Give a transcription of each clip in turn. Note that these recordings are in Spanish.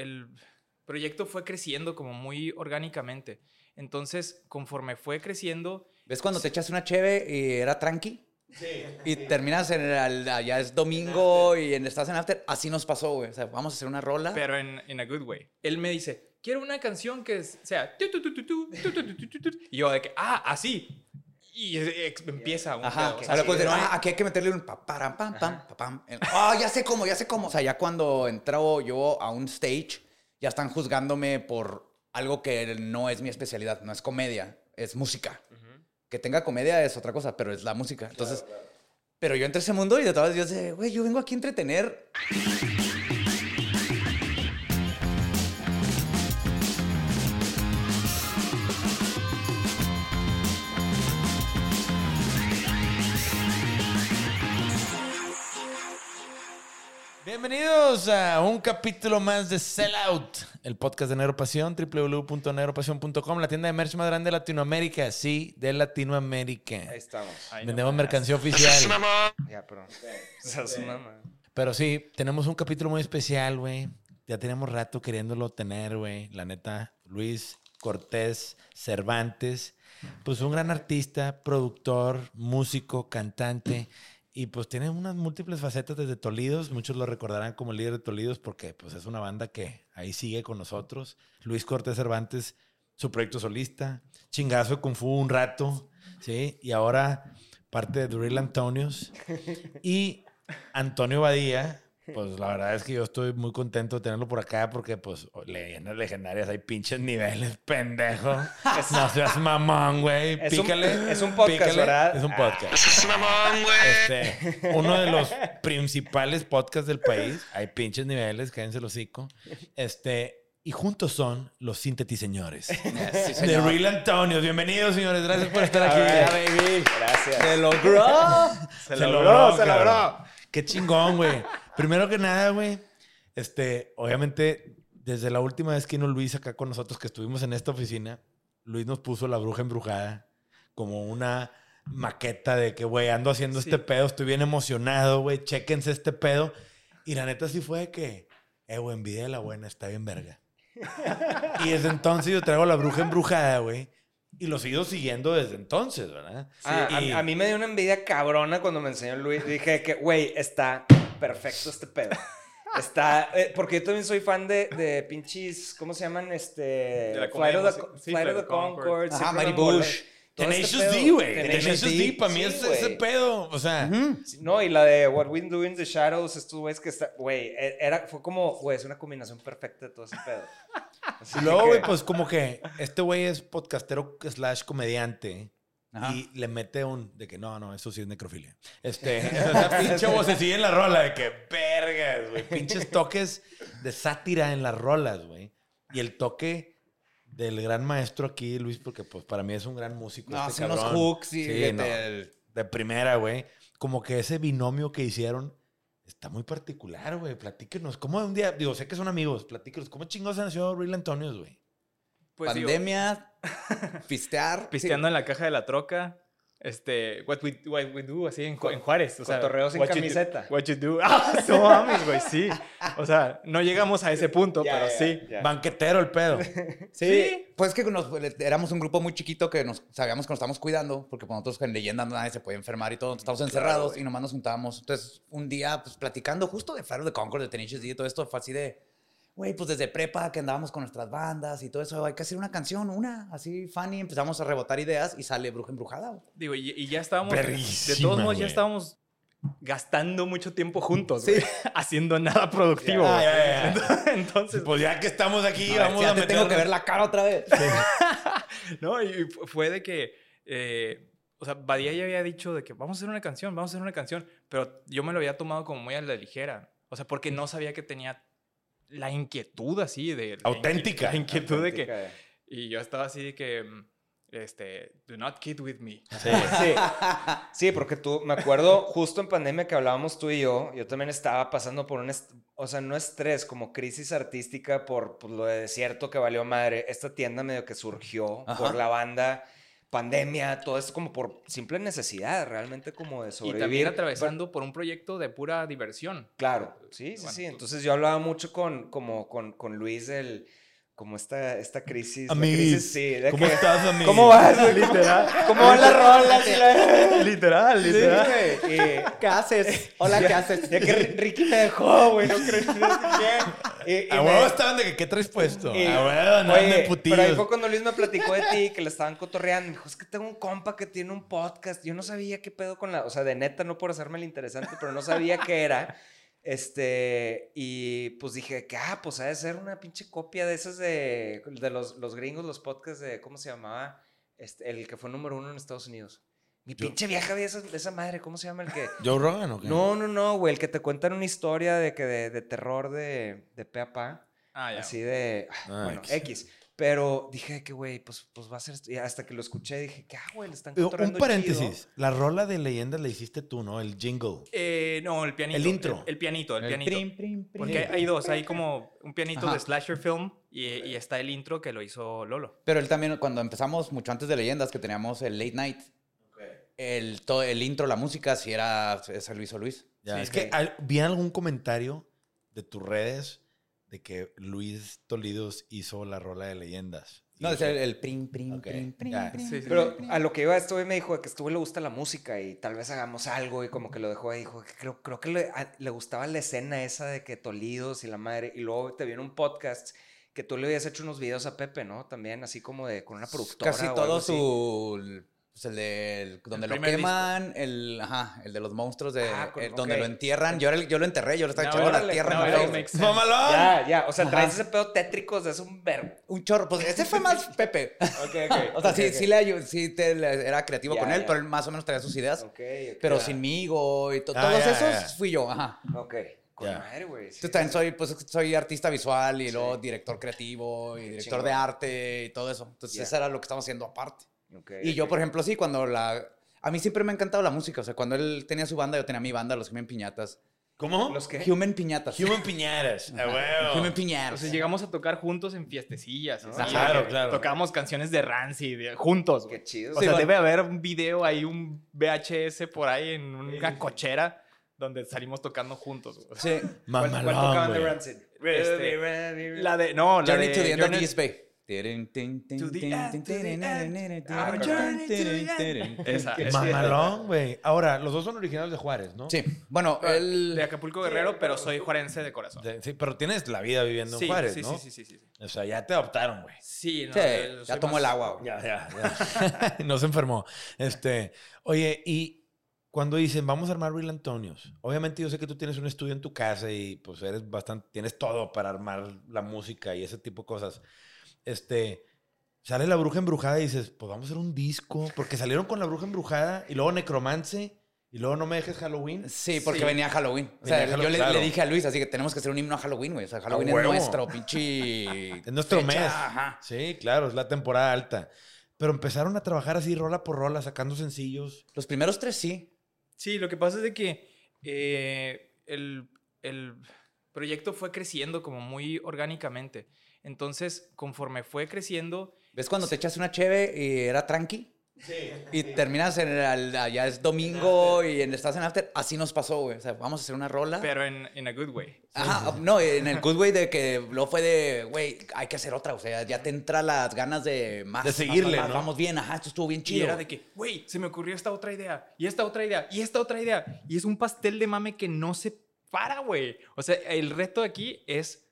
el proyecto fue creciendo como muy orgánicamente. Entonces, conforme fue creciendo... ¿Ves cuando te echas una cheve y era tranqui? Sí. Y terminas en el, ya es domingo y en, estás en after. Así nos pasó, güey. O sea, vamos a hacer una rola. Pero en, en a good way. Él me dice, quiero una canción que sea... Y yo de que, ah, así. Y empieza un Ajá. O sea, ah, aquí hay que meterle un pam, pam, pam, pam, pam. Ah, ya sé cómo, ya sé cómo. O sea, ya cuando entro yo a un stage, ya están juzgándome por algo que no es mi especialidad, no es comedia, es música. Que tenga comedia es otra cosa, pero es la música. Entonces, pero yo entré a ese mundo y de todas yo sé, güey, yo vengo aquí a entretener. Bienvenidos a un capítulo más de Sell Out, el podcast de Negro Pasión, www.negropasión.com, la tienda de merch más grande de Latinoamérica, sí, de Latinoamérica. Ahí estamos. Vendemos mercancía oficial. Ya, perdón. Pero sí, tenemos un capítulo muy especial, güey. Ya tenemos rato queriéndolo tener, güey. La neta, Luis Cortés Cervantes, pues un gran artista, productor, músico, cantante. Y pues tiene unas múltiples facetas desde Tolidos. Muchos lo recordarán como el líder de Tolidos porque pues es una banda que ahí sigue con nosotros. Luis Cortés Cervantes, su proyecto solista. Chingazo de Kung Fu un rato, ¿sí? Y ahora parte de Drill Antonios. Y Antonio Badía, pues la verdad es que yo estoy muy contento de tenerlo por acá porque, pues, leyendas legendarias, hay pinches niveles, pendejo. no seas mamón, güey. Pícale. es un podcast, ¿verdad? Es un podcast. Es mamón, güey. Este, uno de los principales podcasts del país. Hay pinches niveles, cállense los hocico. Este, y juntos son los Sintetiseñores. Sí, de Real Antonio. Bienvenidos, señores. Gracias por estar aquí. baby. Gracias. Se logró. Se, logró, se logró. Qué chingón, güey. Primero que nada, güey, este, obviamente, desde la última vez que vino Luis acá con nosotros, que estuvimos en esta oficina, Luis nos puso la bruja embrujada como una maqueta de que, güey, ando haciendo este pedo, estoy bien emocionado, güey, chéquense este pedo. Y la neta sí fue que, eh, güey, envidia de la buena, está bien verga. y desde entonces yo traigo la bruja embrujada, güey. Y lo sigo siguiendo desde entonces, ¿verdad? Ah, a, mí me dio una envidia cabrona cuando me enseñó Luis. Dije que, güey, está perfecto este pedo. Está, eh, porque yo también soy fan de, de pinches, ¿cómo se llaman? Este, de Flight of the, Flight of the Concord. Ajá, Mary Bush. Tenacious este D, güey. Tenacious D, para mí es ese pedo. O sea. No, y la de What We Do in the Shadows, estos güeyes que está. Güey, e, era, fue como, güey, es una combinación perfecta de todo ese pedo. Y luego, güey, pues como que este güey es podcastero slash comediante. Y le mete un de que no, no, eso sí es necrofilia. Este, esa pinche vocecilla en la rola de que vergas, güey. Pinches toques de sátira en las rolas, güey. Y el toque del gran maestro aquí, Luis, porque pues para mí es un gran músico. No, este unos hooks y de primera, güey. Como que ese binomio que hicieron está muy particular, güey. Platíquenos. ¿Cómo un día, digo, sé que son amigos, platíquenos. ¿Cómo chingados nació Real Antonios, güey? Pues, Pandemia, pistear. Pisteando en la caja de la troca este, what we, what we do, así en, en Juárez. O sea, Cotorreo sin camiseta. what you do. Ah, no mames, güey, sí. O sea, no llegamos a ese punto, pero sí. Banquetero el pedo. sí, Pues que nos, éramos un grupo muy chiquito que nos sabíamos que nos estábamos cuidando, porque pues nosotros en leyenda nadie se puede enfermar y todo. Estamos encerrados y nomás nos juntábamos. Entonces, un día, pues platicando justo de Faro de Concord, de Tenacious y todo esto, fue así de güey, pues desde prepa que andábamos con nuestras bandas y todo eso, hay que hacer una canción, una, así, funny, empezamos a rebotar ideas y sale Bruja Embrujada. Digo, y, ya estábamos, de todos modos, ya estábamos gastando mucho tiempo juntos, sí. haciendo nada productivo. Entonces, pues ya que estamos aquí, vamos a te tengo que ver la cara otra vez. no, y fue de que, eh, o sea, Badía ya había dicho de que vamos a hacer una canción, vamos a hacer una canción, pero yo me lo había tomado como muy a la ligera. O sea, porque no sabía que tenía la inquietud así de... Auténtica. La inquietud de que... Y yo estaba así de que... Mm, este, do not kid with me. Sí. sí. sí, porque tú, me acuerdo justo en pandemia que hablábamos tú y yo, yo también estaba pasando por un, o sea, no estrés, como crisis artística por, lo de desierto que valió madre. Esta tienda medio que surgió por la banda pandemia, todo esto como por simple necesidad, realmente como de Y sobrevivir. también atravesando por un proyecto de pura diversión. Claro, sí, sí, Bueno, sí. tú- Entonces yo hablaba mucho con, como, con, con Luis del, como esta, esta crisis. la Amiguis, crisis, sí, de ¿cómo que- estás, amiguis? ¿Cómo vas? güey? ¿Cómo van las rolas? la- literal, Sí, güey. ¿Qué haces? Hola, ¿qué haces? Ya que Ri- Ricky me dejó, güey, no no A me- huevo estaban de que, ¿qué traes puesto? y- A huevo, andan oye, de pero ahí fue cuando Luis me platicó de ti, que le estaban cotorreando. Me dijo, es que tengo un compa que tiene un podcast. Yo no sabía qué pedo con la... O sea, de neta, no por hacerme el interesante, pero no sabía qué era. Este, y pues dije que, ah, pues ha de ser una pinche copia de esas de, de los, los gringos, los podcasts de, ¿cómo se llamaba? Este, el que fue número uno en Estados Unidos. Mi Yo- pinche vieja de esa, de esa madre, ¿cómo se llama el que? ¿Joe Rogan o qué? No, no, no, güey, el que te cuentan una historia de que de, de terror de, de pe a pa. Ah, ya. Así de, Ah, bueno, X. X. Pero dije que, güey, pues, pues va a ser... esto. Y hasta que lo escuché dije que, ah, güey, le están Eh, cotorreando Un paréntesis. chido. La rola de leyendas la hiciste tú, ¿no? El jingle. Eh, no, el pianito. El intro. El, el pianito, el, El pianito. prim, prim, prim. Porque hay dos, hay como un pianito Ajá. de slasher film y, y está el intro que lo hizo Lolo. Pero él también, cuando empezamos, mucho antes de Leyendas, que teníamos el Late Night, el, todo, el intro, la música, sí era, ese lo hizo Luis. Ya, Sí, es que al- vi algún comentario de tus redes de que Luis Tolidos hizo la rola de leyendas. No, es el, el prim, prim, Ok, prim, prim, ya. prim, Sí, sí. prim, Pero prim. a lo que iba esto me dijo que a Estuve le gusta la música y tal vez hagamos algo y como que lo dejó ahí. Dijo que creo, creo que le, a- le gustaba la escena esa de que Tolidos y la madre. Y luego te viene un podcast que tú le habías hecho unos videos a Pepe, ¿no? También así como de con una productora. Casi o todo algo así. su... pues, el de donde lo disco. queman, el, ajá, el de los monstruos, de, Ah, con- eh, donde lo entierran. Yo, era el- yo lo enterré, yo lo estaba No, echando la tierra no, en sense. ¡Mamalón! Ya, ya. O sea, traes Ajá. ese pedo tétrico es un verbo. Un chorro. Pues ese fue más Pepe. Ok, ok. O sea, sí, sí, le, ayu- sí te- le- era creativo con él, pero él más o menos traía sus ideas. Ok, ok. Pero Ya. sinmigo y to- Ah, todos esos fui yo, ajá. Ok. Madre, güey. sí, Entonces también soy, pues, soy artista visual y Sí. luego director creativo y director de arte y todo eso. Entonces eso era lo que estamos haciendo aparte. Ok, Y yo, por ejemplo, sí, cuando la... A mí siempre me ha encantado la música. O sea, cuando él tenía su banda, yo tenía mi banda, los Human Piñatas. ¿Cómo? ¿Los qué? Human Piñatas. Human Piñaras. ¡A huevo! Human Piñatas. Entonces llegamos a tocar juntos en fiestecillas. Ah, así, claro, claro. Tocábamos canciones de Rancid de- juntos. Qué chido. O Sí, sea, bueno. debe haber un video ahí, un VHS por ahí en una cochera donde salimos tocando juntos. güey. Sí. ¿Cuál, cuál Mamalón, tocaban de. Rancid? Este, La de, no, la Journey de to the end of Journey- the East Bay. Mamalón, güey. Ahora, los dos son originales de Juárez, ¿no? Sí, bueno, él... De Acapulco Guerrero, pero soy juarense de corazón. De- sí, pero tienes la vida viviendo Sí, en Juárez, sí, ¿no? sí, sí, sí, sí. O sea, ya te adoptaron, güey. Sí, no, Sí, yo ya tomó más- el agua. güey. Ya, ya, ya. no se enfermó. Este, oye, y cuando dicen vamos a armar Real Antonios, obviamente yo sé que tú tienes un estudio en tu casa y pues eres bastante, tienes todo para armar la música y ese tipo de cosas. Este, sale la bruja embrujada y dices, pues vamos a hacer un disco, porque salieron con la bruja embrujada y luego Necromance y luego No me dejes Halloween. Sí, porque Sí. venía Halloween. O sea, Venía Hallow- yo le, claro. le dije a Luis, así que tenemos que hacer un himno a Halloween, güey. O sea, Halloween es huevo. nuestro pinche... Es nuestro fecha, mes. Ajá. Sí, claro, es la temporada alta. Pero empezaron a trabajar así, rola por rola, sacando sencillos. Los primeros tres sí. Sí, lo que pasa es de que eh, el, el proyecto fue creciendo como muy orgánicamente. Entonces, conforme fue creciendo, ¿Ves cuando te echas una cheve y era tranqui? Sí. Y terminas en el, ya es domingo y en, estás en after. Así nos pasó, güey. O sea, vamos a hacer una rola. pero en, en a good way. Ajá, no, en el good way de que luego fue de, güey, hay que hacer otra. O sea, ya te entra las ganas de más. De seguirle, más, más, ¿no? Vamos bien, ajá, esto estuvo bien Y chido. era de que, güey, se me ocurrió esta otra idea, y esta otra idea, y esta otra idea. Y es un pastel de mame que no se para, güey. O sea, el reto aquí es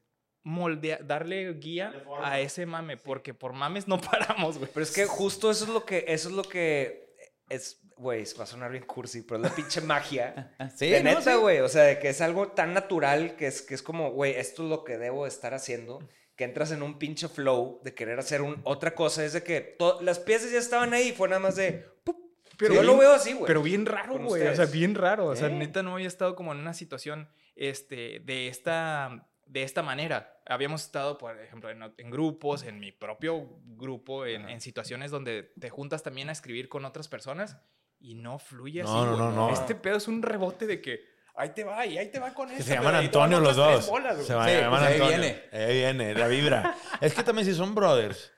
moldear, darle guía a ese mame, porque por mames no paramos, güey. Pero es que justo eso es lo que, eso es lo que es, güey, va a sonar bien cursi, pero es la pinche magia. Sí, de ¿no? neta, Sí. güey. O sea, de que es algo tan natural que es, que es como, güey, esto es lo que debo estar haciendo. Que entras en un pinche flow de querer hacer un, otra cosa. Es de que las piezas ya estaban ahí y fue nada más de. ¡pup! Pero yo bien- lo veo así, güey. Pero bien raro, güey. O sea, bien raro. O sea, ¿Eh? neta no había estado como en una situación este, de, esta, de esta manera. Habíamos estado, por ejemplo, en, en grupos, en mi propio grupo, en, en situaciones donde te juntas también a escribir con otras personas y no fluye No, así. no, no, no. Este pedo es un rebote de que ahí te va y ahí te va con esto. se llaman ahí Antonio los dos. bolas, se van- Sí, llaman pues ahí Antonio. viene. Ahí viene, la vibra. es que también si son brothers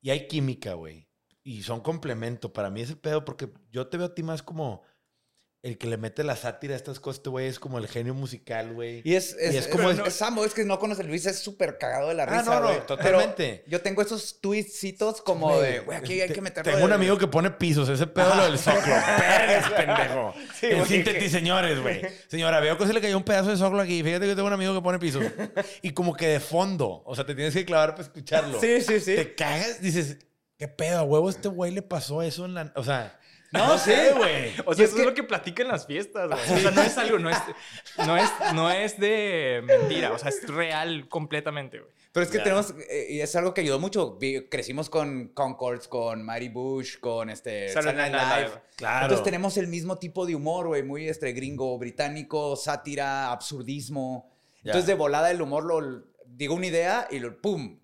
y hay química, güey. y son complemento. Para mí ese pedo, porque yo te veo a ti más como el que le mete la sátira a estas cosas, este güey es como el genio musical, güey. Y es, es, Y es como- como. Es, Samo, es que no conoce a Luis, es súper cagado de la Ah, risa. no, no, güey. totalmente. Pero yo tengo esos tweetsitos como de, güey, aquí hay que meterlo. Tengo un amigo que pone pisos, ese pedo lo del soclo. Vergas, pendejo. el güey, síntesis, señores, güey. Señora, veo que se le cayó un pedazo de soclo aquí. Fíjate que tengo un amigo que pone pisos. Y como que de fondo, o sea, te tienes que clavar para escucharlo. Sí, sí, sí. Te cagas, dices, ¿qué pedo? A huevo, este güey le pasó eso en la. O sea, No, sé, güey. O sea, es eso que- es lo que platica en las fiestas, güey. O sea, no es algo, no es, no es, no es de mentira. O sea, es real completamente, güey. Pero es que tenemos, eh, y es algo que ayudó mucho. Crecimos con Concords, con Mary Bush, con este Saturday Night Night Live. Live. Claro. Entonces tenemos el mismo tipo de humor, güey, muy este gringo, británico, sátira, absurdismo. Ya. Entonces de volada el humor lo digo una idea y lo pum,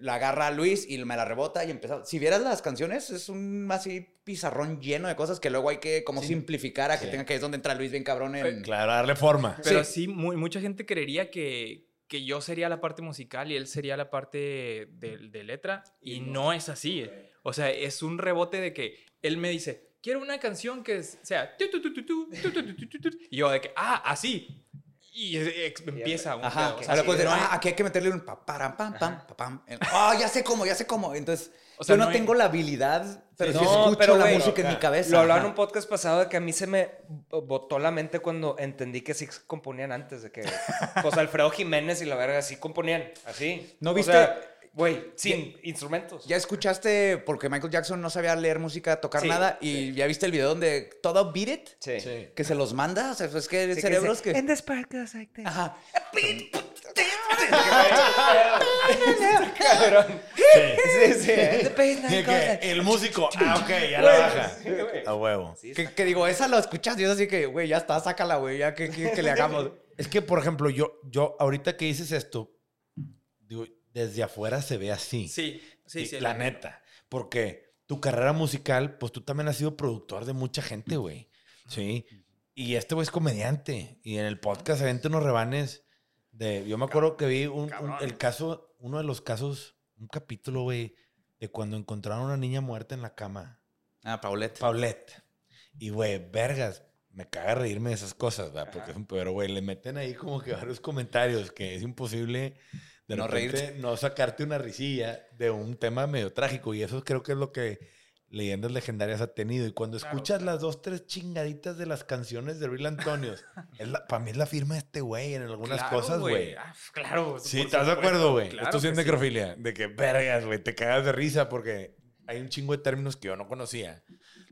la agarra Luis y me la rebota y empezaba. Si vieras las canciones, es un así pizarrón lleno de cosas que luego hay que como simplificar a que sí. tenga que es donde entra Luis bien cabrón en... Claro, darle forma. Pero sí, mucha gente creería que, que yo sería la parte musical y él sería la parte de, de letra y no, es así. O sea, es un rebote de que él me dice, quiero una canción que sea... Y yo de que, ah, así. Y empieza un Ajá, pedo. O sea, ah, aquí hay que meterle un pa, pam, pam, pa, pam. Ah, ya sé cómo, ya sé cómo. Entonces, O sea, yo no, no hay- tengo la habilidad, pero sí, No, escucho pero, la música en mi cabeza. Lo hablaba en un podcast pasado de que a mí se me botó la mente cuando entendí que sí componían antes, de que pues Alfredo Jiménez y la verga sí componían, así. ¿No O viste? sea, Güey, sin instrumentos. Ya escuchaste, porque Michael Jackson no sabía leer música, tocar Sí, nada, y ya viste el video donde todo beat it, Sí. Sí. que se los manda, o sea, es que Sí, el que cerebro es que... "And the spark goes like this". Ajá. Cabrón. Sí, sí. El músico, ah, ok, ya la baja. A huevo. Que, que digo, esa lo escuchas, y yo así que, güey, ya está, sácala, güey, ya que, que, que le hagamos. Es que, por ejemplo, yo, yo ahorita que dices esto, digo, desde afuera se ve así. Sí, sí, sí. La neta. Porque tu carrera musical, pues tú también has sido productor de mucha gente, güey. Sí. Y este güey es comediante. Y en el podcast se venden unos rebanes de. Yo me acuerdo que vi un, el caso, uno de los casos, un capítulo, güey, de cuando encontraron a una niña muerta en la cama. Ah, Paulette. Paulette. Y, güey, vergas. Me caga reírme de esas cosas, ¿verdad? Porque es un pero, güey, le meten ahí como que varios comentarios que es imposible de No repente reírte. no sacarte una risilla de un tema medio trágico. Y eso creo que es lo que leyendas legendarias ha tenido. Y cuando Claro, escuchas las dos, tres chingaditas de las canciones de Real la- para mí es la firma de este güey en algunas Claro, cosas, güey. Ah, claro. Sí, ¿estás de acuerdo, güey? Claro Esto sí es que sí. necrofilia. De que vergas, güey, te cagas de risa porque hay un chingo de términos que yo no conocía.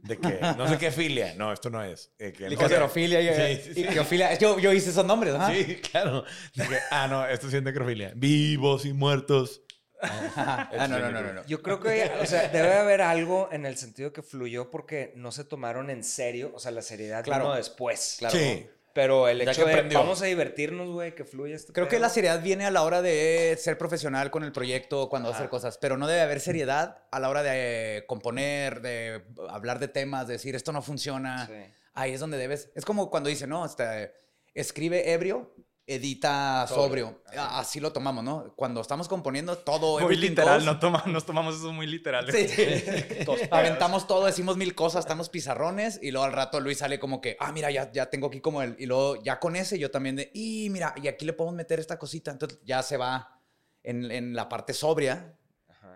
De que no sé qué filia. No, esto no es. Eh, que y, Sí, sí, y. Yo, yo hice esos nombres, ¿no? Sí, claro. De que, ah, no, esto sí es necrofilia. Vivos y muertos. Ah, no, no, no, no, no. Yo creo que, o sea, debe haber algo en el sentido que fluyó porque no se tomaron en serio, o sea, la seriedad Claro. vino después. Claro. Sí. Pero el Ya hecho de aprendió. vamos a divertirnos, güey, que fluya este Creo que la seriedad viene a la hora de ser profesional con el proyecto, cuando hacer cosas, pero no debe haber seriedad a la hora de componer, de hablar de temas, de decir esto no funciona. Sí. Ahí es donde debes. Es como cuando dice, no, este, escribe ebrio, edita sobrio. A- Así lo tomamos, ¿no? Cuando estamos componiendo todo, Muy literal, no toma- nos tomamos eso muy literal. Sí. Aventamos todo, decimos mil cosas, estamos pizarrones y luego al rato Luis sale como que, ah, mira, ya, ya tengo aquí como el... Y luego ya con ese yo también de, y mira, y aquí le podemos meter esta cosita. Entonces ya se va en, en la parte sobria.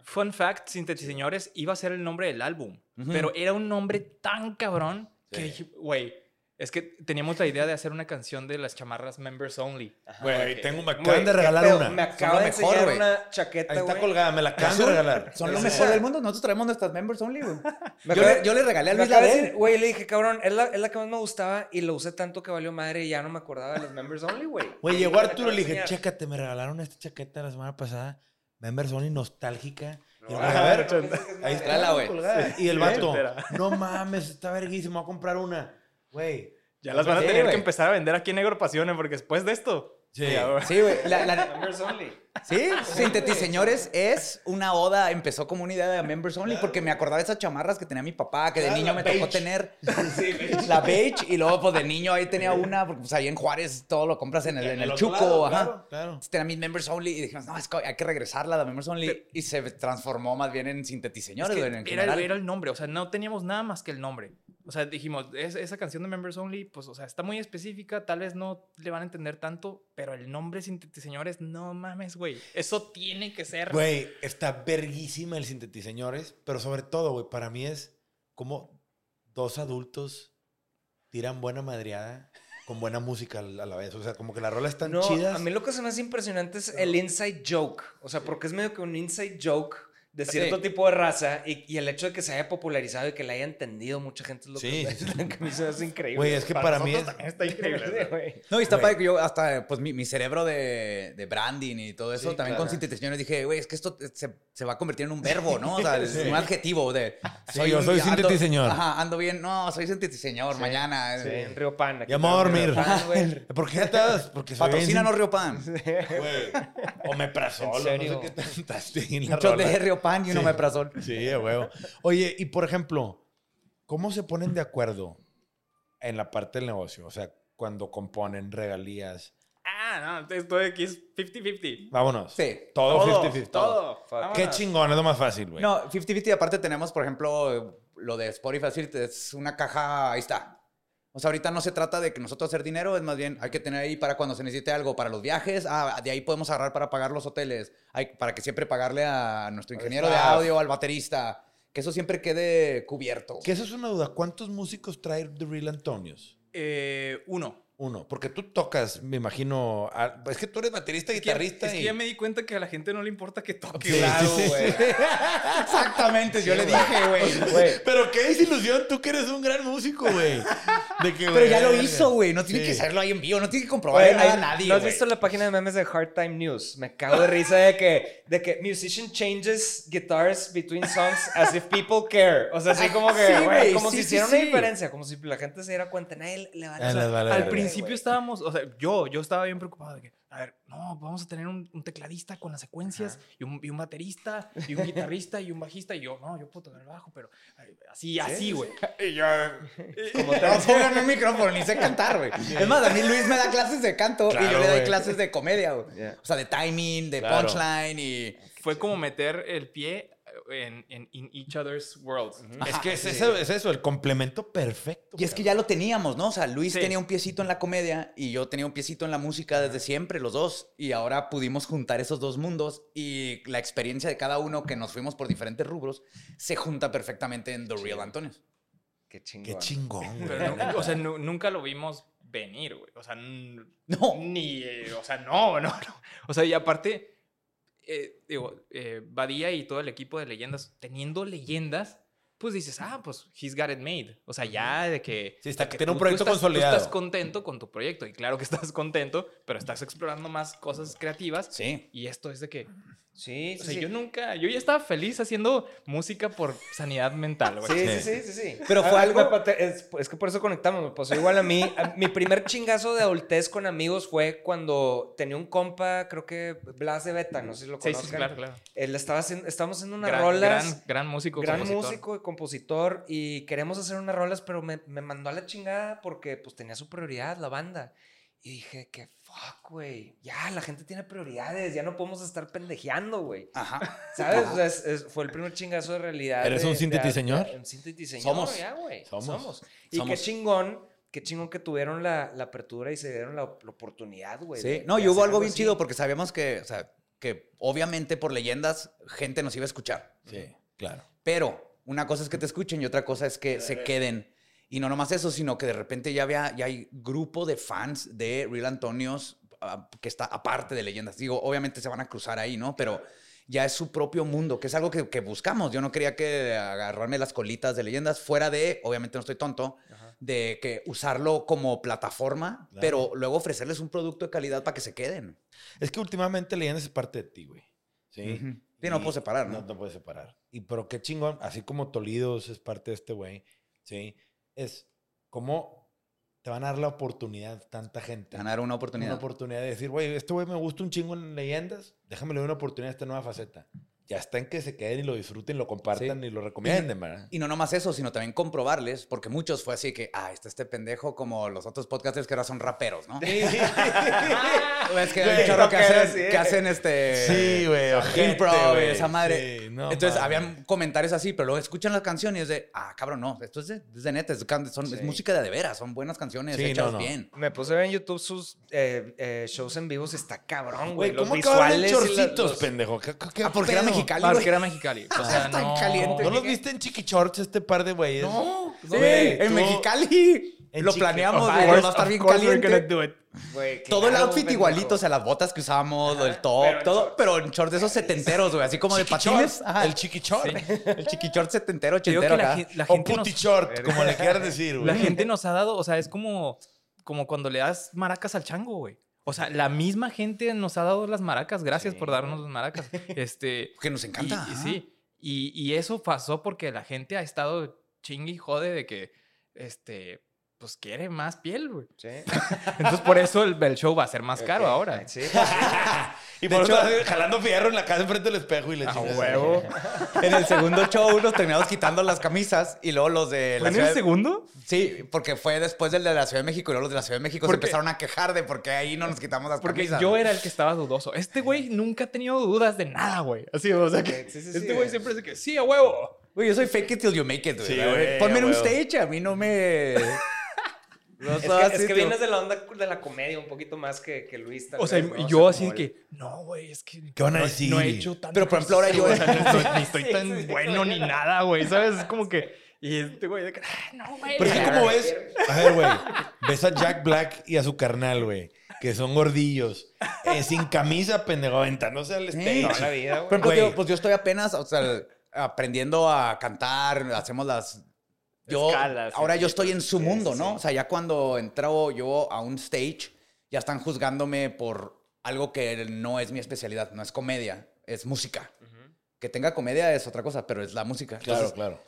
Fun fact, señores, iba a ser el nombre del álbum, Ujú. pero era un nombre tan cabrón que Sí. dije, güey, es que teníamos la idea de hacer una canción de las chamarras members only. Güey, tengo, me acaban de regalar una. Me acaba de mejor, enseñar güey. una chaqueta, Ahí está güey. colgada, me la acaban de Son- regalar. Son lo mejor del mundo. Nosotros traemos nuestras members only, güey. Yo, yo le regalé a Luis la de güey, le dije, cabrón, es la, es la que más me gustaba y lo usé tanto que valió madre y ya no me acordaba de los members only, güey. Güey, llegó Arturo y le dije, chécate, me regalaron esta chaqueta la semana pasada. Members Only nostálgica. Y el No, güey, a ver, ahí está Tráela, güey. Y el vato, no mames, está verguísima, voy a comprar una. Güey. Ya las van a Sí, tener güey. que empezar a vender aquí en Negro Pasiones, porque después de esto, Sí. Sí, güey. La, la- Members only. sí, Sintetiseñores es una oda. Empezó como una idea de Members Only porque me acordaba de esas chamarras que tenía mi papá, que de Claro, niño la me tocó beige. tener. La beige. Y luego, pues de niño ahí tenía una, porque pues ahí en Juárez todo lo compras en el, en el otro Chuco. lado, ajá. Claro, claro. Tenía mis Members Only y dijimos, no, es que hay que regresarla, la Members Only. Y se transformó más bien en Es Sintetiseñores, que güey, en era, general. era el nombre, o sea, no teníamos nada más que el nombre. O sea, dijimos, es- esa canción de Members Only, pues, o sea, está muy específica, tal vez no le van a entender tanto, pero el nombre Señores, no mames, güey. Eso tiene que ser. Güey, está verguísima el Sintetiseñores, pero sobre todo, güey, para mí es como dos adultos tiran buena madreada con buena música a la vez. O sea, como que las rolas están No, chidas. a mí lo que se me hace impresionante es el inside joke. O sea, porque es medio que un inside joke de cierto Sí. tipo de raza y, y el hecho de que se haya popularizado y que la haya entendido mucha gente es lo Sí, que, que a mí se me hace increíble. Güey, es que para, mí es... nosotros también está increíble. Güey. No, y está padre que yo hasta, pues mi, mi cerebro de, de branding y todo eso, Sí, también claro. con sintetizaciones dije, güey, es que esto se, se va a convertir en un verbo, ¿no? O sea, es un adjetivo de... Sí, yo soy sintetiseñor. Ajá, ando bien. No, soy sintetiseñor, mañana. Sí, eh, en Río Pan. aquí Ya me voy a tenemos dormir. ¿Por qué estás? Porque soy Patrocínanos Río Pan. Güey. O me ¿En serio? No sé qué tantas en la Un shot rola. de Río Pan y uno Sí. me prazón. Sí, huevo. Oye, y por ejemplo, ¿cómo se ponen de acuerdo en la parte del negocio? O sea, cuando componen regalías. Ah, no, esto de aquí es 50-50. Vámonos. Sí. Todo Todo, 50-50. todo. Fuck. Vámonos. Qué chingón, es lo más fácil, güey. No, 50-50 aparte tenemos, por ejemplo, lo de Spotify, es una caja, ahí está. O sea, ahorita no se trata de que nosotros hacer dinero, es más bien hay que tener ahí para cuando se necesite algo, para los viajes, ah, de ahí podemos agarrar para pagar los hoteles, hay, para que siempre pagarle a nuestro ingeniero de audio, al baterista, que eso siempre quede cubierto. Que eso es una duda. ¿Cuántos músicos trae The Real Antonios? Eh, uno. Uno. Porque tú tocas, me imagino. a- es que tú eres baterista, Es que, guitarrista. es que y- ya me di cuenta que a la gente no le importa que toque. Sí, güey. sí, sí. güey. Exactamente, yo le dije, güey. Güey, Pero qué desilusión, tú que eres un gran músico, güey. De que, Pero ya lo hizo, güey. No tiene Sí. que hacerlo ahí en vivo, no tiene que comprobar Güey, nada a hay- nadie. ¿No has visto la página de memes de Hard Time News? Me cago de risa de que, de que musician changes guitars between songs as if people care. O sea, así como que, Sí, güey, como sí, si sí, hiciera sí. una diferencia, como si la gente se diera cuenta. Nadie le. Ah, sea, les vale Al principio estábamos, o sea, yo, yo estaba bien preocupado de que, a ver, no, vamos a tener un, un tecladista con las secuencias y un, y un baterista y un guitarrista y un bajista y yo, no, yo puedo tocar el bajo, pero ay, así, así, güey. Y yo, como te pongan un micrófono, ni sé cantar, güey. Es más, a mí Luis me da clases de canto y yo le doy clases de comedia, güey. Yeah. O sea, de timing, de Claro. punchline y... Fue como meter el pie en, en in each other's worlds. Es que es, eso, es eso, el complemento perfecto. Y es que ya lo teníamos, ¿no? O sea, Luis Sí. tenía un piecito en la comedia y yo tenía un piecito en la música desde siempre, los dos. Y ahora pudimos juntar esos dos mundos y la experiencia de cada uno que nos fuimos por diferentes rubros se junta perfectamente en The Real Antonio. Qué chingón. Qué chingón, güey. Pero no- o sea, nu- nunca lo vimos venir, güey. O sea, No. ni, eh, o sea, no, no, no. O sea, y aparte, eh, digo, eh, Badía y todo el equipo de leyendas, teniendo leyendas, pues dices, ah, pues he's got it made. O sea, ya de que. Sí, está- de que tiene un tú- tú proyecto estás- tú consolidado. estás contento con tu proyecto. Y claro que estás contento, pero estás explorando más cosas creativas. Sí. Y esto es de que. Sí, O sí. sea, sí. yo nunca. Yo ya estaba feliz haciendo música por sanidad mental, güey. Sí, sí, sí, sí, sí. Pero fue Ah, algo- me pate- Es, es que por eso conectamos, me pasó igual a mí. A- Mi primer chingazo de adultez con amigos fue cuando tenía un compa, creo que Blas de Beta, no sé si lo Sí, sí, conozcan. claro, claro. Él estaba haciendo, estábamos haciendo unas Gran, rolas. gran, gran músico. gran compositor. músico y compositor y queremos hacer unas rolas, pero me, me mandó a la chingada porque pues tenía su prioridad, la banda. Y dije que fuck, güey. Ya, la gente tiene prioridades, ya no podemos estar pendejeando, güey. Ajá. ¿Sabes? O sea, es- es- fue el primer chingazo de realidad. ¿Eres de- un sintetiseñor? Un sintetiseñor, Somos. ya, güey. Somos. Somos. Y Somos. qué chingón, qué chingón que tuvieron la, la apertura y se dieron la, la oportunidad, güey. Sí, de- no, de y hubo algo bien así. chido porque sabíamos que, o sea, que obviamente por leyendas gente nos iba a escuchar. Sí, claro. Pero una cosa es que te escuchen y otra cosa es que se queden. Y no nomás eso, sino que de repente ya, había, ya hay grupo de fans de Real Antonios ah, que está aparte de leyendas. Digo, obviamente se van a cruzar ahí, ¿no? Pero ya es su propio mundo, que es algo que, que buscamos. Yo no quería que agarrarme las colitas de leyendas fuera de, obviamente no estoy tonto, Ajá. de que usarlo como plataforma, Claro. pero luego ofrecerles un producto de calidad para que se queden. Es que últimamente leyendas es parte de ti, güey. Sí. Ujú. Sí, no puedo separar, ¿no? No, no puedes separar. Y pero qué chingón, así como Tolidos es parte de este güey, ¿sí? Es como te van a dar la oportunidad, tanta gente. Te van a dar una Una oportunidad. oportunidad de decir, güey, este güey me gusta un chingo en leyendas, déjame le doy una oportunidad a esta nueva faceta. Ya está en que se queden y lo disfruten, lo compartan Sí. y lo recomienden, ¿verdad? Y no nomás eso, sino también comprobarles, porque muchos fue así que, ah, está este pendejo como los otros podcasters que ahora son raperos, ¿no? Es que hay un chorro que hacen, sí. que hacen este... Sí, güey, Impro, güey. esa madre. Sí, no Entonces, mames. habían comentarios así, pero luego escuchan la canción y es de, ah, cabrón, no, esto es de, es de neta, es, son- es Sí. música de de veras, son buenas canciones Sí, hechas no, no. bien. Me puse a ver en YouTube sus eh, eh, shows en vivos. Está cabrón, güey. Los ¿cómo acabaron en visuales. los- pendejo? ¿Qué, qué- qué Ah, porque era? Mexicali, era Mexicali. O sea, no. caliente. ¿No los viste en Chiqui Shorts este par de güeyes? No, sí, Güey, en tú- Mexicali. en Lo Chiqui- planeamos, güey, va a estar bien course we're gonna caliente. do it. Güey, Todo el outfit pendejo. igualito, o sea, las botas que usábamos, lo del top, pero todo, shorts. pero en shorts de esos setenteros, güey, así como de patines. Ajá. El Chiqui Short. El chiqui short setentero, ochentero la, O nos- Puti Short, como le quieras decir, güey. La gente nos ha dado, o sea, es como, como cuando le das maracas al chango, güey. O sea, la misma gente nos ha dado las maracas. Gracias por darnos las maracas. Este, Que nos encanta. y sí. Y, y eso pasó porque la gente ha estado chingue y jode de que, este, pues quiere más piel, güey. Sí. Entonces, por eso el, el show va a ser más caro ahora. Sí, pues sí. Y por hecho- eso estás jalando fierro en la casa enfrente del espejo y le A chingas. huevo. En el segundo show nos terminamos quitando las camisas y luego los de ¿Fue la en ciudad el de- segundo? Sí, porque fue después del de la Ciudad de México y luego los de la Ciudad de México se Porque- empezaron a quejar de por qué ahí no nos quitamos las Porque camisas. yo era el que estaba dudoso. Este güey nunca ha tenido dudas de nada, güey. Así, o sea que Sí, sí, sí, este güey. güey siempre dice que sí, a huevo. Güey, yo soy fake it till you make it, güey. Sí, güey, Ponme en un stage, a mí no me... No Es que, es que vienes de la onda de la comedia un poquito más que, que Luis. tal O sea, vez, ¿no? y O yo sea, así de que, no, güey, es que. ¿Qué van a no, decir? No he hecho tanto. Pero, por ejemplo, ahora yo- ejercicio, o sea, no estoy- ni estoy Sí, tan sí, sí, bueno ni nada, güey, ¿sabes? Es como que. Y este güey de que, "Ah, no, güey. Pero es que como ves, a ver, güey, ves a Jack Black y a su carnal, güey, que son gordillos, eh, sin camisa, pendejo, aventándose al stage. Toda la vida, Por güey. ejemplo, Güey. tío, pues yo estoy apenas, o sea, aprendiendo a cantar, hacemos las... Yo, Escalas, ahora yo estoy en su sí, mundo, sí. ¿no? O sea, ya cuando entro yo a un stage, ya están juzgándome por algo que no es mi especialidad, no es comedia, es música. Que tenga comedia es otra cosa, pero es la música. Claro, Entonces, claro.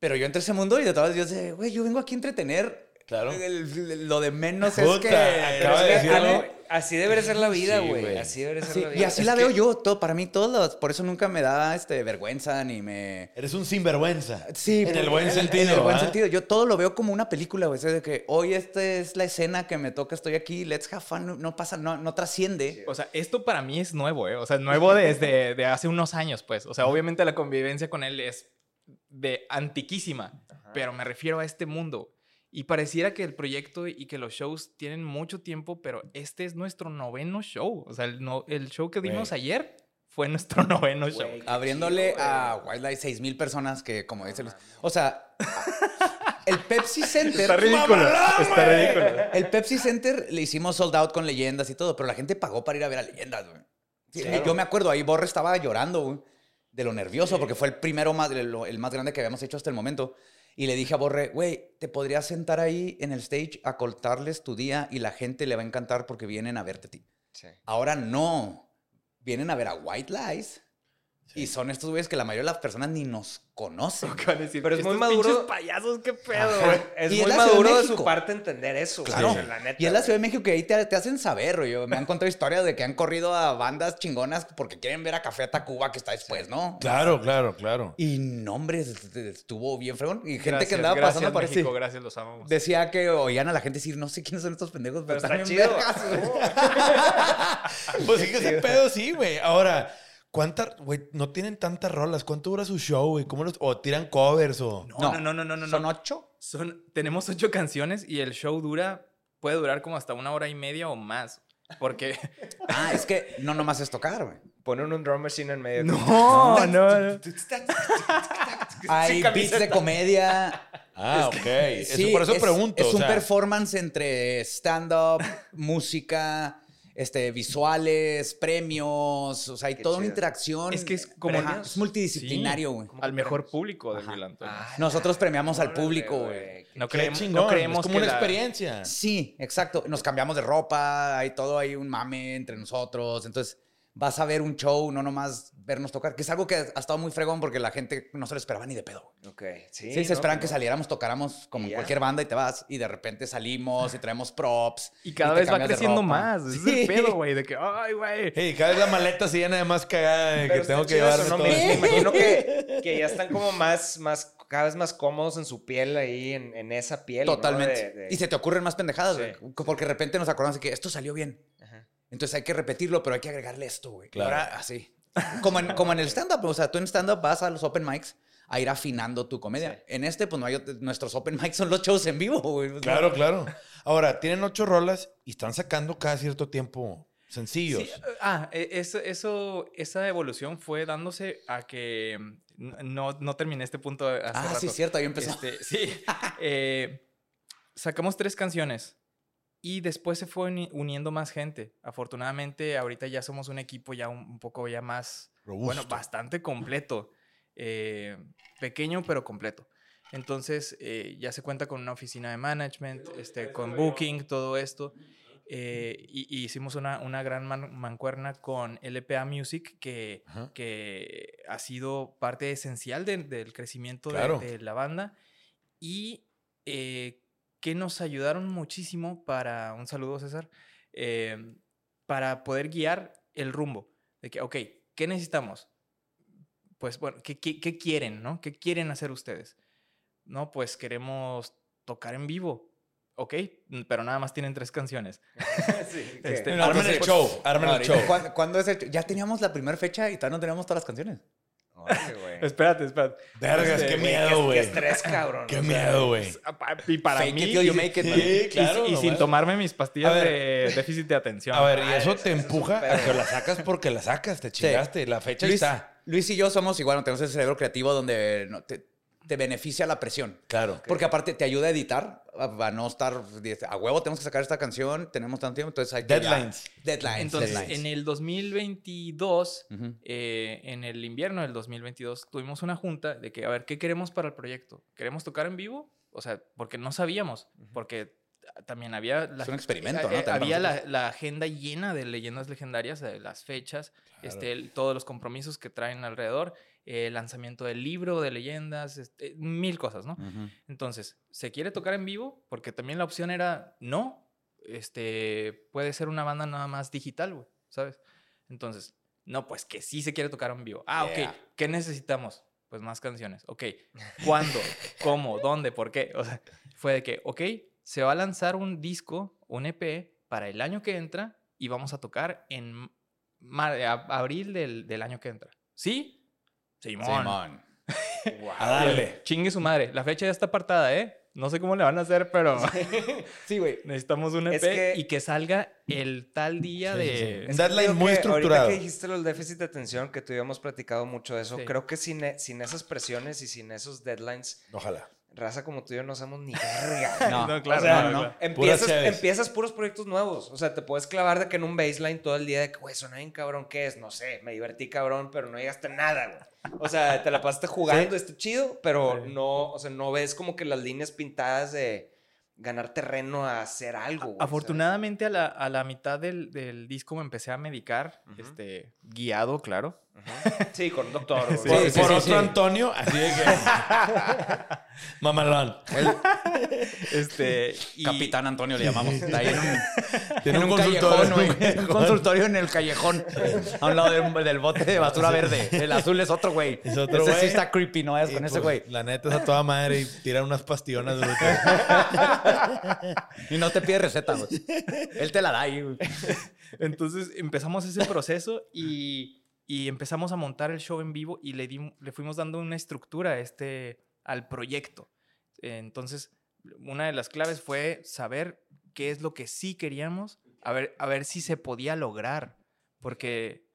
Pero yo entré a ese mundo y de todas yo sé, güey, yo vengo aquí a entretener. Claro. El- lo de menos Puta, es que... acaba de decir algo. Así debería ser la vida, güey. así debería ser Sí, la vida. y así Es la que- veo yo, todo, para mí todos, por eso nunca me da este, vergüenza ni me... Eres un sinvergüenza. Sí, En el buen en- sentido. En el buen sentido. Yo todo lo veo como una película, güey. O sea, de que hoy esta es la escena que me toca, estoy aquí, let's have fun. No, no pasa, no, no trasciende. O sea, esto para mí es nuevo, ¿eh? O sea, nuevo desde de hace unos años, pues. O sea, obviamente la convivencia con él es de antiquísima, pero me refiero a este mundo. Y pareciera que el proyecto y que los shows tienen mucho tiempo, pero este es nuestro noveno show. O sea, el, no- el show que dimos ayer fue nuestro noveno show. Abriéndole chido, a Wildlife 6 mil personas que, como dice Luis. O sea, el Pepsi Center. Está ridículo. Está ridículo. El Pepsi Center le hicimos sold out con leyendas y todo, pero la gente pagó para ir a ver a leyendas, güey. Sí, Claro. Yo me acuerdo, ahí Borre estaba llorando, güey, de lo nervioso, porque fue el primero más, el, el más grande que habíamos hecho hasta el momento. Y le dije a Borre, güey, te podrías sentar ahí en el stage a contarles tu día y la gente le va a encantar porque vienen a verte a ti. Sí. Ahora no. Vienen a ver a White Lies. Y son estos güeyes que la mayoría de las personas ni nos conocen. ¿Qué van a decir? Pero es muy maduro. payasos, qué pedo. Es muy de maduro de, su parte entender eso. Claro. la neta, y es la güey. Ciudad de México que ahí te, te hacen saber, güey. Me han contado historias de que han corrido a bandas chingonas porque quieren ver a Café Tacuba que está después, ¿no? Claro, claro, claro. Y no, hombre, est- estuvo bien fregón. Y gente Gracias, que andaba gracias, pasando por. México, gracias, los amamos. Decía que oían a la gente decir, no sé quiénes son estos pendejos, pero, Pero están está chido. vergas, güey. Pues sí que ese pedo sí, güey. Ahora, ¿cuántas, güey, no tienen tantas rolas? ¿Cuánto dura su show, güey? ¿Cómo los, o tiran covers o...? No, No, no, no, no, no, no. ¿Son ocho? Son, tenemos ocho canciones y el show dura, puede durar como hasta una hora y media o más. Porque. Ah, es que no nomás es tocar, güey. Ponen un drum machine en medio. No, no. Hay Sin beats de comedia. Ah, ok. Eso, Sí, por eso es- pregunto. Es o un sea, performance entre stand-up, música, este, visuales, premios. O sea, hay Qué toda una interacción. Es que es como- Ajá, es multidisciplinario, güey. Al mejor público de Antonio. Ah, Nosotros premiamos al público, güey. No, creemos, no creemos es como que una la- experiencia. Sí, exacto. Nos cambiamos de ropa, hay todo ahí un mame entre nosotros. Entonces, vas a ver un show, no nomás vernos tocar, que es algo que ha estado muy fregón porque la gente no se lo esperaba ni de pedo. Ok, sí. Sí, se no, esperan que saliéramos, tocáramos como Y en cualquier banda y te vas y de repente salimos y traemos props. Y cada vez va creciendo más. Ese es Sí. el pedo, güey. De que, ay, güey. Hey, cada vez la maleta se llena de más cagada de que tengo que eso, ¿no? todo. Me, me imagino que, que ya están como más, más, cada vez más cómodos en su piel ahí, en, en esa piel. ¿no? Totalmente. De- de- Y se te ocurren más pendejadas, Sí. güey. Porque de repente nos acordamos de que esto salió bien. Entonces hay que repetirlo, pero hay que agregarle esto, güey. Claro. Ahora, así. Como en, como en el stand-up. O sea, tú en stand-up vas a los open mics a ir afinando tu comedia. Sí. En este, pues no hay... Nuestros open mics son los shows en vivo, güey. Claro, claro. Ahora, tienen ocho rolas y están sacando cada cierto tiempo sencillos. Sí, ah, e- eso, eso, esa evolución fue dándose a que mm, no, no terminé este punto hace Ah, sí, rato. cierto. Ahí empezó. Este, sí. eh, sacamos tres canciones y después se fue uni- uniendo más gente. Afortunadamente, ahorita ya somos un equipo ya un, poco ya más, bueno, Robusto. bastante completo. Eh, pequeño, pero completo. Entonces, eh, ya se cuenta con una oficina de management, este, con booking, todo esto. Eh, y, y hicimos una, una gran man- mancuerna con LPA Music, que, Ajá. que ha sido parte esencial de- del crecimiento de- Claro. de, la banda y eh, que nos ayudaron muchísimo para, un saludo César, eh, para poder guiar el rumbo. De que, ok, ¿qué necesitamos? Pues bueno, ¿qué, qué, qué quieren, no? ¿Qué quieren hacer ustedes? No, pues queremos tocar en vivo. Ok, pero nada más tienen tres canciones. Sí, Este, No, armen el pues, show, armen el show. ¿cuándo, cuándo es el- Ya teníamos la primera fecha y todavía no teníamos todas las canciones. Espérate, espérate. Vergas, Este, qué güey, miedo, Qué güey. estrés, cabrón. Qué o sea, miedo, güey. Y para Fake mí... it till you y- make it, y- man. y- claro, y, no, sin tomarme mis pastillas de déficit de atención. A ver, y Ah, eso te empuja a que la sacas porque la sacas, te chingaste. La fecha está. Luis y yo somos igual, no tenemos ese cerebro creativo donde no- te, te beneficia la presión. Claro. Porque aparte te ayuda a editar, a, no estar a huevo, tenemos que sacar esta canción, tenemos tanto tiempo, entonces hay que ya- Deadlines. deadlines. Entonces, deadlines. en el 2022, Ujú. eh, en el invierno del 2022, tuvimos una junta de que, a ver, ¿qué queremos para el proyecto? ¿Queremos tocar en vivo? O sea, porque no sabíamos, porque también había... La, Es un experimento, ¿no? eh, También había la, agenda llena de leyendas legendarias, de las fechas, este, el- todos los compromisos que traen alrededor, eh, el lanzamiento del libro de leyendas, este, mil cosas, ¿no? Entonces, ¿se quiere tocar en vivo? Porque también la opción era, no, este, puede ser una banda nada más digital, güey, ¿sabes? Entonces, no, pues que sí se quiere tocar en vivo. Ah, Yeah. ok, ¿qué necesitamos? Pues más canciones. Ok, ¿cuándo? ¿Cómo? ¿Dónde? ¿Por qué? O sea, fue de que, ok, se va a lanzar un disco, un EP, para el año que entra y vamos a tocar en abril del, del año que entra. ¿Sí? Simón. Simón. A darle. Chingue su madre. La fecha ya está apartada, ¿eh? No sé cómo le van a hacer, pero Sí, güey. necesitamos un EP Es que- y que salga el tal día Sí, de... sí. Es deadline creo muy estructurado. Ahorita que dijiste lo del déficit de atención, que tú habíamos platicado mucho de eso, Sí. creo que sin, e- sin esas presiones y sin esos deadlines, Ojalá. Raza como tú y yo no somos ni verga. No, No, claro, o sea, no, no. claro. Empiezas, empiezas puros proyectos nuevos. O sea, te puedes clavar de que en un baseline todo el día de que, güey, suena bien cabrón, ¿qué es? No sé, me divertí cabrón, pero no llegaste a nada, güey. O sea, te la pasaste jugando, está chido, pero Sí. no, o sea, no ves como que las líneas pintadas de ganar terreno a hacer algo. güey. Afortunadamente a la, a la mitad del, del disco me empecé a medicar, este, guiado, claro. Sí, con un doctor. Sí, Por, sí, por sí, otro sí. Antonio, así de que. Mamalón. Este, y- Capitán Antonio le llamamos. Está ahí en un, Tiene en un un consultorio, callejón, un Un consultorio en el callejón. A un lado del, del bote de basura verde. El azul es otro güey. Es otro ese güey. sí está creepy, no es Y, con ese pues, güey. La neta es a toda madre y tira unas pastillonas brutas. Y no te pide receta, güey. Él te la da ahí, güey. Entonces empezamos ese proceso y, y empezamos a montar el show en vivo y le, dim- le fuimos dando una estructura este, al proyecto. Entonces, una de las claves fue saber qué es lo que sí queríamos, a ver, a ver si se podía lograr, porque,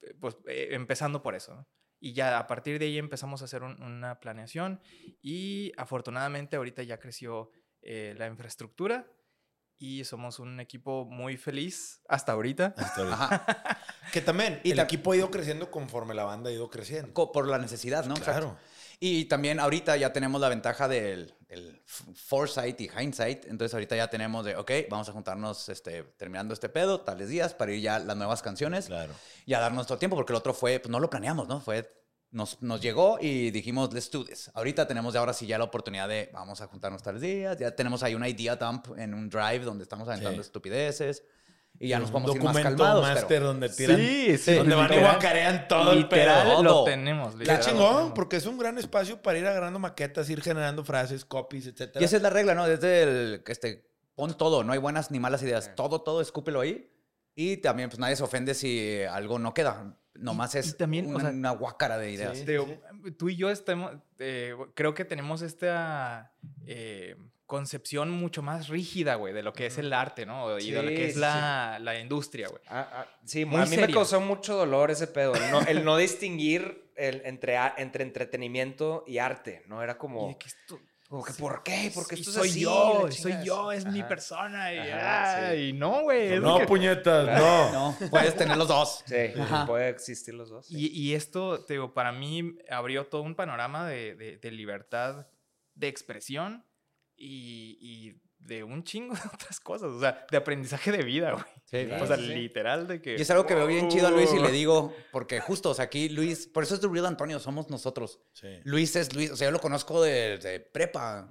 eh, pues, eh, empezando por eso. Y ya a partir de ahí empezamos a hacer un- una planeación y afortunadamente ahorita ya creció eh, la infraestructura y somos un equipo muy feliz hasta ahorita. Hasta ahorita. Ajá. Que también Y el ta- equipo ha ido creciendo conforme la banda ha ido creciendo. Co- Por la necesidad, ¿no? Claro. Exacto. Y también ahorita ya tenemos la ventaja del, foresight y hindsight. Entonces ahorita ya tenemos de, ok, vamos a juntarnos este, terminando este pedo, tales días, para ir ya las nuevas canciones Claro. y a dar nuestro tiempo, porque el otro fue, pues no lo planeamos, ¿no? Fue, nos, nos llegó y dijimos, let's do this. Ahorita tenemos ya ahora sí ya la oportunidad de, vamos a juntarnos tales días. Ya tenemos ahí una idea dump en un drive donde estamos aventando Sí. estupideces y ya nos Un podemos ir más calmados. master pero- donde tiran. Sí, sí, Donde van y guacarean todo el Literal pedo. lo tenemos. Qué literal lo chingón, tenemos. porque es un gran espacio para ir agarrando maquetas, ir generando frases, copies, etcétera. Y esa es la regla, ¿no? Desde el que este, pon todo, no hay buenas ni malas ideas. Sí. Todo, todo, escúpelo ahí. Y también, pues nadie se ofende si algo no queda. Nomás Y- es y también, o una, sea, una guácara de ideas. Sí. Te- tú y yo estamos, eh, creo que tenemos esta eh, concepción mucho más rígida, güey, de lo que es el arte, ¿no? Y de lo que es sí, la, la industria, güey. Ah, ah, sí, Muy a mí me causó mucho dolor ese pedo. El no, el no distinguir el, entre, entre entretenimiento y arte. No era Y como, que que, ¿por qué? Porque esto soy es así. yo, soy yo, es mi Ajá. persona. Y, Ajá, ah, sí. y no, güey. No, que- puñetas, no. No, puedes tener los dos. Sí, Ajá. puede existir los dos. sí. Y, y esto, te digo, para mí abrió todo un panorama de, de- de libertad de expresión y, y de un chingo de otras cosas. O sea, de aprendizaje de vida, güey. Sí, o sea, sí, literal de que... Y es algo que veo bien chido a Luis y le digo, porque justo, o sea, aquí Luis, por eso es The Real Antonio, somos nosotros. Sí. Luis es Luis, o sea, yo lo conozco de, de prepa,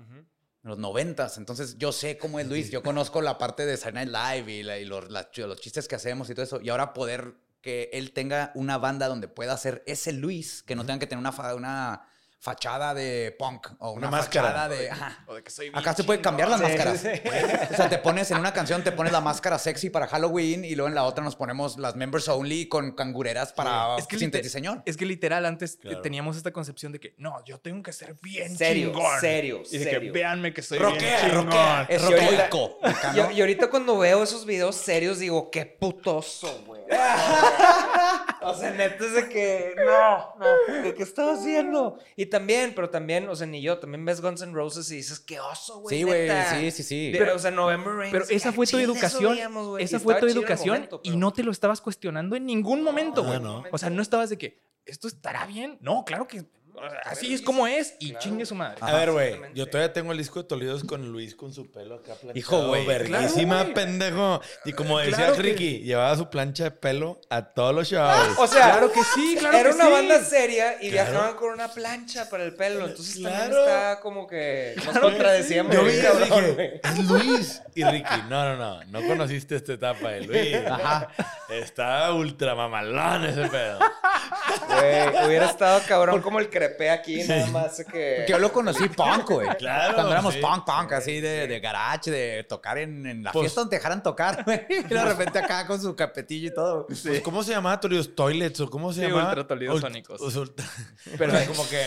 en los noventas, entonces yo sé cómo es Luis, yo conozco la parte de Saturday Night Live y, la- y los, la- los chistes que hacemos y todo eso, y ahora poder que él tenga una banda donde pueda ser ese Luis, que no tenga que tener una, una fachada de punk o una, Una máscara. fachada de... ajá. O de que soy Acá se puede cambiar las Sí, máscaras. sí. O sea, te pones en una canción, te pones la máscara sexy para Halloween y luego en la otra nos ponemos las members only con cangureras para Es que. Es que literal antes Claro. teníamos esta concepción de que no, yo tengo que ser bien Serio, chingón. serio, Y de que véanme que soy Rockea, bien chingón. es Y y ahorita cuando veo esos videos serios digo, qué putoso, güey. o sea, neta es de que, no, no, ¿de qué estaba haciendo? Y también, pero también, o sea, ni yo, también ves Guns N' Roses y dices, qué oso, güey. Sí, güey, neta". sí, sí, sí. Pero, o sea, November Rain. Pero esa fue tu educación. esa fue tu educación momento, y no te lo estabas cuestionando en ningún momento, güey. no. O sea, no estabas de que esto estará bien. No, claro que así es como es y claro. chingue su madre. A ver, güey, yo todavía tengo el disco de Tolidos con Luis con su pelo acá planchado. Hijo, güey, Verguísima, claro, pendejo. Y como decía Claro que- Ricky, llevaba su plancha de pelo a todos los shows. O sea, Claro que sí, claro era que una sí. banda seria y Claro. viajaban con una plancha para el pelo. Entonces también Claro. está como que nos Claro que contradecíamos. Yo vi dije, es Luis. Y Ricky, no, no, no, no conociste esta etapa de Luis. Ajá. Está ultra mamalón ese pedo. Güey, hubiera estado cabrón como el crepé aquí, nada más que... Yo lo conocí punk, güey. Claro, Cuando éramos sí. punk, punk, así de, de garage, de tocar en, en la Pues- fiesta donde dejaran tocar, güey. Y de repente acá con su capetillo y todo. Pues, ¿Cómo se llamaba Tolidos? ¿Toilets o cómo se Sí, llamaba? ultratolidos Ult- sónicos. ultra- Pero, como que...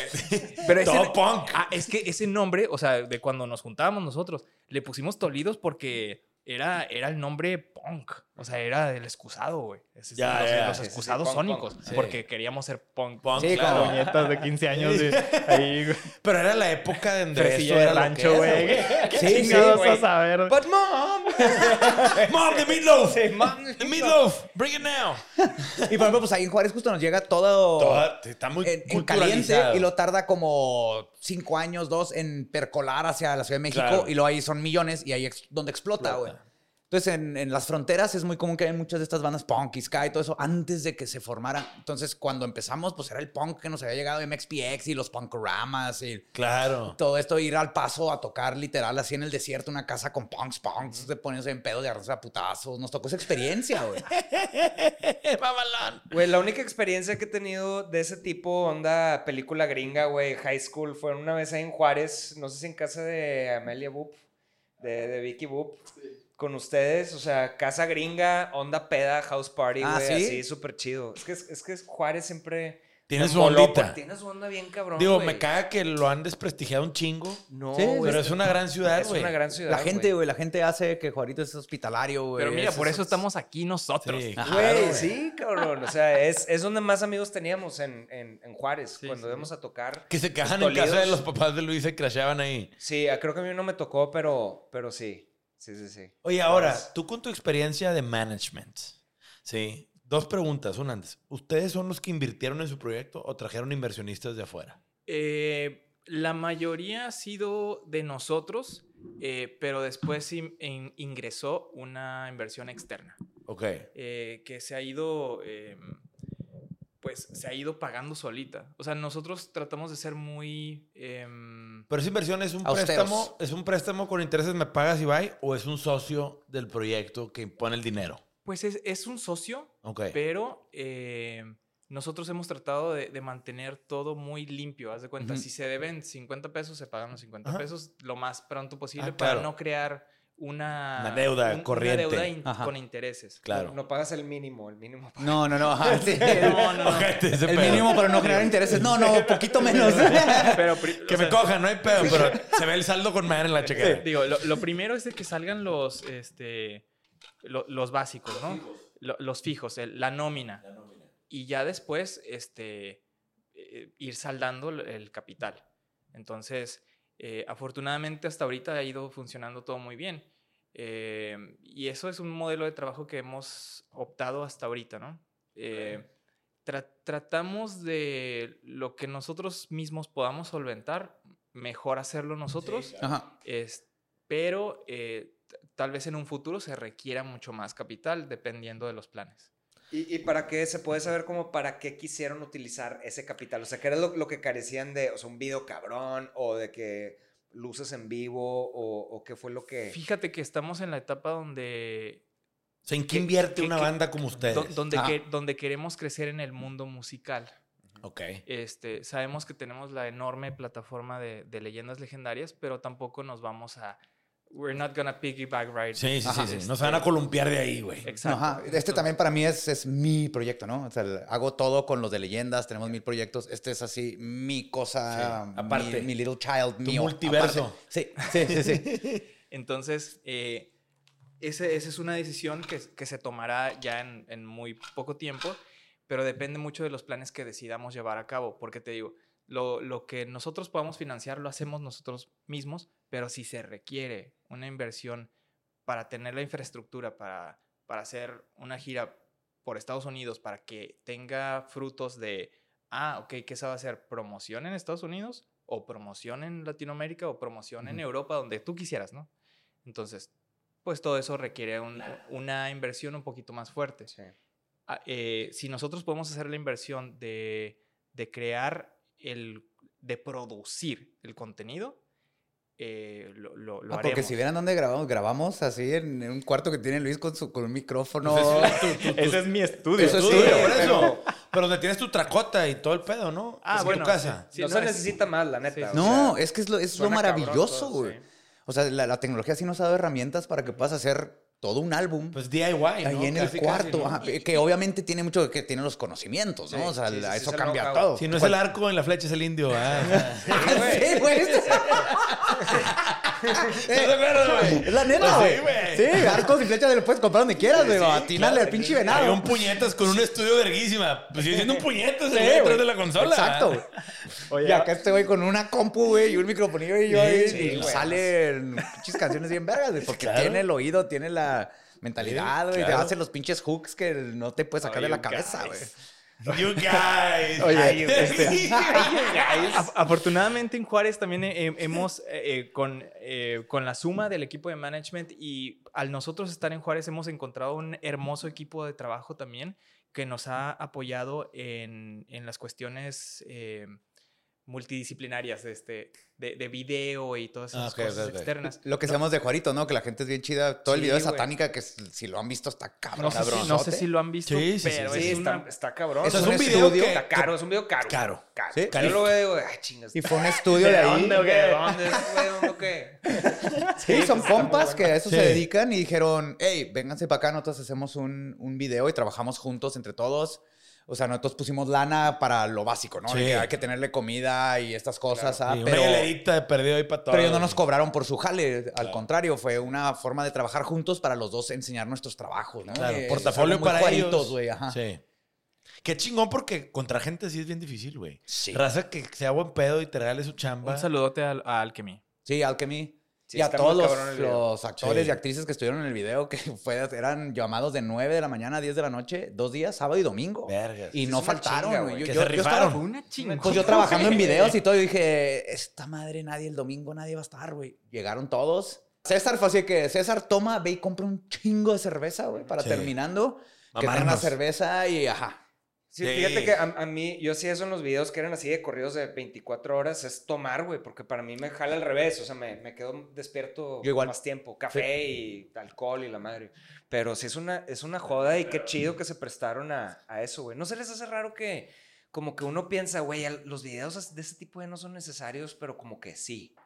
pero ese- Todo punk. Ah, es que ese nombre, o sea, de cuando nos juntábamos nosotros, le pusimos Tolidos porque era, era el nombre punk. O sea, era el excusado, güey. Es- es- Ya, los, ya. los Sí, sí, sí, excusados punk, sónicos. punk. Sí. Porque queríamos ser punk. Punk, Sí, claro. Puñetas de 15 años de ahí, güey. Pero era la época de eso de rancho, güey. ¿Qué Sí, sí, chingados a ver? But mom. Mom, the meatloaf. Sí, mom. The meatloaf. Bring it now. Y por ejemplo, pues ahí en Juárez justo nos llega todo... Toda- está muy en, caliente y lo tarda como cinco años, dos en percolar hacia la Ciudad de México Claro. y luego ahí son millones y ahí ex- donde explota, güey. Entonces en, en las fronteras es muy común que hay muchas de estas bandas punk y ska y todo eso antes de que se formara. Entonces cuando empezamos pues era el punk que nos había llegado MXPX y los punkoramas y Claro. todo esto, ir al paso a tocar literal así en el desierto, una casa con punks, punks, te pones en pedo de arroz a putazos. Nos tocó esa experiencia, güey. Mamalón. Güey, la única experiencia que he tenido de ese tipo, onda película gringa, güey, high school, fue una vez ahí en Juárez, no sé si en casa de Amelia Boop, de, de Vicky Boop, con ustedes, o sea, casa gringa, onda peda, house party, güey, Ah, ¿sí? así, súper chido. Es que, es que Juárez siempre... Tiene su ondita. Tiene su onda bien cabrón, Digo, güey. me caga que lo han desprestigiado un chingo. No, Sí, güey, Pero es una gran ciudad, es güey. una gran ciudad, La gente, güey, la gente hace que Juarito es hospitalario, güey. Pero mira, Es- por es- eso estamos aquí nosotros. Sí. Ajá. Güey, sí, cabrón. O sea, es, es donde más amigos teníamos en, en, en Juárez. Sí, cuando sí. íbamos a tocar. Que se Los en casa de los papás de Luis y crasheaban ahí. Sí, ah, creo que a mí no me tocó, pero, pero sí. Sí, sí, sí. Oye, ahora, tú con tu experiencia de management, ¿sí? Dos preguntas, una antes. ¿Ustedes son los que invirtieron en su proyecto o trajeron inversionistas de afuera? Eh, la mayoría ha sido de nosotros, eh, pero después in- in- ingresó una inversión externa Ok. eh, que se ha ido, eh, pues se ha ido pagando solita. O sea, nosotros tratamos de ser muy... em, Pero esa inversión es un Austeros. préstamo, es un préstamo con intereses, me pagas y bye, o es un socio del proyecto que impone el dinero. pues es, es un socio, Ok. pero eh, nosotros hemos tratado de, de mantener todo muy limpio. Haz de cuenta, si se deben 50 pesos, se pagan los 50 Ajá. pesos lo más pronto posible Ah, para claro. no crear una, Una deuda corriente. Una deuda in- con intereses. Claro. No, no pagas el mínimo, el mínimo. No, no, no. ajá, sí. No, no, El pedo. mínimo para no generar intereses. No, no, poquito menos. Pero, Que me sea, cojan, no hay pedo, pero se ve el saldo con madre en la chequera. Digo, lo, lo primero es de que salgan los, este, lo- los básicos, ¿no? Lo- los fijos, el- la nómina. Y ya después, este, eh, ir saldando el capital. Entonces, eh, afortunadamente hasta ahorita ha ido funcionando todo muy bien. Eh, y eso es un modelo de trabajo que hemos optado hasta ahorita, ¿no? Eh, tra- tratamos de lo que nosotros mismos podamos solventar, mejor hacerlo nosotros. Ajá. Es, pero eh, tal vez en un futuro se requiera mucho más capital dependiendo de los planes. ¿Y, y para qué se puede saber como para qué quisieron utilizar ese capital? O sea, ¿qué era lo, lo que carecían de, o sea, un video cabrón o de que luces en vivo o, o qué fue lo que... Fíjate que estamos en la etapa donde, O sea, ¿en qué invierte que- una que- banda como ustedes? do- donde, que- donde queremos crecer en el mundo musical. Ok. Este, sabemos que tenemos la enorme plataforma de, de leyendas legendarias, pero tampoco nos vamos a... We're not gonna piggyback right. Sí, sí, Ajá. sí, sí. No se van a columpiar de ahí, güey. Exacto. Ajá. Este también para mí es, es mi proyecto, ¿no? O sea, hago todo con los de leyendas, tenemos mil proyectos. Este es así mi cosa, Sí, aparte. Mi, mi little child mío. multiverso. aparte. Sí, sí, sí, sí. Entonces, eh, ese- esa es una decisión que, que se tomará ya en, en muy poco tiempo, pero depende mucho de los planes que decidamos llevar a cabo, porque te digo, lo, lo que nosotros podamos financiar lo hacemos nosotros mismos, pero si se requiere una inversión para tener la infraestructura, para, para hacer una gira por Estados Unidos, para que tenga frutos de, ah, ok, ¿qué se va a hacer? ¿Promoción en Estados Unidos? ¿O promoción en Latinoamérica? ¿O promoción en. Europa? Donde tú quisieras, ¿no? Entonces, pues todo eso requiere un- una inversión un poquito más fuerte. Sí. Ah, eh, si nosotros podemos hacer la inversión de, de crear el, de producir el contenido, eh, lo, lo, lo Ah, porque si vieran dónde grabamos, grabamos así en, en un cuarto que tiene Luis con, su, con un micrófono. Ese es mi estudio. Eso es Estudio, tuyo, por eso. pero- donde tienes tu tracota y todo el pedo, ¿no? Ah, Es bueno, tu casa. sí. no, no, se es- necesita más, la neta. sí. o no, sea, es que es lo, es lo maravilloso, güey. sí. O sea, la, la tecnología sí nos ha dado herramientas para que puedas hacer todo un álbum. Pues DIY, ¿no? Ahí en el casi, cuarto, ¿no? ajá, que obviamente tiene mucho que tiene los conocimientos, ¿no? Sí, o sea, sí, sí, la- sí, eso cambia todo. Si no es el arco en la flecha, es el indio. Ah, Sí, güey. ¿Estás de acuerdo, güey? Es la neta, Pues güey. sí, güey. Sí, arcos y flechas lo puedes comprar donde quieras, güey. Atínale al pinche Hay venado. un puñetas con un estudio verguísima. Pues sigue siendo un puñetas Sí, detrás de la consola. Exacto. Oye, Y acá este güey con una compu, güey, y un microfonillo y yo ahí. Sí, y salen pinches canciones bien vergas, güey. Porque Claro. tiene el oído, tiene la mentalidad, güey. Te claro. hace los pinches hooks que no te puedes sacar Oh, de la you cabeza, güey. You guys. Oye, este- Afortunadamente en Juárez también eh, eh, hemos, eh, eh, con, eh, con la suma del equipo de management y al nosotros estar en Juárez hemos encontrado un hermoso equipo de trabajo también que nos ha apoyado en, en las cuestiones multidisciplinarias este, de, de video y todas esas Ah, ok, cosas ok, ok. externas. Lo que seamos de Juarito, ¿no? Que la gente es bien chida. Todo el Sí, video de güey. Satánica, que si lo han visto, está cabrón. No sé, si, no sé si lo han visto, Sí, sí, pero sí. Sí, es está, una- está cabrón. Eso es es un video que- Está caro, es un video caro. Caro. Caro. Sí. Yo lo veo y digo, ay, chingas. Y fue un estudio de ahí. dónde, o qué? ¿De dónde, güey? ¿Dónde o qué? Sí, son compas que a eso Sí. se dedican y dijeron, hey, vénganse para acá, nosotros hacemos un, un video y trabajamos juntos entre todos. O sea, nosotros pusimos lana para lo básico, ¿no? De que hay que tenerle comida y estas cosas, ah, Sí, pero, Una de perdido ahí para todos. pero ellos no nos cobraron por su jale. Al Claro. contrario, fue una forma de trabajar juntos para los dos enseñar nuestros trabajos, ¿no? Claro, Eh, portafolio para ellos. güey, ajá. Sí. Qué chingón porque contra gente sí es bien difícil, güey. Sí. Raza que sea buen pedo y te regale su chamba. un saludote al- a Alchemy. Sí, Alchemy. Sí, y a todos los, actores Sí. y actrices que estuvieron en el video, que fue, eran llamados de 9 de la mañana a 10 de la noche, dos días, sábado y domingo. Vergas. Y no una faltaron, chinga, güey. Yo, Que yo- se yo. Una chingada. pues yo trabajando en videos y todo, y dije, esta madre nadie el domingo, nadie va a estar, güey. Llegaron todos. César fue así que César toma, ve y compra un chingo de cerveza, güey, para Sí. terminando. Que tengan la Mamarnos. cerveza y ajá. Sí, Sí. fíjate que a, a mí, yo sí eso en los videos que eran así de corridos de 24 horas, es tomar, güey, porque para mí me jala al revés, o sea, me, me quedo despierto igual. más tiempo, café y alcohol y la madre. Pero sí es una, es una joda y qué chido que se prestaron a, a eso, güey. ¿No se les hace raro que como que uno piensa, güey, los videos de ese tipo de no son necesarios, pero como que sí?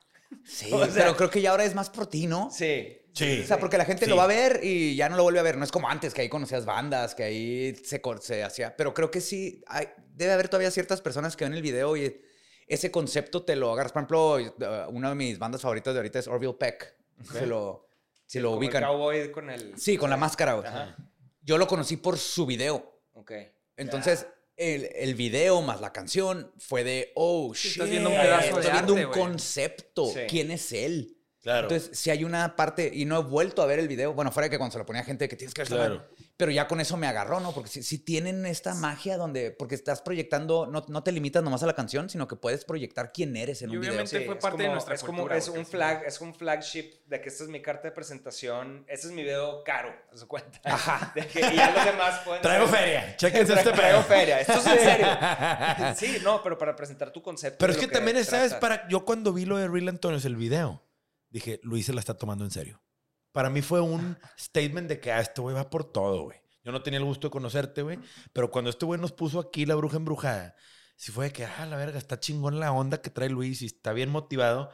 Sí, O sea- pero creo que ya ahora es más por ti, ¿no? Sí. Sí. O sea, porque la gente Sí. lo va a ver y ya no lo vuelve a ver. No es como antes, que ahí conocías bandas, que ahí se, se hacía. Pero creo que sí, hay- debe haber todavía ciertas personas que ven el video y ese concepto te lo agarras. Por ejemplo, uh, una de mis bandas favoritas de ahorita es Orville Peck. Se lo, si lo Como el ubican. cowboy con el... Sí, con la máscara. Yo lo conocí por su video. Ok. Entonces, el, el video más la canción fue de, oh, shit. estás viendo un pedazo de estoy viendo arte, un concepto. Sí. ¿Quién es él? Claro. Entonces, si hay una parte, y no he vuelto a ver el video, bueno, fuera de que cuando se lo ponía gente que tienes que ver Claro. pero ya con eso me agarró, ¿no? Porque si, si tienen esta magia donde, porque estás proyectando, no, no te limitas nomás a la canción, sino que puedes proyectar quién eres en Y un video. obviamente- fue es parte de como- nuestra es como cultura, es güey, un que flag es un flagship de que esta es mi carta de presentación este es mi video caro a su cuenta Ajá. De que- y ya los demás pueden Traigo feria. Chéquense este traigo pedo. feria esto es en serio sí no pero para presentar tu concepto Pero es lo que también, ¿sabes? Para, yo cuando vi lo de Real Antonio, el video, dije, Luis se la está tomando en serio. Para mí fue un statement de que ah, este güey va por todo, güey. Yo no tenía el gusto de conocerte, güey. Pero cuando este güey nos puso aquí la bruja embrujada, sí fue de que, ah, la verga, está chingón la onda que trae Luis y está bien motivado.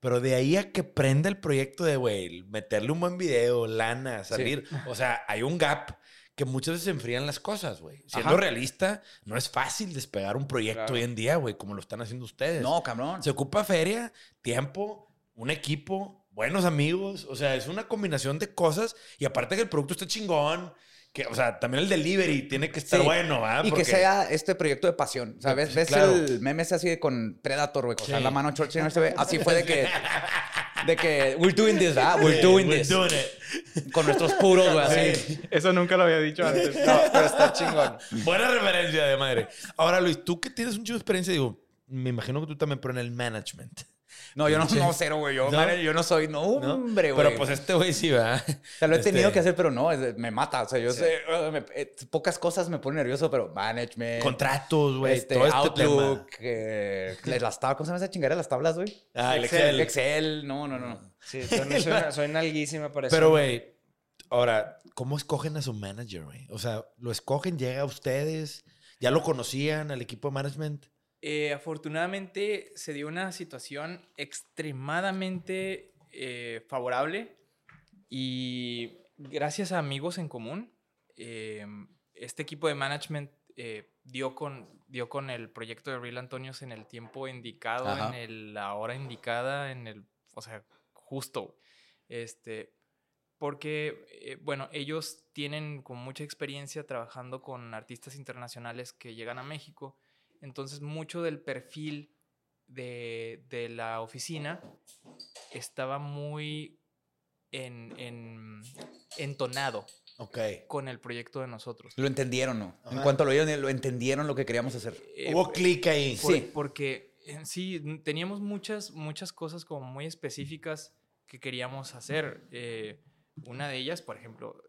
Pero de ahí a que prenda el proyecto de, güey, meterle un buen video, lana, salir. O sea, hay un gap que muchas veces se enfrían las cosas, güey. Siendo Ajá. realista, no es fácil despegar un proyecto Claro. hoy en día, güey, como lo están haciendo ustedes. No, cabrón. Se ocupa feria, tiempo, un equipo, buenos amigos. O sea, es una combinación de cosas. Y aparte que el producto esté chingón. Que, o sea, también el delivery tiene que estar Sí. bueno, ¿ah? Y Porque- que sea este proyecto de pasión. O sea, ¿ves, ves claro. el meme ese así de con Predator, güey? O sea, Sí. la mano no se ve. Así fue de que, de que, we're doing this, ¿ah? We're doing We're this. doing it. Con nuestros puros, güey, así. Eso nunca lo había dicho antes. no pero está chingón Buena referencia de madre. Ahora, Luis, tú que tienes un chido de experiencia, digo, me imagino que tú también, pero en el management. No, yo no, no, cero, güey. Yo, ¿No? madre, yo no soy, no, hombre, güey. Pero pues este güey sí, va. O sea, lo he tenido Este, que hacer, pero no, es- me mata. O sea, yo Sí. sé, uh, me- eh, pocas cosas me ponen nervioso, pero management, Contratos, güey. este, todo este Outlook, tema. eh, las tablas, ¿cómo se llama esa chingada? Las tablas, güey. Ah, el Excel, Excel. Excel, no, no, no. sí soy, soy nalguísima para eso Pero, güey, ahora, ¿cómo escogen a su manager, güey? O sea, ¿lo escogen? ¿Llega a ustedes? ¿Ya lo conocían al equipo de management? Eh, afortunadamente se dio una situación extremadamente eh, favorable y gracias a amigos en común, eh, este equipo de management eh, dio, con, dio con el proyecto de Real Antonios en el tiempo indicado, Ajá. en el- la hora indicada, en el, o sea, justo. Este, porque, eh, bueno, ellos tienen con mucha experiencia trabajando con artistas internacionales que llegan a México. Entonces, mucho del perfil de, de la oficina estaba muy en, en- entonado con el proyecto de nosotros. Lo entendieron, ¿no? En cuanto lo oyeron, lo entendieron lo que queríamos hacer. Eh, Hubo clic ahí. por- Sí. Porque en sí teníamos muchas, muchas cosas como muy específicas que queríamos hacer. Eh, una de ellas, por ejemplo,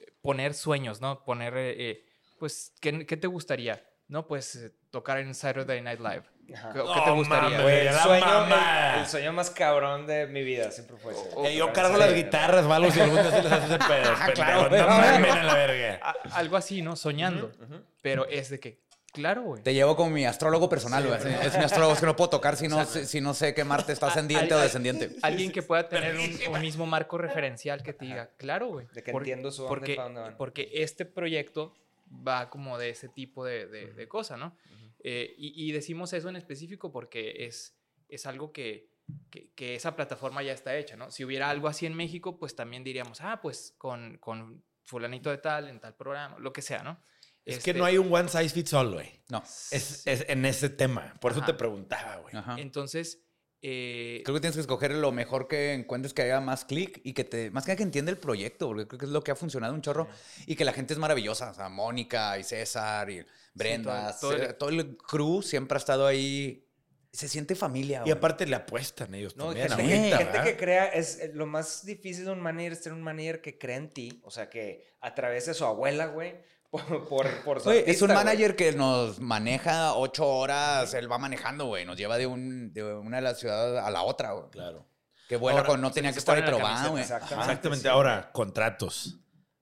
eh, poner sueños, ¿no? Poner, eh, eh, pues, ¿qué, qué te gustaría? No, pues eh, tocar en Saturday Night Live. Ajá. ¿Qué, qué te gustaría? el, sueño, el, el sueño más cabrón de mi vida siempre fue ese. Eh, yo cargo las guitarras, malos, y algún día se les hace ese pedo. Ah, claro, güey. No mames a la verga. Algo así, ¿no? Soñando. Pero es de que, claro, güey. Te llevo como mi astrólogo personal, güey. Es- Es mi astrólogo, es que no puedo tocar si no, sé- si no sé que Marte está ascendiente al- o descendiente. Alguien que pueda tener un, un mismo marco referencial que te diga, claro, güey. De que por- entiendo su dónde porque, pa' dónde van. porque este proyecto va como de ese tipo de, de, de cosa, ¿no? Eh, y, y decimos eso en específico porque es, es algo que, que, que esa plataforma ya está hecha, ¿no? Si hubiera algo así en México, pues también diríamos, ah, pues con, con fulanito de tal, en tal programa, lo que sea, ¿no? Es que Este, no hay un one size fits all, güey. No. Es, es en ese tema. Por eso Ajá. te preguntaba, güey. Entonces, eh, Creo que tienes que escoger lo mejor que encuentres que haya más clic y que te, más que nada que entienda el proyecto, porque creo que es lo que ha funcionado un chorro y que la gente es maravillosa. O sea, Mónica y César y Brenda, todo el- se- todo, el crew siempre ha estado ahí. Se siente familia. Y güey. aparte le apuestan ellos No, también. gente, gente ¿verdad? que crea, es eh, lo más difícil de un manager es tener un manager que crea en ti, o sea, que a través de su abuela, güey, por, por, por su Güey, es un manager que nos maneja ocho horas, él va manejando, güey. Nos lleva de, un, de una de las ciudades a la otra, güey. Claro. Que vuela Ahora, no tenía que estar camiseta, güey. exactamente. Exactamente. sí. Ahora, contratos.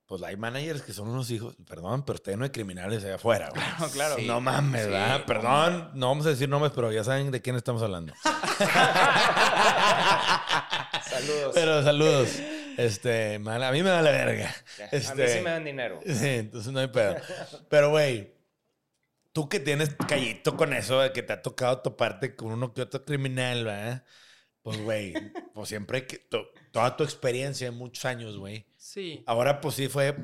Pues hay managers que son unos hijos, perdón, pero ustedes no hay criminales allá afuera, güey. no, claro. Sí. no mames, sí, ¿verdad? no Perdón, no vamos a decir nombres, pero ya saben de quién estamos hablando. Saludos. Pero saludos. Este, mal- a mí me da la verga. Ya, A Este, mí sí me dan dinero. Sí, entonces no hay pedo. Pero, güey, tú que tienes callito con eso de que te ha tocado toparte con uno que otro criminal, ¿verdad? Pues, güey, pues siempre que to- toda tu experiencia en muchos años, güey. Sí. Ahora, pues sí fue,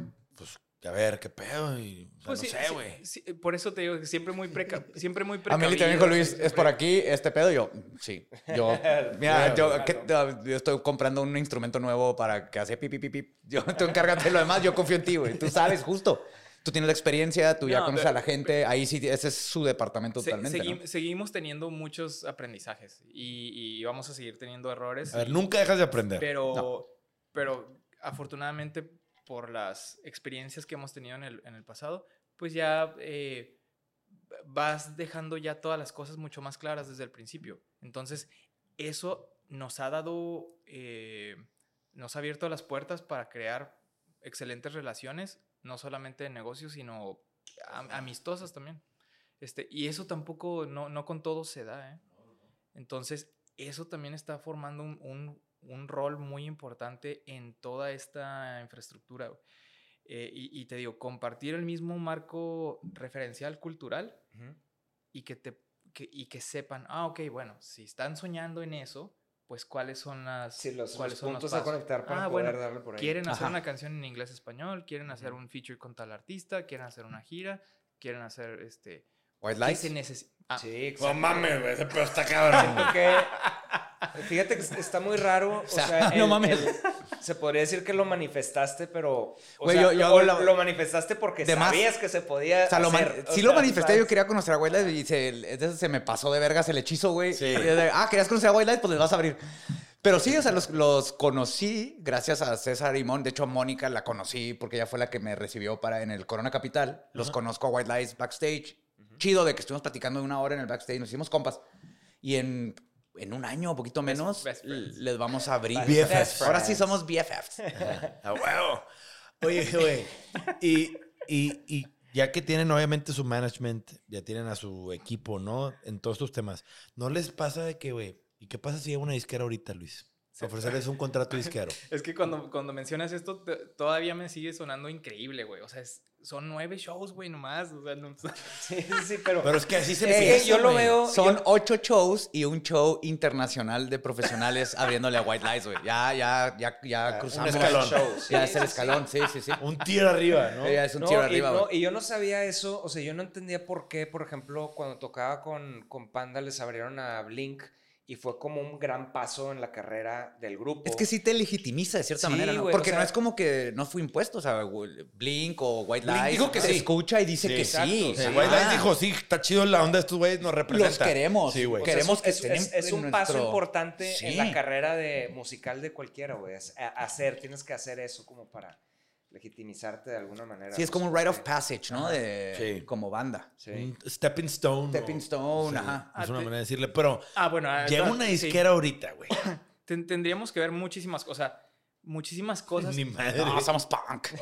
a ver, qué pedo. Y, o sea, Pues no sí, sé, güey. sí, por eso te digo que siempre muy, preca siempre muy A precavido. Meli también dijo Luis, siempre- es por aquí, este pedo. Yo, sí. Yo, mira, Claro, yo, ¿qué- yo estoy comprando un instrumento nuevo para que hace pipi, pipi, pip. Yo, tú encárgate de lo demás, yo confío en ti, güey. Tú sabes, justo. Tú tienes la experiencia, tú ya No, conoces pero- a la gente. Ahí sí, ese es su departamento Se- totalmente, segui- ¿no? Seguimos teniendo muchos aprendizajes y, y vamos a seguir teniendo errores. A ver, y- nunca dejas de aprender. pero, pero afortunadamente por las experiencias que hemos tenido en el, en el pasado, pues ya eh, vas dejando ya todas las cosas mucho más claras desde el principio. Entonces, eso nos ha dado, eh, nos ha abierto las puertas para crear excelentes relaciones, no solamente de negocios, sino am- amistosas también. Este, y eso tampoco, no, no con todo se da, ¿eh? Entonces, eso también está formando un, un- un rol muy importante en toda esta infraestructura. Eh, y, y te digo, compartir el mismo marco referencial cultural Ujú. y que, te, que- y que sepan, ah, ok, bueno, si están soñando en eso, pues cuáles son las Sí, los, cuáles los son los puntos a pasos? conectar para Ah, poder bueno, darle por ahí. Quieren hacer Ajá. una canción en inglés español, quieren hacer un feature con tal artista, quieren hacer una gira, quieren hacer este. White ¿Qué Lies. se? Ah, Sí, No mames, güey, ese pedo está cabrón. Porque fíjate que está muy raro. O sea, sea, no mames. el- se podría decir que lo manifestaste, pero. O Güey, sea, yo- yo lo, hago la- lo manifestaste porque De más. sabías que se podía. O sea, lo. O sí sea, lo manifesté, yo quería conocer a White Lies y se, se me pasó de vergas el hechizo, güey. Sí. Ah, ¿querías conocer a White Lies? Pues les vas a abrir. Pero sí, o sea, los, los conocí gracias a César y Mon. De hecho, a Mónica la conocí porque ella fue la que me recibió para en el Corona Capital. Los conozco a White Lies backstage. Chido de que estuvimos platicando una hora en el backstage, nos hicimos compas. Y en, en un año o poquito menos best les vamos a abrir. BFFs. Ahora sí somos BFFs. A huevo. Oye, güey. Y, y, y ya que tienen obviamente su management, ya tienen a su equipo, ¿no? En todos estos temas. ¿No les pasa de que, güey, ¿y qué pasa si llega una disquera ahorita, Luis? Ofrecerles un contrato disquero. Es que cuando, cuando mencionas esto, te- todavía me sigue sonando increíble, güey. O sea, es- son nueve shows, güey, nomás. O sea, no- Sí, sí, sí, pero. Pero es que así se que empieza, yo lo güey. veo. Son yo- ocho shows y un show internacional de profesionales abriéndole a White Lies, güey. Ya, ya, ya, ya cruzamos. un escalón. show, sí, Ya es el escalón, sí, sí, sí. Un tiro arriba, ¿no? Ya es un No, tiro y, arriba, no, y yo no sabía eso, o sea, yo no entendía por qué, por ejemplo, cuando tocaba con, con Panda les abrieron a Blink y fue como un gran paso en la carrera del grupo. Es que sí te legitimiza de cierta Sí, manera, ¿no? güey, Porque o sea- no es como que no fue impuesto, o sea, Blink o White Blink Lies. dijo que se sí. escucha y dice Sí, que exacto, sí. White Lies Ah, dijo, sí, está chido la onda de estos güeyes, nos representa. Los queremos. Sí, güey. O sea, Queremos es, que es- un paso importante Sí. en la carrera de musical de cualquiera, güey. hacer, tienes que hacer eso como para legitimizarte de alguna manera. Sí, es no como un rite of passage, ¿no? De, Sí. Como banda. Sí. Un stepping stone. Stepping o- Stone, Sí, ajá. Es Ah, una te- manera de decirle, pero Ah, bueno. ah, llega no, una sí. disquera ahorita, güey. Ten- tendríamos que ver muchísimas cosas. Muchísimas cosas. Ni madre. No, somos punk.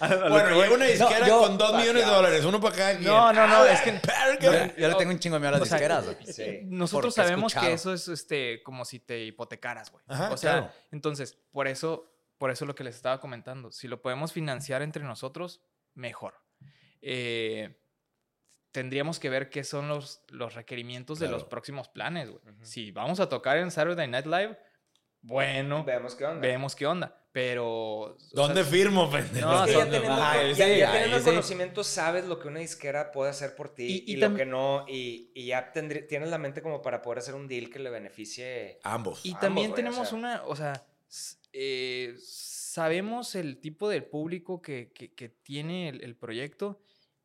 Bueno, llega una disquera yo- con dos millones de dólares, uno para cada quien. No, no, no, ¡A es la que- verga! Yo, yo le tengo un chingo de miedo a las O sea, disqueras. güey. Sí. Nosotros sabemos que eso es este, como si te hipotecaras, güey. Ajá, o sea, claro. entonces, por eso, por eso lo que les estaba comentando. Si lo podemos financiar entre nosotros, mejor. Eh, tendríamos que ver qué son los, los requerimientos de los Claro. próximos planes, güey. Ujú. Si vamos a tocar en Saturday Night Live, bueno, Veamos qué onda. vemos qué onda. Pero. ¿Dónde firmo, pendejo? No, Es ya teniendo, ya- sí, ya ahí teniendo sí. conocimiento sabes lo que una disquera puede hacer por ti Y- y, y lo que no, y, y ya tendrí- tienes la mente como para poder hacer un deal que le beneficie. Ambos. Y Ambos, también güey, o tenemos sea. una, o sea, eh, sabemos el tipo de público que, que- que tiene el, el proyecto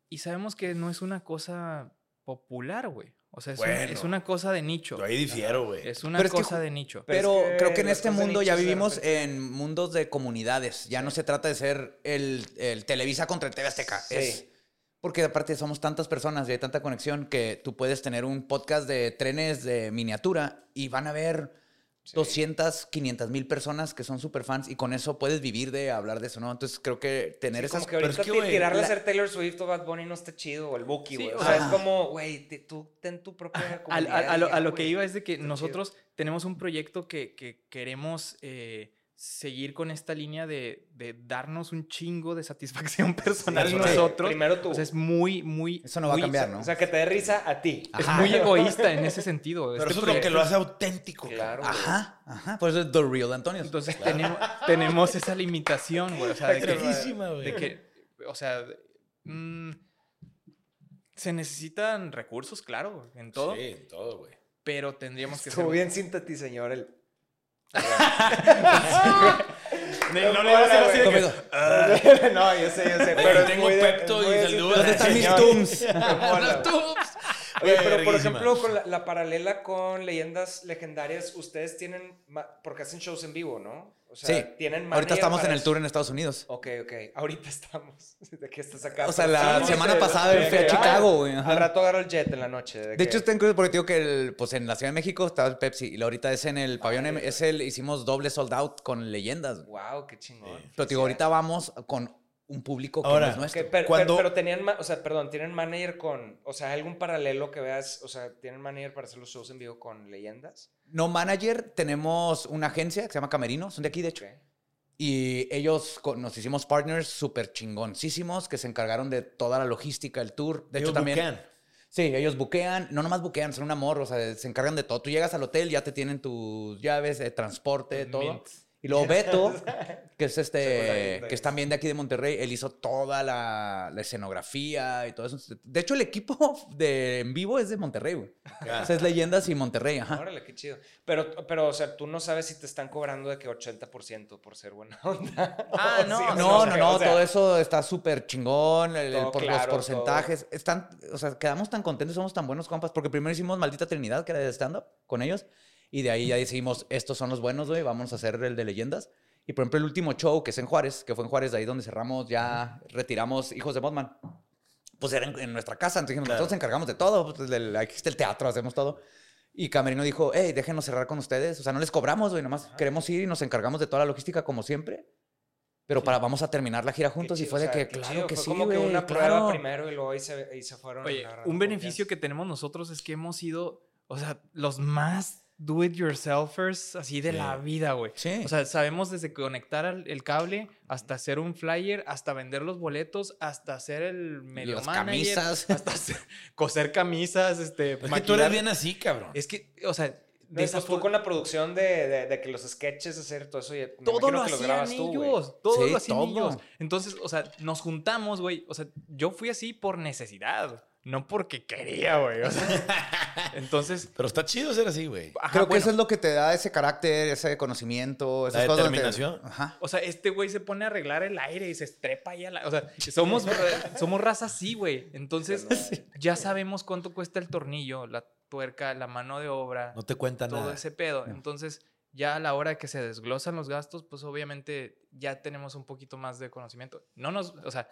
y sabemos que no es una cosa popular, güey. O sea, es, un- es Bueno. una cosa de nicho. Yo ahí difiero, güey. Es una Pero es que cosa de nicho. Pero Pero es que creo que en este mundo ya vivimos en mundos de comunidades. Ya no se trata de ser el, el Televisa contra el TV Azteca. Sí. Es porque aparte somos tantas personas y hay tanta conexión que tú puedes tener un podcast de trenes de miniatura y van a ver Sí. 200, 500 mil personas que son super fans y con eso puedes vivir de hablar de eso, ¿no? Entonces creo que tener Sí, esas... como que pero ahorita es que, tirarle la- a ser Taylor Swift o Bad Bunny no está chido, o el Buki, güey. o o sea, es como, güey, tú ten tu propia A, a- comunidad a lo, a que iba es de que Está chido. nosotros tenemos un proyecto que, que queremos eh, seguir con esta línea de, de darnos un chingo de satisfacción personal Sí, nosotros. Primero tú. O sea, es muy, muy... Eso no va a cambiar, ¿no? O sea, que te dé risa a ti. Es muy egoísta en ese sentido. Pero Este eso es lo que lo hace auténtico. Claro. güey. Ajá, ajá. Por eso es The Real Antonio. Entonces tenemos, tenemos esa limitación, güey. O sea, de que, Verguísima, güey. de que, o sea, mm, se necesitan recursos, claro, en todo, Sí, en todo, güey. pero tendríamos que Estuvo ser... bien sintetiseñor el... No, no le iba a hacer así de que- Conmigo. no, yo sé, yo sé. Pero tengo Pepto y saludos. ¿Dónde están mis. Tums? Los güey. Oye, pero por ejemplo, con la, la paralela con leyendas legendarias, ustedes tienen, porque hacen shows en vivo, ¿no? O sea, Sí. tienen Ahorita estamos en el tour en Estados Unidos. Ok, ok. Ahorita estamos. ¿De qué estás acá? O sea, la sí, semana pasada fui a sí. Chicago, güey. Ah. Al rato agarro el jet en la noche. De, De que- hecho, está increíble porque te digo que el, pues en la Ciudad de México estaba el Pepsi y ahorita es en el pabellón, M- es el, hicimos doble sold out con leyendas. Wow, qué chingón. Pero digo, ahorita vamos con un público que Ahora, no es nuestro. Pero, Cuando- pero, pero tenían, o sea, perdón, tienen manager con, o sea, algún paralelo que veas, o sea, tienen manager para hacer los shows en vivo con leyendas. No manager, tenemos una agencia que se llama Camerino, son de aquí de hecho. Ok. Y ellos nos hicimos partners súper chingoncísimos que se encargaron de toda la logística del tour. De hecho, Ellos también. buquean. Sí, ellos buquean, no nomás buquean, son un amor, o sea, se encargan de todo. Tú llegas al hotel, ya te tienen tus llaves, de transporte, todo. Y luego Beto, que es este, que es también de aquí de Monterrey, él hizo toda la, la escenografía y todo eso. De hecho, el equipo de en vivo es de Monterrey, güey. O sea, es Leyendas y Monterrey, ajá. Órale, qué chido. Pero, pero, o sea, tú no sabes si te están cobrando de que 80% por ser buena onda. Ah, no, sí, No, sea, no, no, o sea, todo eso está súper chingón, el- el Todo por claro, los porcentajes. Están, o sea, quedamos tan contentos, somos tan buenos compas, porque primero hicimos Maldita Trinidad, que era de stand-up, con ellos, y de ahí ya decidimos, estos son los buenos, güey, vamos a hacer el de leyendas. Y por ejemplo, el último show, que es en Juárez, que fue en Juárez, de ahí donde cerramos, ya retiramos Hijos de Mothman. Pues era en, en nuestra casa, entonces dijimos, Claro. nosotros nos encargamos de todo, pues, del- aquí está el teatro, hacemos todo. Y Camerino dijo, hey, déjenos cerrar con ustedes. O sea, no les cobramos, güey, nomás queremos ir y nos encargamos de toda la logística como siempre. Pero para, vamos a terminar la gira juntos y chido, fue o de sea, que, claro chido, que fue sí, como que güey, una prueba claro. primero y luego ahí se, ahí se fueron. Oye, un beneficio que tenemos nosotros es que hemos sido, o sea, los más do-it-yourselfers así de la vida, güey. Sí. O sea, sabemos desde conectar el cable hasta hacer un flyer, hasta vender los boletos, hasta hacer el medio Las manager, camisas. hasta hacer- coser camisas, este, Es que tú eres bien así, cabrón. Es que, o sea, De pues tú fue- con la producción de, de, de que los sketches, hacer todo eso, me todo lo que hacían grabas tú, güey. ellos, todo Sí, lo hacían todo. ellos. Entonces, o sea, nos juntamos, güey. O sea, yo fui así por necesidad, no porque quería, güey. O sea, entonces, Pero está chido ser así, güey. ajá, Creo que bueno, eso es lo que te da ese carácter, ese conocimiento, donde- determinación. Ajá. O sea, este güey se pone a arreglar el aire y se estrepa ahí a la... O sea, somos, somos raza así, güey. Entonces, ya sabemos cuánto cuesta el tornillo, la tuerca, la mano de obra, No te cuenta todo nada. ese pedo. Entonces, ya a la hora de que se desglosan los gastos, pues obviamente ya tenemos un poquito más de conocimiento. No nos... O sea,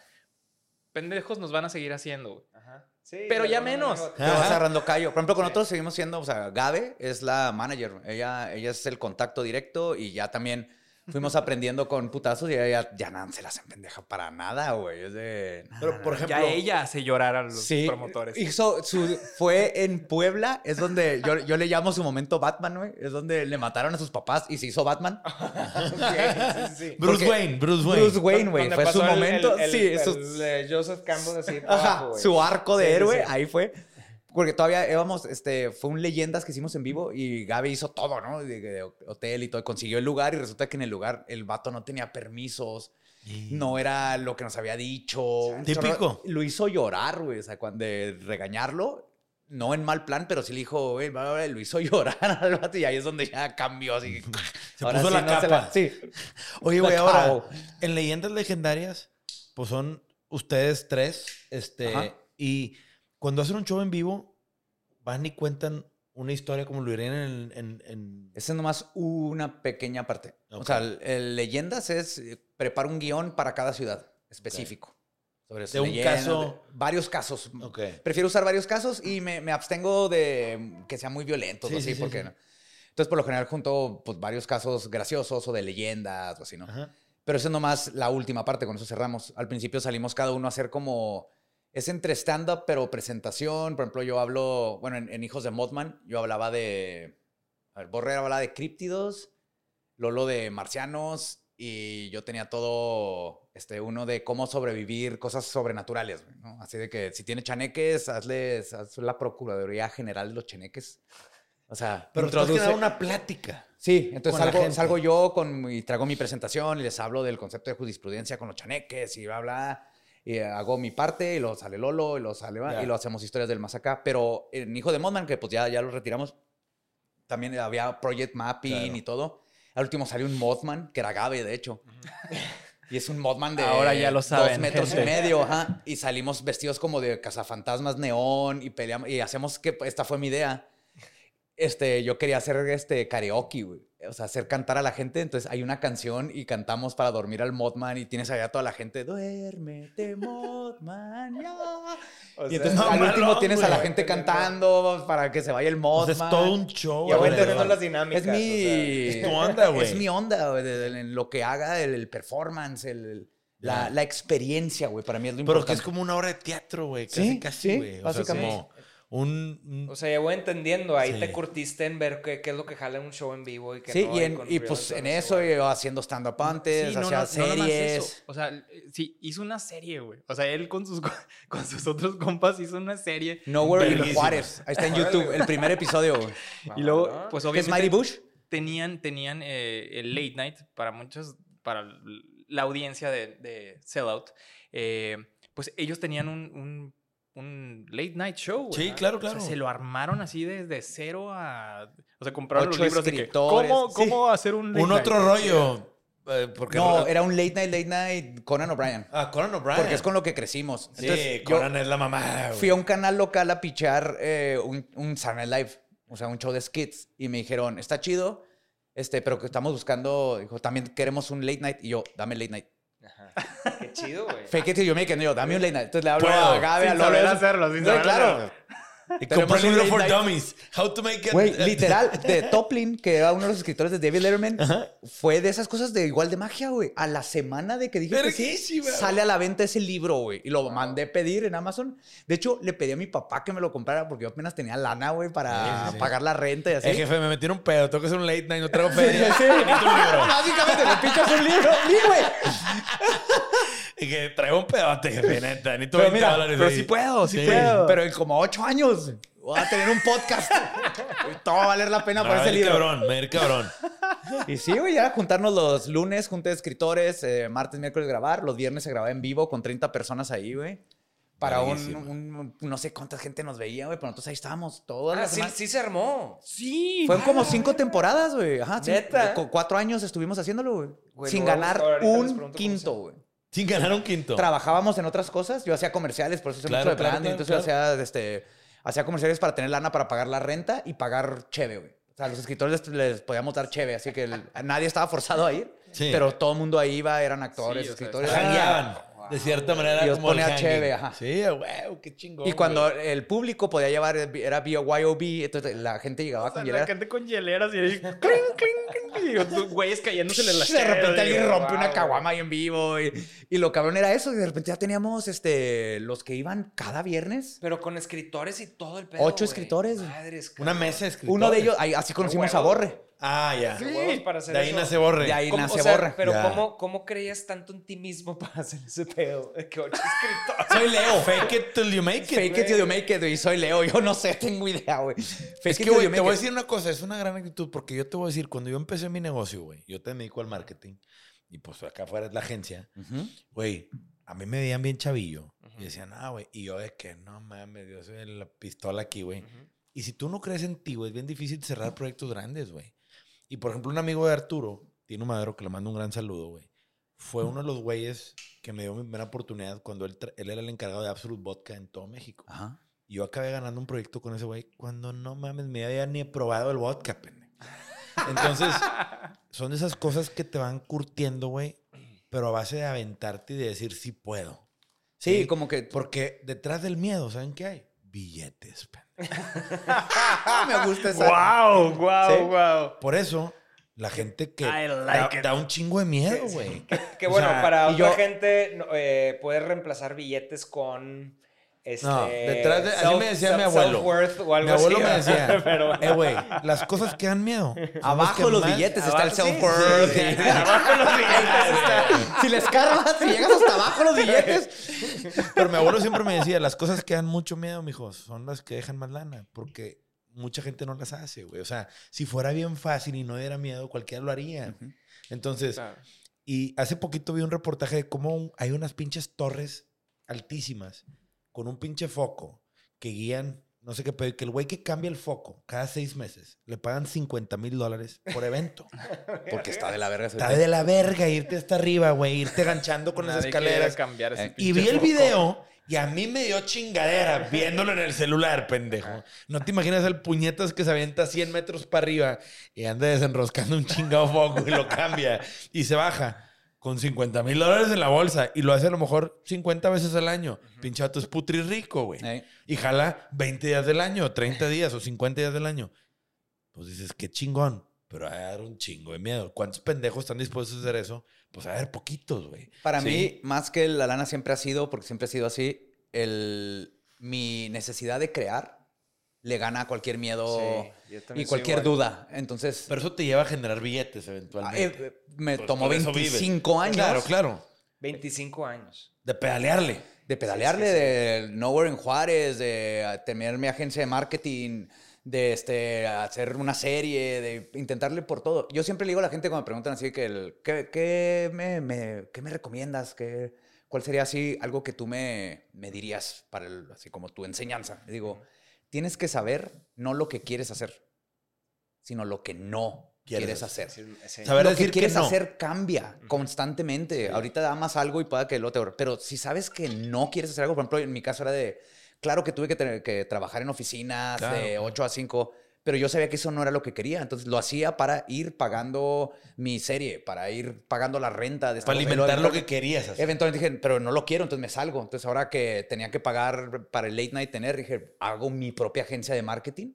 pendejos nos van a seguir haciendo, güey. Ajá. Sí, Pero ya menos. Te vas agarrando callo. Por ejemplo, con Sí. nosotros seguimos siendo, o sea, Gabe es la manager. Ella, ella es el contacto directo y ya también fuimos aprendiendo con putazos y ella ya, ya nada se las pendeja para nada, güey. Es de. Pero, por ejemplo, Ya ella hace llorar a los Sí, promotores. Hizo su, fue en Puebla, es donde yo, yo le llamo su momento Batman, güey. Es donde le mataron a sus papás y se hizo Batman. Sí, sí. Bruce porque- Wayne, Bruce Wayne. Bruce Wayne, güey. Fue su el- momento. el- el- sí, el- su, el, Joseph Campbell así. ajá, abajo, güey. su arco de Sí, sí, héroe, sí. ahí fue. Porque todavía íbamos, este, fue un leyendas que hicimos en vivo y Gaby hizo todo, ¿no? De, de hotel y todo, consiguió el lugar y resulta que en el lugar el vato no tenía permisos, no era lo que nos había dicho. Típico. Lo hizo llorar, güey, o sea, cuando de regañarlo, no en mal plan, pero sí le dijo, güey, va, va, lo hizo llorar al vato y ahí es donde ya cambió así. Se puso la no se capa. sí. Oye, La güey, ahora, en leyendas legendarias, pues son ustedes tres, este, Ajá. y cuando hacen un show en vivo, van y cuentan una historia como lo dirían en... en- en- Esa es nomás una pequeña parte. O sea, el, el leyendas es eh, prepara un guion para cada ciudad específico. Sobre De un leyendas, caso- de- varios casos. Ok. Prefiero usar varios casos y me, me abstengo de que sean muy violentos Sí, o así, sí, sí, porque sí. no. Entonces, por lo general, junto pues, varios casos graciosos o de leyendas o así, ¿no? Ajá. Pero eso es nomás la última parte, con eso cerramos. Al principio salimos cada uno a hacer como... Es entre stand-up, pero presentación. Por ejemplo, yo hablo, bueno, en, en Hijos de Mothman, yo hablaba de... A ver, hablaba de críptidos, Lolo de marcianos, y yo tenía todo, este, uno de cómo sobrevivir cosas sobrenaturales. Así de que si tiene chaneques, hazles, haz la Procuraduría General de los Chaneques. O sea, Pero introduce- dar una plática. Sí, entonces salgo yo con, y traigo mi presentación y les hablo del concepto de jurisprudencia con los chaneques y bla, bla. Y hago mi parte y lo sale Lolo y lo sale Ya. y lo hacemos historias del más acá. Pero en Hijo de Modman, que pues ya, ya lo retiramos, también había Project Mapping Claro. y todo. Al último salió un Mothman, que era Gabe, de hecho. Y es un Mothman de Ahora ya lo saben, dos metros gente. y medio, ajá. Y salimos vestidos como de cazafantasmas neón y peleamos. Y hacemos que, esta fue mi idea. Este, yo quería hacer este karaoke, güey. O sea, hacer cantar a la gente. Entonces hay una canción y cantamos para dormir al Mothman y tienes allá toda la gente, duérmete, ya. O y sea, entonces no, al último tienes a la güey. gente cantando para que se vaya el Mothman. sea, es todo un show. Ya voy entendiendo las dinámicas. Es mi, o sea. Es tu onda, güey. Es mi onda, güey, en lo que haga el, el performance, el, el- la, experiencia, güey, para mí es lo Pero importante. que es como una obra de teatro, güey. Casi, Sí, casi, sí, güey. O sea, como un... un- O sea, ya voy entendiendo. Ahí Sí. te curtiste en ver qué, qué es lo que jala un show en vivo y qué Sí, no. y, en- y pues en eso, yo haciendo stand-up antes, Sí, no, hacía no, series. eso. O sea, sí, hizo una serie, güey. O sea, él con sus, co- con sus otros compas hizo una serie. Nowhere in. Juárez. Ahí está en YouTube, el primer episodio, güey. Y luego, pues ¿Qué es obviamente Mighty Bush? tenían, tenían eh, el late night para muchos, para la audiencia de, de Sellout. eh, pues ellos tenían un, un, un late night show, güey. Sí, claro, O sea, claro. se lo armaron así desde cero a... O sea, compraron Ocho los libros de que, escritores. ¿cómo, Sí. cómo hacer un late un night? otro rollo. eh, porque No, era un late night, late night Conan O'Brien. Ah, Conan O'Brien. Porque es con lo que crecimos. Sí, Entonces, Conan es la mamá, fui a un canal local a pichar eh, un, un Saturday Night Live, o sea, un show de skits. Y me dijeron, está chido, este, pero que estamos buscando, dijo, también queremos un late night. Y yo, dame late night. Qué chido, güey. Fake it till you make it. Y yo, dame un late night. Entonces le hablo Puedo. a Gabe, a Sin Lolo. saber eso. hacerlo, sin saber claro. hacerlo. Y compré un libro for night. dummies. How to make it. Güey, literal, de Toplin, que era uno de los escritores de David Letterman, fue de esas cosas de igual de magia, güey. A la semana de que dije que sí, sale a la venta ese libro, güey. Y lo mandé pedir en Amazon. De hecho, le pedí a mi papá que me lo comprara porque yo apenas tenía lana, güey, para Sí, sí, sí. pagar la renta y así. Eh, jefe, me metí en un pedo. Tengo que hacer un late night. No traigo Sí, feria. sí. Libro. Básicamente, me pichas un libro. Sí, güey. Y que traigo un pedote, neta. Necesito Pero 20 mira, dólares. Pero ahí. sí puedo, sí, Sí. puedo. Pero en como ocho años voy a tener un podcast. Todo va a valer la pena Me por ese libro. cabrón, me cabrón. Y sí, güey, ya juntarnos los lunes, junta de escritores, eh, martes, miércoles grabar, los viernes se grababa en vivo con 30 personas ahí, güey. Para un, no sé cuánta gente nos veía, güey, pero nosotros ahí estábamos todas Ah, las sí, semanas. sí se armó. Sí. Fueron como cinco temporadas, güey. Ajá. ¿Neta? Cuatro años estuvimos haciéndolo, güey. Güey, Sin ganar un quinto, güey. Sin ganar un quinto. Trabajábamos en otras cosas. Yo hacía comerciales, por eso sé Claro, mucho de claro, branding. claro, Entonces yo hacía, este, hacía comerciales para tener lana para pagar la renta y pagar cheve, güey. O sea, los escritores les, les podíamos dar cheve, así que el- nadie estaba forzado a ir. Sí. Pero todo el mundo ahí iba, eran actores, Sí, o sea, escritores. De cierta manera, Y os como el ponía cheve, ajá. Sí, güey, qué chingón. Y cuando güey. el público podía llevar, era BYOB, entonces la gente llegaba O sea, con la hielera. gente con hieleras y ahí, clink, clink, clink, y los güeyes cayéndose en la De repente alguien rompe una wow. caguama ahí en vivo. Y, y lo cabrón era eso. Y de repente ya teníamos este, los que iban cada viernes. Pero con escritores y todo el pedo. Ocho güey. escritores. Madres, Una mesa de escritores. Uno de ellos, ahí- así conocimos a. Borre. Ah, ya. De huevos para hacer De ahí eso. nace Borre. De ahí ¿Cómo- nace o sea, Borre. Pero Ya. ¿cómo, ¿cómo creías tanto en ti mismo para hacer ese pedo? De que ocho escritores. Soy Leo. Fake it till you make it. Fake it till you make it, y soy Leo. Yo no sé, tengo idea, güey. Es que, güey, te voy a decir una cosa, es una gran actitud, porque yo te voy a decir, cuando yo empecé mi negocio, güey, yo te dedico al marketing, y pues acá afuera es la agencia, güey, a mí me veían bien chavillo, y decían, ah, güey, y yo de que, no mames, yo soy la pistola aquí, güey. Y si tú no crees en ti, güey, es bien difícil cerrar proyectos grandes, güey. Y por ejemplo, un amigo de Arturo, Tino Madero, que le mando un gran saludo, güey, fue uno de los güeyes que me dio mi primera oportunidad cuando él, él era el encargado de Absolute Vodka en todo México. Ajá. Y yo acabé ganando un proyecto con ese güey cuando no mames, me había ni probado el vodka. Entonces, son esas cosas que te van curtiendo, güey, pero a base de aventarte y de decir sí puedo. Sí, como que Porque detrás del miedo, ¿saben qué hay? Billetes. Ah, me gusta esa. ¡Wow! ¡Wow! Sí. ¡Wow! Por eso, la gente que da, like da un chingo de miedo, güey. Que O bueno, sea, para otra yo- gente no, eh, puedes reemplazar billetes con. Este, No, detrás de- así me decía mi self- abuelo. self-worth o algo Mi abuelo así. me decía, Pero, eh, güey, las cosas que dan miedo. Abajo los más- billetes está el sí, self-worth. sí, y- sí. Abajo los billetes está. Si les cargas, si llegas hasta abajo los billetes. Pero mi abuelo siempre me decía, las cosas que dan mucho miedo, mijos, son las que dejan más lana, porque mucha gente no las hace, güey. O sea, si fuera bien fácil y no diera miedo, cualquiera lo haría. Entonces, Claro. y hace poquito vi un reportaje de cómo hay unas pinches torres altísimas con un pinche foco que guían, no sé qué pedo, que el güey que cambia el foco cada seis meses le pagan 50 mil dólares por evento. Porque está de la verga. ese Está de la verga irte hasta arriba, güey, irte ganchando con las Nadie quiere escaleras. cambiar ese Eh, Y vi el foco. video y a mí me dio chingadera viéndolo en el celular, pendejo. No te imaginas el puñetas que se avienta 100 metros para arriba y anda desenroscando un chingado foco y lo cambia y se baja con 50 mil dólares en la bolsa y lo hace a lo mejor 50 veces al año. Pinche vato es putri rico, güey. Y jala 20 días del año, 30 días o 50 días del año. Pues dices, qué chingón. Pero va a dar un chingo de miedo. ¿Cuántos pendejos están dispuestos a hacer eso? Pues a ver, poquitos, güey. Para Sí. mí, más que la lana siempre ha sido, porque siempre ha sido así, el, mi necesidad de crear le gana a cualquier miedo Sí, y cualquier duda. Entonces, Pero eso te lleva a generar billetes ah, eventualmente. eh, me Pues tomó por eso vives. 25 años Claro, claro. 25 años. De pedalearle. de pedalearle, Sí, sí, sí. de Nowhere en Juárez, de tener mi agencia de marketing, de este, hacer una serie, de intentarle por todo. Yo siempre le digo a la gente cuando me preguntan así que el, ¿qué, qué me, me- qué me recomiendas? ¿Qué, ¿Cuál sería así algo que tú me, me dirías para el, así como tu enseñanza? Le digo, tienes que saber no lo que quieres hacer, sino lo que no Quieres quieres hacer. Sí, sí. Saber lo decir que que quieres no. hacer cambia constantemente. Ahorita amas algo y pueda que lo te... Pero si sabes que no quieres hacer algo, por ejemplo, en mi caso era de... Claro que tuve que, tener, que trabajar en oficinas Claro, de claro. 8 a 5, pero yo sabía que eso no era lo que quería. Entonces lo hacía para ir pagando mi serie, para ir pagando la renta. De Para alimentar lo que querías hacer. Eventualmente dije, pero no lo quiero, entonces me salgo. Entonces ahora que tenía que pagar para el late night tener, dije, hago mi propia agencia de marketing.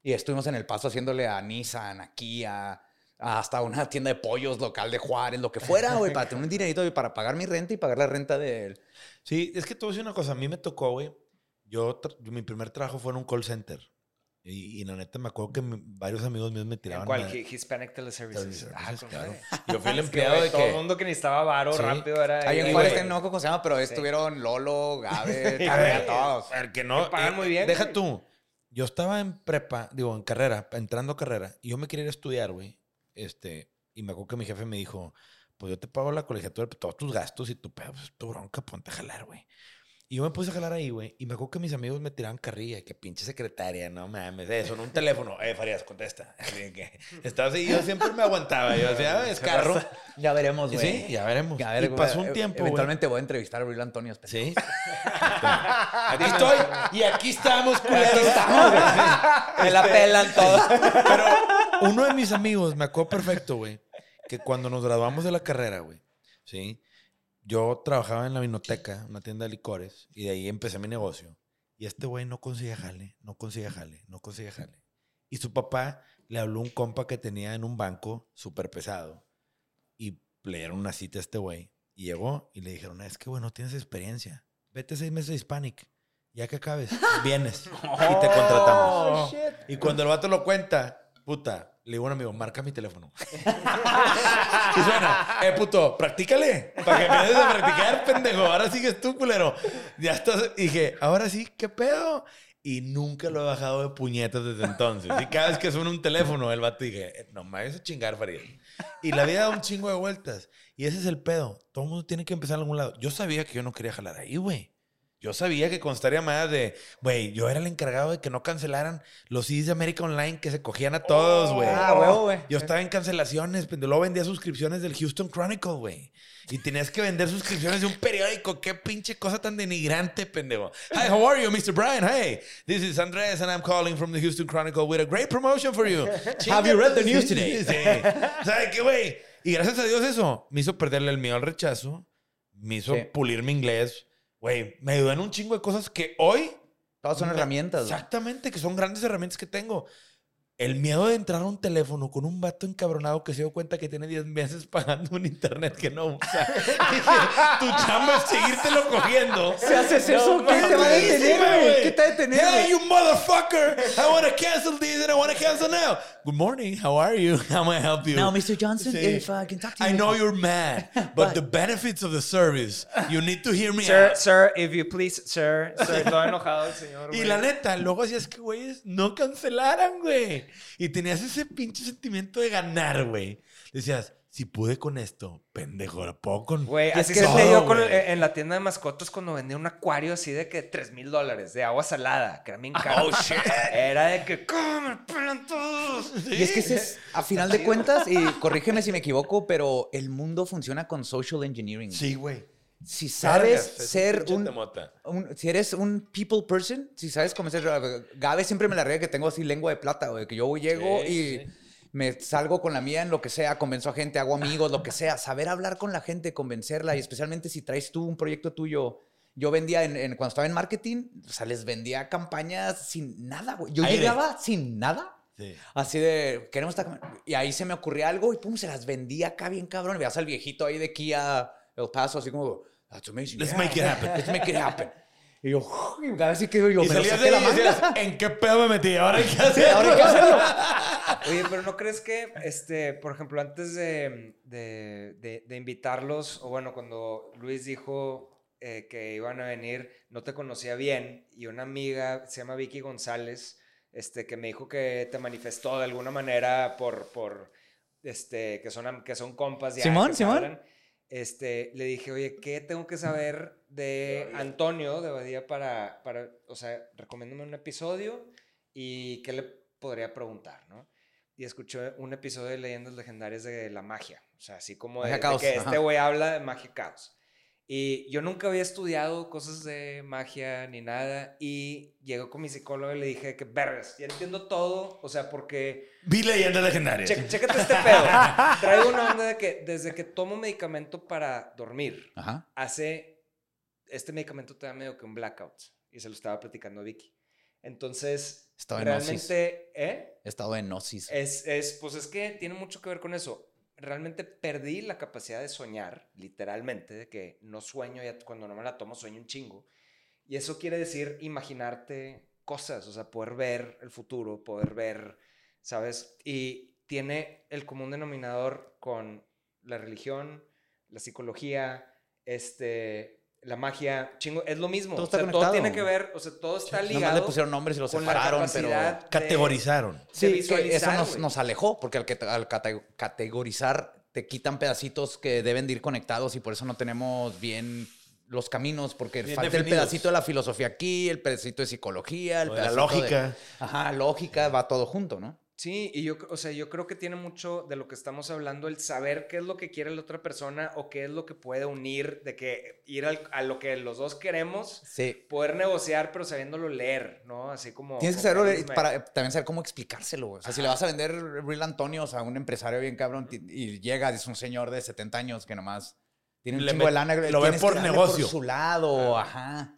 Y estuvimos en el paso haciéndole a Nissan, a Kia, hasta una tienda de pollos local de Juárez, lo que fuera, güey, para tener un dinerito y para pagar mi renta y pagar la renta del... Sí, es que te voy una cosa. A mí me tocó, güey. Yo, mi primer trabajo fue en un call center. Y, y la neta me acuerdo que mi- varios amigos míos me ¿En tiraban. cuál? Hispanic Teleservices. Teleservices, Ah, claro. Yo fui el empleado de Todo el que... mundo que necesitaba varo Sí. rápido era Ahí en Juárez, güey. no me acuerdo cómo se llama, pero Sí. estuvieron Lolo, Gabe, güey. todos. A ver, que no. Pagan eh, muy bien, Deja güey. tú. Yo estaba en prepa, digo, en carrera, entrando a carrera, y yo me quería ir a estudiar, güey. Este, y me acuerdo que mi jefe me dijo, pues yo te pago la colegiatura, pero todos tus gastos y tu pedo, pues tu bronca, ponte a jalar, güey. Y yo me puse a jalar ahí, güey. Y me acuerdo que mis amigos me tiraban carrilla, que pinche secretaria, no mames, eso, en un teléfono. Eh, Farías, contesta. Así que estaba así, yo siempre me aguantaba. Yo decía, ah, es carro. Ya veremos, güey. sí, ya veremos. A ver, y pasó un eh, tiempo. Eventualmente voy a entrevistar a Abril Antonio. Sí. aquí estoy y aquí estamos, culeros. Me la pelan todos. Pero uno de mis amigos, me acuerdo perfecto, güey, que cuando nos graduamos de la carrera, güey, ¿sí? Yo trabajaba en la vinoteca, una tienda de licores, y de ahí empecé mi negocio. Y este güey no consigue jale, no consigue jale, no consigue jale. Y su papá le habló a un compa que tenía en un banco súper pesado. Y le dieron una cita a este güey. Y llegó y le dijeron, es que, güey, no tienes experiencia. Vete seis meses a Hispanic. Ya que acabes, vienes y te contratamos. Oh, Y cuando el vato lo cuenta, puta, le digo a un amigo, marca mi teléfono. y suena, eh, puto, practícale. Para que me des a practicar, pendejo. Ahora sigues tú, culero. Ya estás. Y dije, ahora sí, ¿qué pedo? Y nunca lo he bajado de puñetas desde entonces. Y cada vez que suena un teléfono, el vato dije, eh, no me vayas a chingar, Farid. Y la vida da un chingo de vueltas. Y ese es el pedo. Todo el mundo tiene que empezar en algún lado. Yo sabía que yo no quería jalar ahí, güey. Yo sabía que constaría más de, güey, yo era el encargado de que no cancelaran los CDs de América Online que se cogían a todos, güey. Ah, huevo, güey. Yo estaba en cancelaciones, pero luego vendía suscripciones del Houston Chronicle, güey. Y tenías que vender suscripciones de un periódico. Qué pinche cosa tan denigrante, pendejo. Hi, how are you, Mr. Brian? Hey, this is Andres and I'm calling from the Houston Chronicle with a great promotion for you. Have you read the news today? Sí. ¿Sabes qué, güey? Y gracias a Dios eso me hizo perderle el miedo al rechazo, me hizo Sí. pulir mi inglés. Güey, me ayudó en un chingo de cosas que hoy Todas son me- herramientas. Exactamente, que son grandes herramientas que tengo. El miedo de entrar a un teléfono con un vato encabronado que se dio cuenta que tiene 10 meses pagando un internet que no usa. Dije, tu chamba es seguírtelo cogiendo. Si haces eso, ¿qué te va a detener, güey? ¿Qué te va a detener, Hey, güey? you motherfucker! I want to cancel this and I want to cancel now. Good morning, how are you? How may I help you? Now, Mr. Johnson, Sí. if I can talk to you. I know you're mad, but the benefits of the service, you need to hear me Sir, out. sir, if you please, sir. Sir, todo enojado el señor. Y güey. la neta, luego hacías que güeyes no cancelaran, güey. Y tenías ese pinche sentimiento de ganar, güey. Decías, si pude con esto, pendejo, lo puedo con. Güey, es así que se todo, me dio con- en la tienda de mascotas cuando vendía un acuario así de que 3 mil dólares de agua salada, que era bien caro. Oh, shit. Era de que, ¿cómo me pelan todos? Y es que ese es, a final de cuentas, y corrígeme si me equivoco, pero el mundo funciona con social engineering. Sí, güey. Si sabes ser un, un- Si eres un people person, si sabes cómo ser. Gabe siempre me la regla que tengo así lengua de plata, güey. Que yo llego Sí, y sí. me salgo con la mía en lo que sea, convenzo a gente, hago amigos, lo que sea. Saber hablar con la gente, convencerla, y especialmente si traes tú un proyecto tuyo. Yo vendía, en, en- cuando estaba en marketing, o sea, les vendía campañas sin nada, güey. Yo Aire. llegaba sin nada. Sí. Así de, queremos esta Y ahí se me ocurría algo y pum, se las vendía acá bien cabrón. Y veas al viejito ahí de Kia El Paso, así como, that's amazing. Let's yeah, make it happen." Let's make it happen. Y yo, cada vez que yo, Y me lo salías saqué de la manga. decías, ¿en qué pedo me metí? Ahora hay que hacer. Ahora hay que hacerlo. Oye, pero ¿no crees que, este, por ejemplo, antes de, de- de- de invitarlos, o bueno, cuando Luis dijo eh, que iban a venir, no te conocía bien, y una amiga, se llama Vicky González, este, que me dijo que te manifestó de alguna manera por, por este, que son, que son compas ya. Simón, Simón. hablan. Este, le dije, oye, ¿qué tengo que saber de Antonio de Badía para, para, o sea, recomiéndame un episodio y qué le podría preguntar, ¿no? Y escuché un episodio de Leyendas Legendarias de la magia, o sea, así como de, de que este güey habla de magia caos. Y yo nunca había estudiado cosas de magia ni nada. Y llegó con mi psicólogo y le dije que, vergas, ya entiendo todo. O sea, porque Vi leyendas legendarias. Che- chécate este pedo. Traigo una onda de que desde que tomo medicamento para dormir, Ajá. hace. Este medicamento te da medio que un blackout. Y se lo estaba platicando a Vicky. Entonces, en gnosis. realmente. ¿Eh? He estado en gnosis. Es, es, pues es que tiene mucho que ver con eso. Realmente perdí la capacidad de soñar, literalmente, de que no sueño, ya cuando no me la tomo sueño un chingo. Y eso quiere decir imaginarte cosas, o sea, poder ver el futuro, poder ver, ¿sabes? Y tiene el común denominador con la religión, la psicología, este, la magia, chingo, es lo mismo. Todo o está sea, todo tiene que ver, o sea, todo está Nomás ligado le pusieron nombres y los la separaron, pero... de- Categorizaron. de Sí, que eso nos, alejó, porque al, que- al cate- categorizar te quitan pedacitos que deben de ir conectados y por eso no tenemos bien los caminos, porque Bien falta definidos. el pedacito de la filosofía aquí, el pedacito de psicología, el O de la pedacito de- lógica. ajá, lógica, va todo junto, ¿no? Sí, y yo, o sea, yo creo que tiene mucho de lo que estamos hablando, el saber qué es lo que quiere la otra persona o qué es lo que puede unir, de que ir al- a lo que los dos queremos, Sí. poder negociar, pero sabiéndolo leer, ¿no? Así como... Tienes que saberlo carisma. para también saber cómo explicárselo. güey. O sea, si le vas a vender Real Antonio o sea, a un empresario bien cabrón y llega, es un señor de 70 años que nomás tiene un Le chingo de lana. lo ve tienes por negocio. Por su lado, ajá.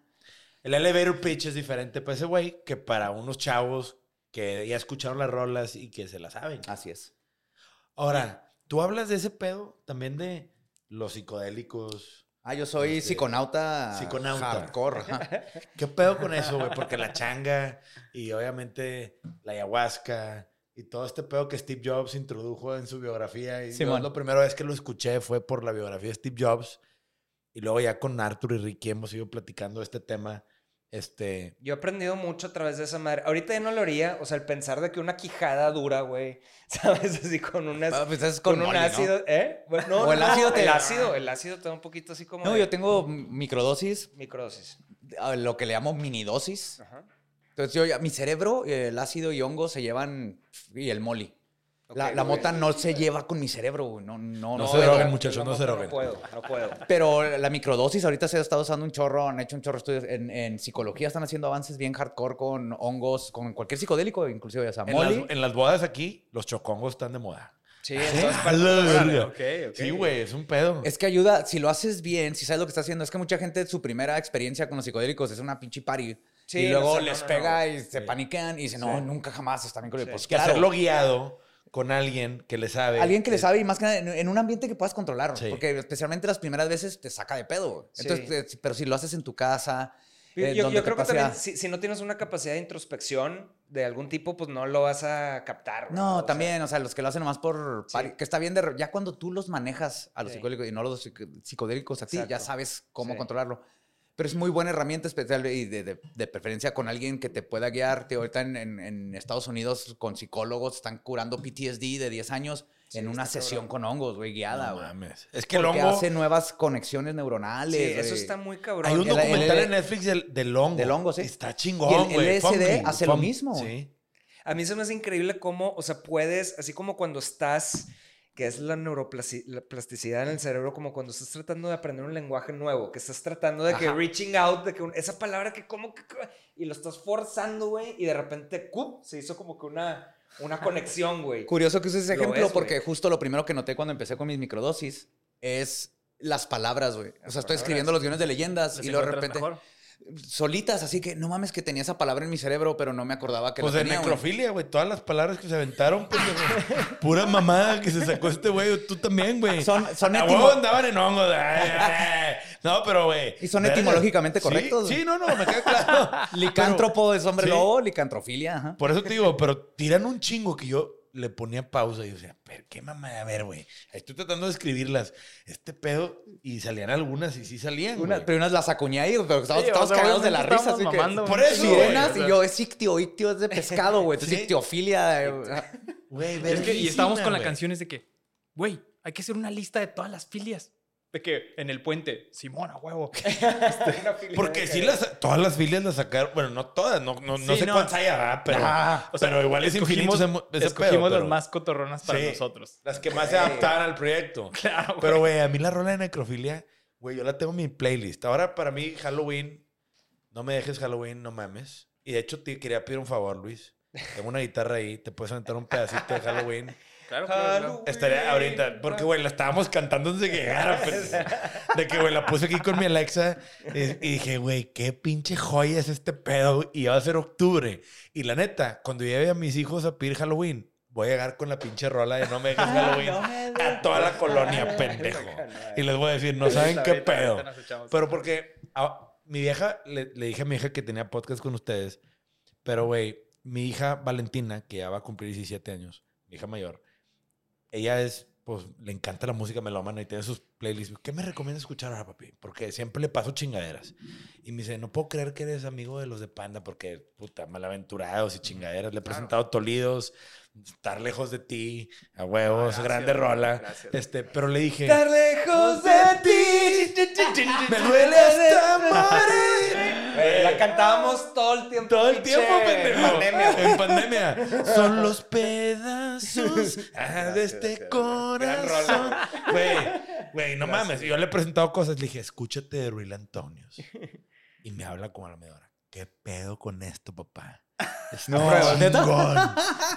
El elevator pitch es diferente para ese güey que para unos chavos que ya escucharon las rolas y que se las saben. Así es. Ahora, tú hablas de ese pedo también de los psicodélicos. Ah, yo soy Este, psiconauta. psiconauta. Hardcore. ¿Qué pedo con eso, güey? Porque la changa y obviamente la ayahuasca y todo este pedo que Steve Jobs introdujo en su biografía. Y yo Simón. la primera vez que lo escuché fue por la biografía de Steve Jobs. Y luego ya con Arthur y Ricky hemos ido platicando de este tema. Este, Yo he aprendido mucho a través de esa madre. Ahorita ya no lo haría. O sea, el pensar de que una quijada dura, güey. ¿Sabes? Así con unas... Ah, pues es con, un ácido, ¿eh? Bueno, no, O el no, ácido te- El ácido, el ácido te da un poquito así como No, de yo tengo microdosis, microdosis. lo que le llamo minidosis. Ajá. Entonces, yo, ya- mi cerebro, el ácido y hongo se llevan, y el moli. La mota no se lleva con mi cerebro, güey. No, no, No no. se puedo. droguen, muchachos, no se No droguen. puedo, no puedo. Pero la microdosis ahorita se ha estado usando un chorro, han hecho un chorro de estudios. En, en psicología están haciendo avances bien hardcore con hongos, con cualquier psicodélico, inclusive, ya sea en, las, en las bodas aquí, los chocongos están de moda. Sí, entonces... A la verga. Ok, ok. Sí, güey, es un pedo. Es que ayuda, si lo haces bien, si sabes lo que estás haciendo, es que mucha gente su primera experiencia con los psicodélicos es una pinche party. Sí, y luego no les no, no, pega no. y se paniquean y dicen, no, nunca jamás están bien con Sí. Pues que claro, hacerlo guiado con alguien que le sabe. alguien que le sabe y más que nada en, un ambiente que puedas controlar. Sí. Porque especialmente las primeras veces te saca de pedo. Sí. Entonces, eh, pero si lo haces en tu casa, Yo, eh, yo- yo creo que también, si, si no tienes una capacidad de introspección de algún tipo, pues no lo vas a captar. O No, sea, también, o sea, los que lo hacen nomás por... Sí. Que está bien, de, ya cuando tú los manejas a los Sí. psicodélicos y no los psico- psicodélicos a ti, ya sabes cómo Sí. controlarlo. Pero es muy buena herramienta especial y de, de- de preferencia con alguien que te pueda guiar. Te- ahorita en, en- en Estados Unidos con psicólogos están curando PTSD de 10 años Sí, en una sesión cabrón. con hongos, güey, guiada, No güey. mames. Es que el hongo. hace nuevas conexiones neuronales. Sí, eso está muy cabrón. Hay un El- el- documental el- en Netflix del, del hongo. Del hongo, sí. Está Y chingón, el güey. LSD hace lo mismo. Sí. A mí se me hace increíble cómo, o sea, puedes, así como cuando estás, que es la neuroplasticidad en el cerebro, como cuando estás tratando de aprender un lenguaje nuevo, que estás tratando de que reaching out, de que un- esa palabra que como que, y lo estás forzando, güey, y de repente, ¡cup! se hizo como que una, una conexión, güey. Curioso que uses ese Lo ejemplo es, porque justo lo primero que noté cuando empecé con mis microdosis es las palabras, güey. O sea, estoy escribiendo los guiones de leyendas y luego de repente mejor. Solitas, así que no mames que tenía esa palabra en mi cerebro, pero no me acordaba que Pues la de tenía, güey. necrofilia, güey. Todas las palabras que se aventaron, pues, pura mamada que se sacó este güey. Tú también, güey. Son- son A etimo- andaban en hongo. No, pero, güey. Y son etimológicamente Sí, correctos, Sí, güey. no, no, me queda claro. Licántropo es hombre Sí. lobo, licantrofilia, ajá. Por eso te digo, pero tiran un chingo que yo le ponía pausa y yo decía, pero qué mamada, a ver, güey. Estoy tratando de escribirlas. Este pedo, y salían algunas y sí salían. Una- güey. pero unas las acuñé ahí, pero estábamos, Sí, o estábamos sea, cagados de la risa. Así que, mamando, Por eso, sirenas y yo es ictio, ictio es de pescado, güey. Entonces Sí. ictiofilia. Güey, Es que, y estábamos con la güey. canción es de que, güey, hay que hacer una lista de todas las filias. De que en el puente, Simón, a huevo. Filia Porque sí, las, todas las filias las sacaron. Bueno, no todas, no, no, no Sí, sé no. cuántas hay, ¿verdad? Pero, Ah, O sea, pero igual es infinito escogimos, ese, ese escogimos pedo, las pero más cotorronas para Sí. nosotros. Las que más se adaptaban al proyecto. Claro, güey. Pero, güey, a mí la rola de necrofilia, güey, yo la tengo en mi playlist. Ahora, para mí, Halloween, no me dejes Halloween, no mames. Y de hecho, te quería pedir un favor, Luis. Tengo una guitarra ahí, te puedes aventar un pedacito de Halloween. Claro, claro. Estaría ahorita, porque, güey, la estábamos cantando antes de que llegara. pues, de que, güey, la puse aquí con mi Alexa y, y dije, güey, qué pinche joya es este pedo. Y va a ser octubre. Y la neta, cuando lleve a mis hijos a pedir Halloween, voy a llegar con la pinche rola de no me dejes Halloween a toda la colonia, pendejo. Y les voy a decir, no saben qué pedo. Pero porque a- mi vieja, le, le dije a mi hija que tenía podcast con ustedes, pero güey, mi hija Valentina, que ya va a cumplir 17 años, mi hija mayor, ella es, pues, le encanta la música melómana y tiene sus playlists. ¿Qué me recomienda escuchar ahora, papi? Porque siempre le paso chingaderas. Y me dice, no puedo creer que eres amigo de los de Panda porque, puta, malaventurados y chingaderas. Le he presentado Tolidos, estar lejos de ti, a huevos, gracias, grande rola. gracias. Este, pero le dije... Estar lejos de ti. Me duele hasta morir. Güey, La cantábamos todo el tiempo. Todo el tiempo, pendejo. pandemia, güey. En pandemia. Son los pedazos ah, de este corazón. Güey, güey, no mames. Yo le he presentado cosas. Le dije, escúchate de Ruil Antonios. Y me habla como a la media hora. ¿Qué pedo con esto, papá? Está No, chingón.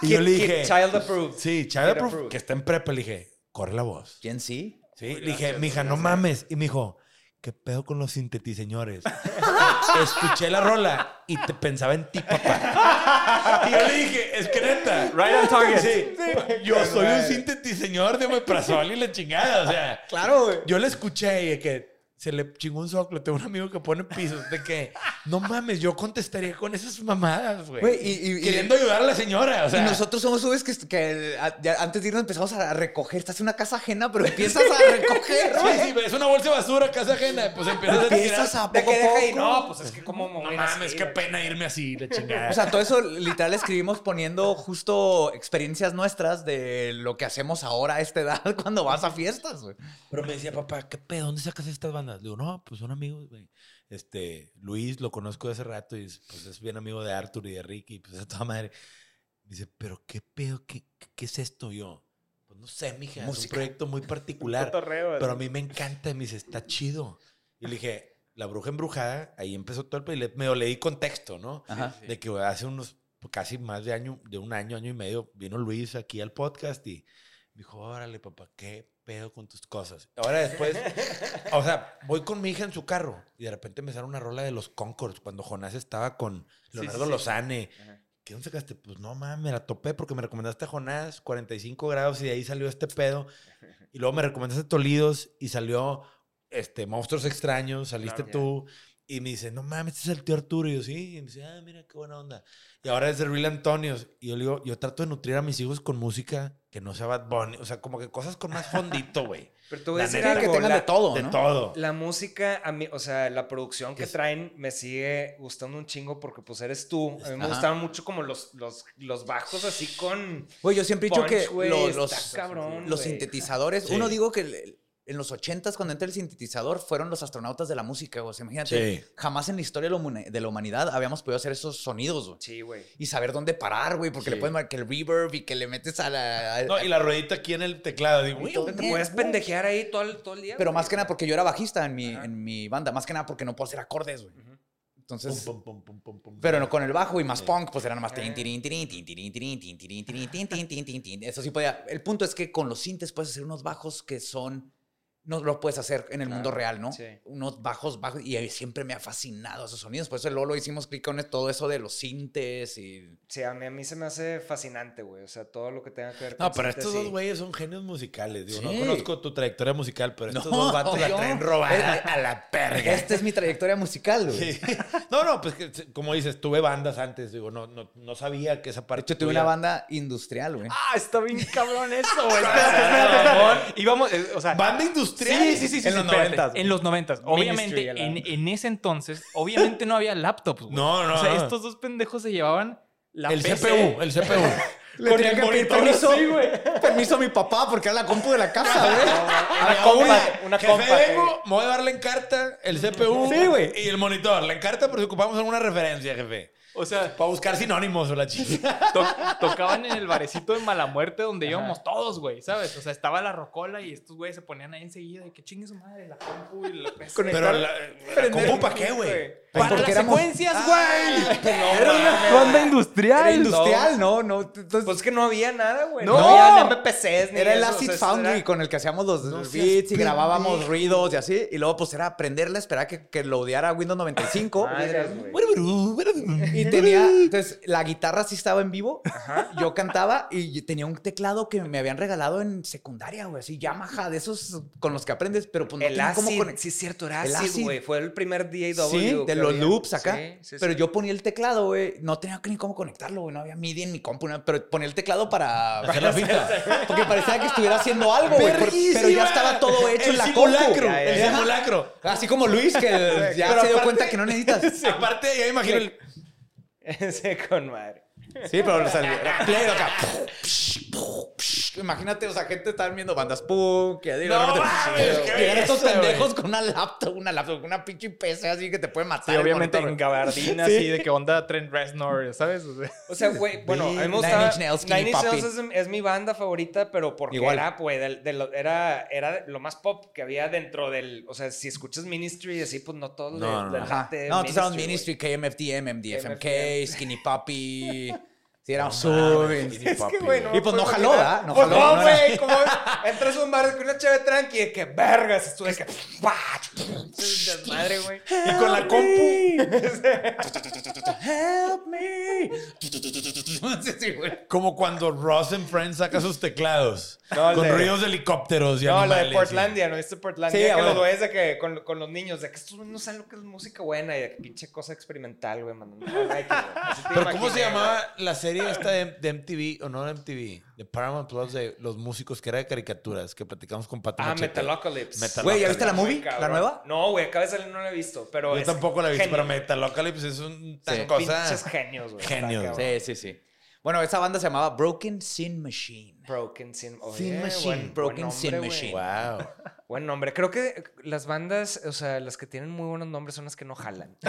Y yo le dije, Child approved. sí, Child Proof, approved. que está en prepa. Le dije, corre la voz. ¿Quién sí? Sí, le dije, gracias, mija, no gracias. mames. Y me dijo, ¿qué pedo con los sintetiseñores? Escuché la rola y te pensaba en ti, papá. Y yo le dije, es que neta. Right on target. Sí, yo soy un sintetiseñor de omeprazol y la chingada. O sea, Claro, güey. yo la escuché y de que se le chingó un soclo. Tengo un amigo que pone pisos de que, no mames, yo contestaría con esas mamadas, güey. Y- y- y- Queriendo ayudar a la señora, o sea. y nosotros somos subes que, que a- ya antes de irnos empezamos a recoger. Estás en una casa ajena, pero empiezas a recoger, Sí, güey. sí, es una bolsa de basura, casa ajena. Pues empiezas a tirar. Empiezas a ¿De poco poco. No, pues es que como No mames, qué pena irme así, la chingada. O sea, todo eso literal escribimos poniendo justo experiencias nuestras de lo que hacemos ahora a esta edad cuando vas a fiestas, güey. Pero me decía, papá, ¿qué pedo? ¿Dónde sacas estas bandas? Le digo, no, pues son amigos, güey. Este, Luis lo conozco de hace rato y es, pues es bien amigo de Arthur y de Ricky, pues es toda madre. Me dice, ¿pero qué pedo? ¿Qué, qué, es esto yo? Pues no sé, mija, es un Música. proyecto muy particular. Cotorreo, Pero a mí me encanta. Y me dice, está chido. Y le dije, La Bruja Embrujada, ahí empezó todo el pedo. y le- medio leí contexto, ¿no? Ajá. De que hace unos, casi más de año, de un año, año y medio, vino Luis aquí al podcast y dijo, órale, papá, ¿qué pedo con tus cosas? Ahora después, o sea, voy con mi hija en su carro y de repente me sale una rola de los Concords cuando Jonás estaba con Leonardo sí. Lozane. Ajá. ¿Qué dónde sacaste? Pues no mames, me la topé porque me recomendaste a Jonás, 45 grados, y de ahí salió este pedo. Y luego me recomendaste Tolidos y salió este, Monstruos Extraños, saliste Claro. tú. Y me dice, no mames, este es el tío Arturo. Y yo, sí. Y me dice, ah, mira qué buena onda. Y ahora es de Real Antonios. Y yo le digo, yo trato de nutrir a mis hijos con música que no sea Bad Bunny. O sea, como que cosas con más fondito, güey. Pero La decir que tengan la- de todo, De ¿no? todo. La música, a mí, o sea, la producción que Es- traen me sigue gustando un chingo porque pues eres tú. A mí me Ajá. gustaban mucho como los, los, los bajos así con... Güey, yo siempre he dicho que los, cabrón, los güey. sintetizadores, Sí. uno digo que en los ochentas cuando entra el sintetizador fueron los astronautas de la música, güey. O sea, imagínate, Sí. jamás en la historia de la, humanidad habíamos podido hacer esos sonidos, güey. Sí, güey. Y saber dónde parar, güey, porque le puedes marcar el reverb y que le metes a la... a- No, y la ruedita aquí en el teclado. Digo, todo Te puedes güey. pendejear ahí todo el, todo el día. Pero güey. más que nada porque yo era bajista en mi, Ajá. en mi banda, más que nada porque no puedo hacer acordes, güey. Ujú. Entonces, pum, pum, pum, pum, pum, pero pum. no con el bajo y más Sí. punk, pues era nomás tin, Eh. tirin, tirin, tin, tirin, tirin, tin, tirin, tirin, tin, tin, tin, tin, tin. Eso sí podía. El punto es que con los sintes puedes hacer unos bajos que son no lo puedes hacer en el Claro, mundo real, ¿no? sí. Unos bajos, bajos, y siempre me ha fascinado esos sonidos. Por eso luego lo hicimos clic con todo eso de los sintes y... Sí, a mí, a mí se me hace fascinante, güey. O sea, todo lo que tenga que ver con No, pero estos dos sí. güeyes son genios musicales. Digo, no conozco tu trayectoria musical, pero estos No, dos vatos la traen robada a la perga. Esta es mi trayectoria musical, güey. Sí. No, no, pues que, como dices, tuve bandas antes. Digo, no, no, no sabía que esa De parte. hecho, tuve una banda industrial, güey. Ah, está bien cabrón eso, güey. Espérate, espérate, espérate. Íbamos, eh, o sea. Banda industrial. Sí, sí, sí, sí. En los sí, espérate. 90s. En los noventas. Obviamente, en, en ese entonces, obviamente no había laptops, güey. No, no, O sea, no. estos dos pendejos se llevaban la El PC. CPU, el CPU. Le Con tenía el que pedir monitor permiso, permiso a mi papá porque era la compu de la casa, güey. Una compa, una- una Jefe, vengo, me voy a darle en carta el CPU Sí, güey. y el monitor. La encarta por si ocupamos alguna referencia, jefe. O sea, Para buscar sinónimos o la chica. to- tocaban en el barecito de Mala Muerte donde íbamos todos, güey, ¿sabes? O sea, estaba la rocola y estos güeyes se ponían ahí enseguida de que chingue su madre, la compu y la PC. Pero la, la compu, ¿para qué, güey? Para Porque las éramos- secuencias, Ah, güey. No, Era una banda industrial. Era industrial, ¿no? no, entonces, Pues que no había nada, güey. No. No, había MPCs ni era el o Acid sea, Foundry era- con el que hacíamos los No beats y grabábamos ruidos y así. Y luego, pues, era aprenderla, esperar que, que loadeara Windows 95. Madres, güey. Y tenía, entonces, la guitarra sí estaba en vivo. Yo cantaba y tenía un teclado que me habían regalado en secundaria, güey. Así, Yamaha, de esos con los que aprendes, pero pues no El cómo Acid, conectar. sí es cierto, era El Acid, güey. Fue el primer DAW. Sí, que los loops acá. Sí, sí, pero sí. yo ponía el teclado, güey. No tenía ni cómo conectarlo, güey. No había MIDI en mi compu. Pero ponía el teclado para. Hacer la fita. Porque parecía que estuviera haciendo algo, güey. Pero ya estaba todo hecho el en la simulacro, compu. Ya, ya, El simulacro. Así como Luis, que ya Pero se dio cuenta que no necesitas. Aparte, ya imagino el... Ese con madre. Sí, pero o sea, play acá. Imagínate, o sea, gente estaban viendo bandas punk. Que, No mames, qué Llegan estos belleza, pendejos con una laptop, una laptop, una pinche PC así que te puede matar. Sí, obviamente monitor, en gabardina, Sí. así de que onda Trent Reznor, ¿sabes? O sea, O sea, güey, bueno, a mí me Nine gustaba. Inch Nails, Skinny Nine Inch Nails es, es mi banda favorita, pero porque Igual. era, pues, de lo- era, era lo más pop que había dentro del. O sea, si escuchas Ministry, así, pues no todo No, le- no, le no. No, éramos güey. Ministry, KMFDM, MDFMK, MFDM. Skinny Puppy. Sí, No súper- Es que, güey, no. Y pues no jaló. ¿verdad? No Pues jaló, no, no era- güey. Como entras a un bar con una chave tranqui, de que vergas, esto es que. Madre, güey. Y con la compu. Help me. Como cuando Ross and Friends saca sus teclados. No, con de- ruidos de helicópteros y No, la animales. de y- Portlandia, ¿no? ¿Viste Portlandia? Sí, que huevo. güeyes de que con, con los niños, de que estos no saben lo que es música buena y de que pinche cosa experimental, güey, mandando te Pero ¿cómo se llamaba la serie esta de, de MTV, o no de MTV, de Paramount Plus, de los músicos que era de caricaturas, que platicamos con Pato Ah, Machete? Metalocalypse. Güey, ¿ya viste la movie? ¿La cabrón. nueva? No, güey, acaba de salir, no la he visto. Pero Yo es tampoco la he visto, genio. pero Metalocalypse es un tan Sí. cosa... Pinches genios, güey. Genios. Sí, sí, sí. Bueno, esa banda se llamaba Broken Sin Machine. Broken Sin, oye, Sin Machine. buen- Broken buen Sin Machine. Wow. Buen nombre. Creo que las bandas, o sea, las que tienen muy buenos nombres son las que no jalan.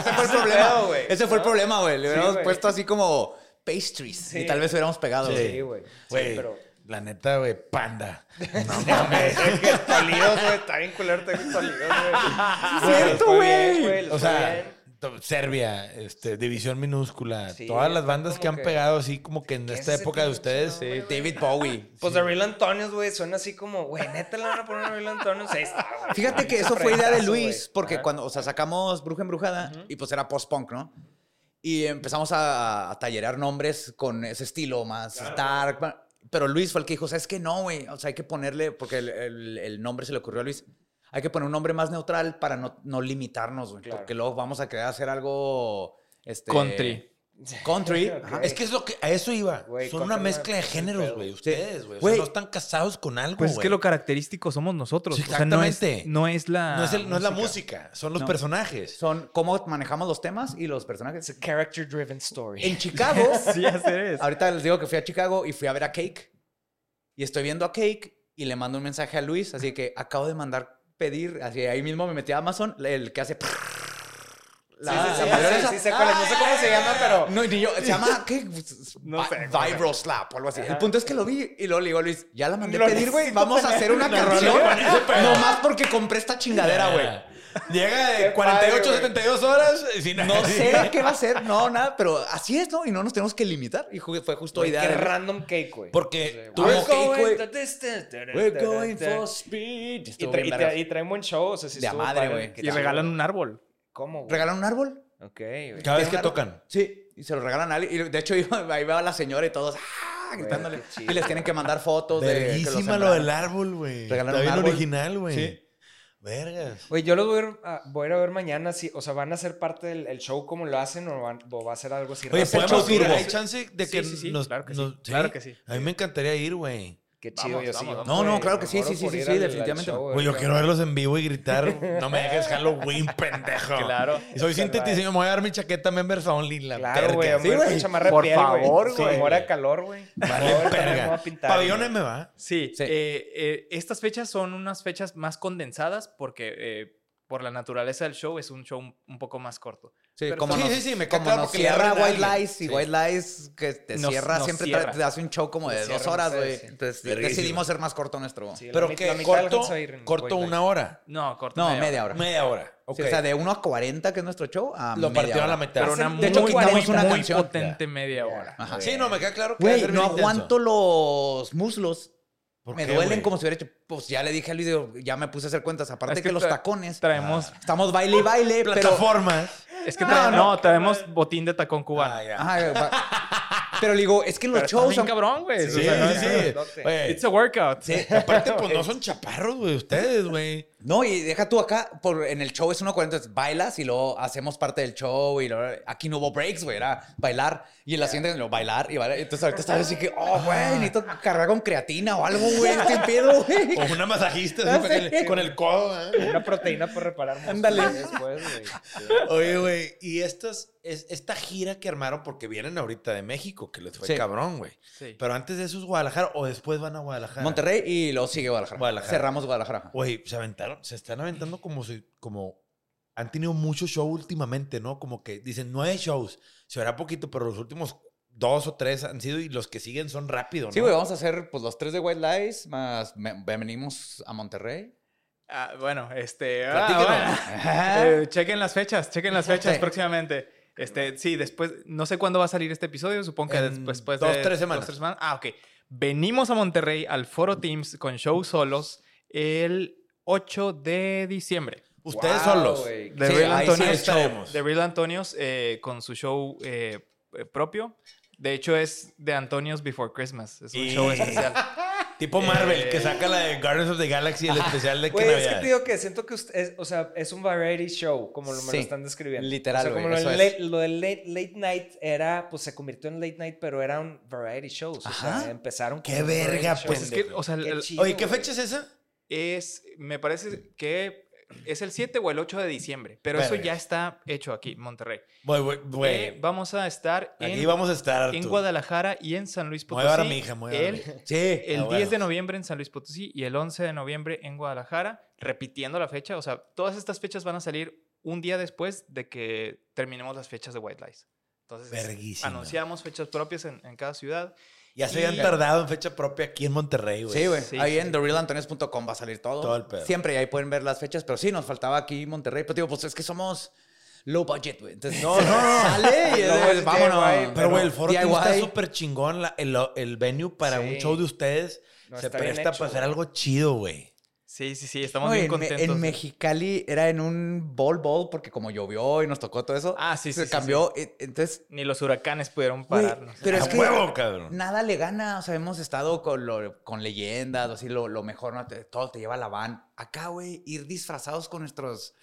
Ese fue el problema. güey, Ese fue el problema, güey. Le hubiéramos puesto así como pastries Sí. y tal vez hubiéramos pegado. güey. Sí, güey. Sí, pero... la neta, güey, panda. No mames. que Tolidos, güey. Está bien culero tener Tolidos, güey. Sí, es cierto, güey. O sea, Serbia, este, División Minúscula, Sí, todas las bandas que han que- pegado así como que en ¿Qué esta época de ustedes. Sí? David Bowie. Pues The Real Antonios, güey, suena así como, güey, neta le van a poner a Real Antonios. Ahí está, güey. Fíjate que eso fue idea de Luis, porque Ajá. cuando, o sea, sacamos Bruja Embrujada y pues era post-punk, ¿no? Y empezamos a, a tallerear nombres con ese estilo más dark. ma- Pero Luis fue el que dijo, ¿sabes qué? No, güey. O sea, hay que ponerle, porque el, el- el nombre se le ocurrió a Luis. Hay que poner un nombre más neutral para no, no limitarnos, güey. Claro. Porque luego vamos a querer hacer algo... Este, Country. Country. Es que es lo que a eso iba. Güey, Son una mezcla de géneros, güey. Ustedes, güey. O sea, Güey. no están casados con algo, Pues es que güey. lo característico somos nosotros. Sí, O sea, no es, exactamente. no es la. no es, el- no es la música, son los No. personajes. Son cómo manejamos los temas y los personajes. It's a character driven story. En Chicago, Sí, hacer eso. ahorita les digo que fui a Chicago y fui a ver a Cake. Y estoy viendo a Cake y le mando un mensaje a Luis, así que acabo de mandar pedir, así ahí mismo me metí a Amazon, el que hace... La, sí, sí, la sí, sí, sí cuál es. No sé cómo se llama, pero- No, ni yo, se llama, ¿qué? No sé, o algo así. El punto es que lo vi y luego le digo a Luis, ya la mandé a pedir, güey, vamos a hacer una una canción. pedo. Nomás porque compré esta chingadera, güey. Llega de 48, padre, güey. 72 horas. y sin No sé qué va a ser, no, nada, pero así es, ¿no? Y no nos tenemos que limitar. Y fue justo idea qué de random cake, güey. Porque tú We're going güey. the distance. We're going for speed. Y, tra- y, tra- y traen buen show. O sea, sí De a madre, güey. Y regalan un árbol. ¿Cómo, güey? ¿Regalan un árbol? Ok, güey. Cada vez que tocan. Sí, y se lo regalan a alguien. Y de hecho, ahí va la señora y todos ¡ah! gritándole. Y les tienen que mandar fotos de. que los Verguísima lo del árbol, güey. Regalar Está un bien árbol. original, güey. Sí. Vergas. Güey, yo los voy a, ir a, voy a ir a ver mañana. Sí, o sea, ¿van a ser parte del el show como lo hacen o, van- o va a ser algo así? Oye, podemos ir. Hay chance de Sí, que sí, sí, nos. claro que sí, nos- claro que sí. A mí me encantaría ir, güey. Qué chido, Vamos, yo sí. vamos, No, no, güey, claro que sí, me sí, sí, sí, sí, definitivamente. show, Güey, yo quiero verlos en vivo y gritar. No me dejes Halloween, pendejo. Claro. Y soy sintetizador. Me voy a dar mi chaqueta members only. La Claro, güey. Sí, güey. chamarra Por de piel, favor, Sí, güey. muera de calor, güey. Vale, Ahorita me voy verga. a pintar, Pabellón güey. M va. Sí, Sí. eh, eh, estas fechas son unas fechas más condensadas porque eh, por la naturaleza del show es un show un, un poco más corto. Sí, como sí, nos, sí, sí, me como claro nos cierra a White. Lies y. White Lies que te Nos- cierra, nos siempre te- cierra. te hace un show como de dos horas, güey. Entonces decidimos ser más corto nuestro. Pero que corto, a una hora. No, corto. No, media hora. Media hora. O sea, de 1 a 40, que es nuestro show, a Lo media partieron a hora. la mitad. Pero una de hecho, quitamos una muy canción. potente media hora. Ajá. Sí, no, me queda claro que a Güey, no aguanto los muslos. ¿Por Me qué, duelen como si hubiera hecho. Pues ya le dije a Luis, digo, ya me puse a hacer cuentas. Aparte Es que, que los tacones. Traemos, Estamos baile y baile, pero. Es que No, traemos, no. no, traemos botín de tacón cubano. Ah, ya. Ajá, va- pero le digo, es que los Pero shows son. cabrón, güey. Sí, O sea, no sí, es- sí. Oye, It's a workout. sí, aparte, pues no son chaparros, güey, ustedes, güey. No, y deja tú acá, por, en el show es 1.40, entonces bailas y luego hacemos parte del show y luego, aquí no hubo breaks, güey, era bailar. Y en la siguiente, lo bailar y bailar. Entonces ahorita estaba así que, oh, güey, necesito cargar con creatina o algo, güey, estoy pedo, güey. O una masajista así, para que le- con el codo, ¿eh? Una proteína por reparar Ándale. después, güey. Sí. Oye, güey, y estas, es, esta gira que armaron, porque vienen ahorita de México, que les fue Sí. cabrón, güey. Sí. Pero antes de eso es Guadalajara, o después van a Guadalajara. Monterrey y luego sigue Guadalajara. Guadalajara. Cerramos Guadalajara. Güey, se aventaron, se están aventando como si, como han tenido mucho show últimamente, ¿no? Como que dicen nueve shows, se verá poquito, pero los últimos dos o tres han sido y los que siguen son rápidos, ¿no? Sí, güey, vamos a hacer pues los tres de White Lies, más me- venimos a Monterrey. Ah, bueno, este. ah, bueno. Eh, chequen las fechas, chequen las fechas Sí. próximamente. Este, sí, después, no sé cuándo va a salir este episodio, supongo que En después, después dos, de tres semanas. Ah, ok. Venimos a Monterrey al Foro Teams con show solos el 8 de diciembre. Ustedes Wow, solos. The Sí, Real sí Antonios. estaremos. The Real Antonios eh, con su show eh, eh, propio. De hecho, es The Antonios Before Christmas. Es un Y- show especial. Tipo Marvel, Eh. que saca la de Guardians of the Galaxy, el especial de que Güey, es que te digo que siento que usted, es, o sea, es un variety show, como lo, me Sí, lo están describiendo. literal, O sea, como lo, eso del es. late, lo del late, late night era, pues se convirtió en late night, pero era un variety shows. O Ajá. sea, empezaron Qué verga, show. Pues es que, o sea, Qué chido, Oye, ¿qué fecha es esa? es, me parece que es el 7 o el 8 de diciembre. Pero eso ya está hecho aquí, Monterrey. Güey, güey, Eh, güey. vamos a estar Aquí en, vamos a estar, en. Guadalajara y en San Luis Voy a llevar a Potosí. mi hija, voy a el mi. Sí. el Ah, 10 de noviembre en San Luis Potosí y el 11 de noviembre en Guadalajara, repitiendo la fecha. O sea, todas estas fechas van a salir un día después de que terminemos las fechas de White Lies. Entonces, Verguísima. anunciamos fechas propias en, en cada ciudad. Ya se habían tardado en fecha propia aquí en Monterrey, güey. Sí, güey. Sí, ahí sí, en sí. TheRealAntonios.com va a salir todo. Todo el pedo. Siempre, y ahí pueden ver las fechas. Pero sí, nos faltaba aquí Monterrey. Pero digo, pues es que somos low budget, güey. Entonces, No, no, no. Sale y budget vámonos. DIY, Pero, güey, el foro está súper chingón. la- el, el venue para un show de ustedes No, se presta hecho, para hacer algo chido, güey. Sí, sí, sí, estamos bien en, contentos. en Mexicali era en un ball ball porque como llovió y nos tocó todo eso. Ah, sí, sí, Se sí, cambió. Entonces, Ni los huracanes pudieron pararnos. pero es que huevo, cabrón. nada le gana. O sea, hemos estado con, lo- con leyendas, o así, lo, lo mejor, ¿no? Te- todo te lleva a la van. Acá, güey, ir disfrazados con nuestros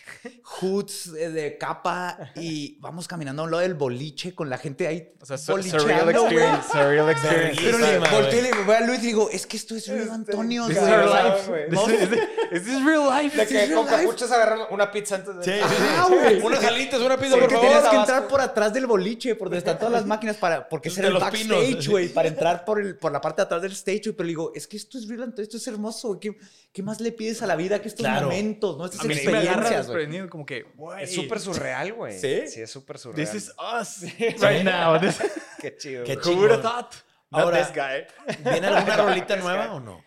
hoods de, de capa y vamos caminando a un lado del boliche con la gente ahí O sea, surreal experience. Surreal experience. Pero le volteé le voy a Luis y digo, es que esto es Río Antonio. This güey. is güey. life. This is, real life? De que real con life. capuchas agarran una pizza antes de... Sí, sí. güey. Unas alitas, una pizza, por Porque favor. tenías que entrar por atrás del boliche, por donde están todas las máquinas, para, porque ese era el backstage, güey, para entrar por, el, por la parte de atrás del stage, güey. Pero digo, es que esto es real, Antonio, esto es hermoso, güey. ¿Qué, qué más le pides a la vida que estos Claro. momentos, no? Estas A mí sí me agarra experiencias, como que, güey. Es súper surreal, güey. ¿Sí? Sí, es súper surreal. This is us right now. This- Qué chido. Qué güey. Who would have chingón. thought? Not Ahora- this guy. ¿Viene alguna rolita nueva o no?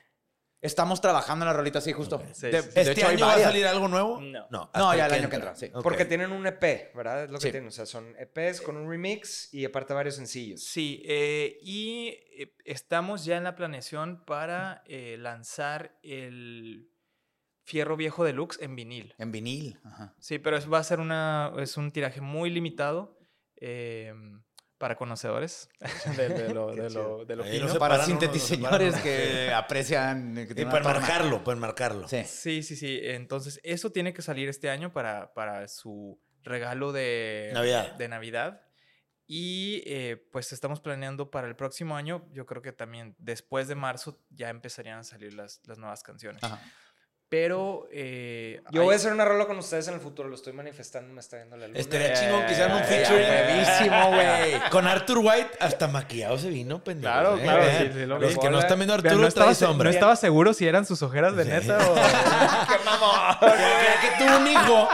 Estamos trabajando en la rolita así, justo. Sí, De- sí, sí. de ¿Este año va a salir algo nuevo? No. No, No, ya el año que entra, sí. Ok. Porque tienen un EP, ¿verdad? Es lo que Sí. tienen. O sea, son EPs con un remix y aparte varios sencillos. Sí, eh, y eh, estamos ya en la planeación para eh, lanzar el Fierro Viejo Deluxe en vinil. En vinil. Ajá. Sí, pero es, va a ser una, es un tiraje muy limitado eh, para conocedores de, de lo, de lo, de lo fino. no Para sintetiseñores que aprecian. Que Y tienen para marcarlo, para marcarlo. Sí. Sí, sí, sí. Entonces, eso tiene que salir este año para, para su regalo de Navidad. De Navidad. Y eh, pues estamos planeando para el próximo año, yo creo que también después de marzo ya empezarían a salir las, las nuevas canciones. Ajá. Pero... eh, Yo hay- voy a hacer una rola con ustedes en el futuro. Lo estoy manifestando. Me está viendo la luna. Estaría chingón que hicieran un Eh, feature. Güey. Con Arthur White hasta maquillado se vino, pendejo. Claro, ¿eh? claro, sí, sí, lo Los que no están viendo a Arturo no, estaba, sombra. no estaba seguro si eran sus ojeras de Sí. neta o... ¡Qué mamón! Que tuvo un hijo.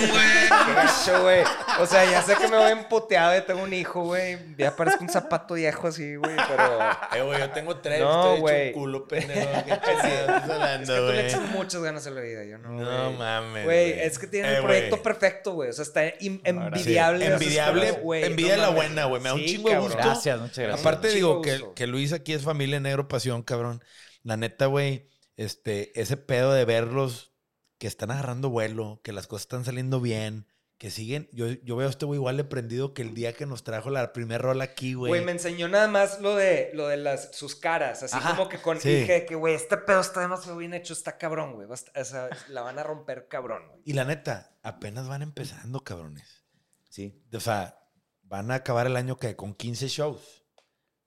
¡Qué gacho, güey! O sea, ya sé que me voy empoteado y tengo un hijo, güey. Ya parezco un zapato viejo así, güey, pero... Eh, güey, yo tengo tres. No, estoy hecho güey. un culo, pendejo. ¿Qué estás Es hablando, güey? Muchas ganas a la vida, yo no, No güey. mames. Güey, es que tienen Eh, el proyecto perfecto, güey. O sea, está Sí, envidiable. envidiable, güey. envidia No la buena, güey. Me da un chingo de gusto. Gracias, muchas gracias. Aparte digo que, que Luis aquí es familia negro pasión, cabrón. La neta, güey, este, ese pedo de verlos que están agarrando vuelo, que las cosas están saliendo bien, que siguen. Yo, yo veo a este güey igual de prendido que el día que nos trajo la primer rola aquí, güey. Güey, me enseñó nada más lo de, lo de las, sus caras. Así Ajá. como que con. Sí. Dije que, güey, este pedo está demasiado bien hecho, está cabrón, güey. O sea, la van a romper cabrón, güey. Y la neta, apenas van empezando, cabrones. Sí. O sea, van a acabar el año que con 15 shows.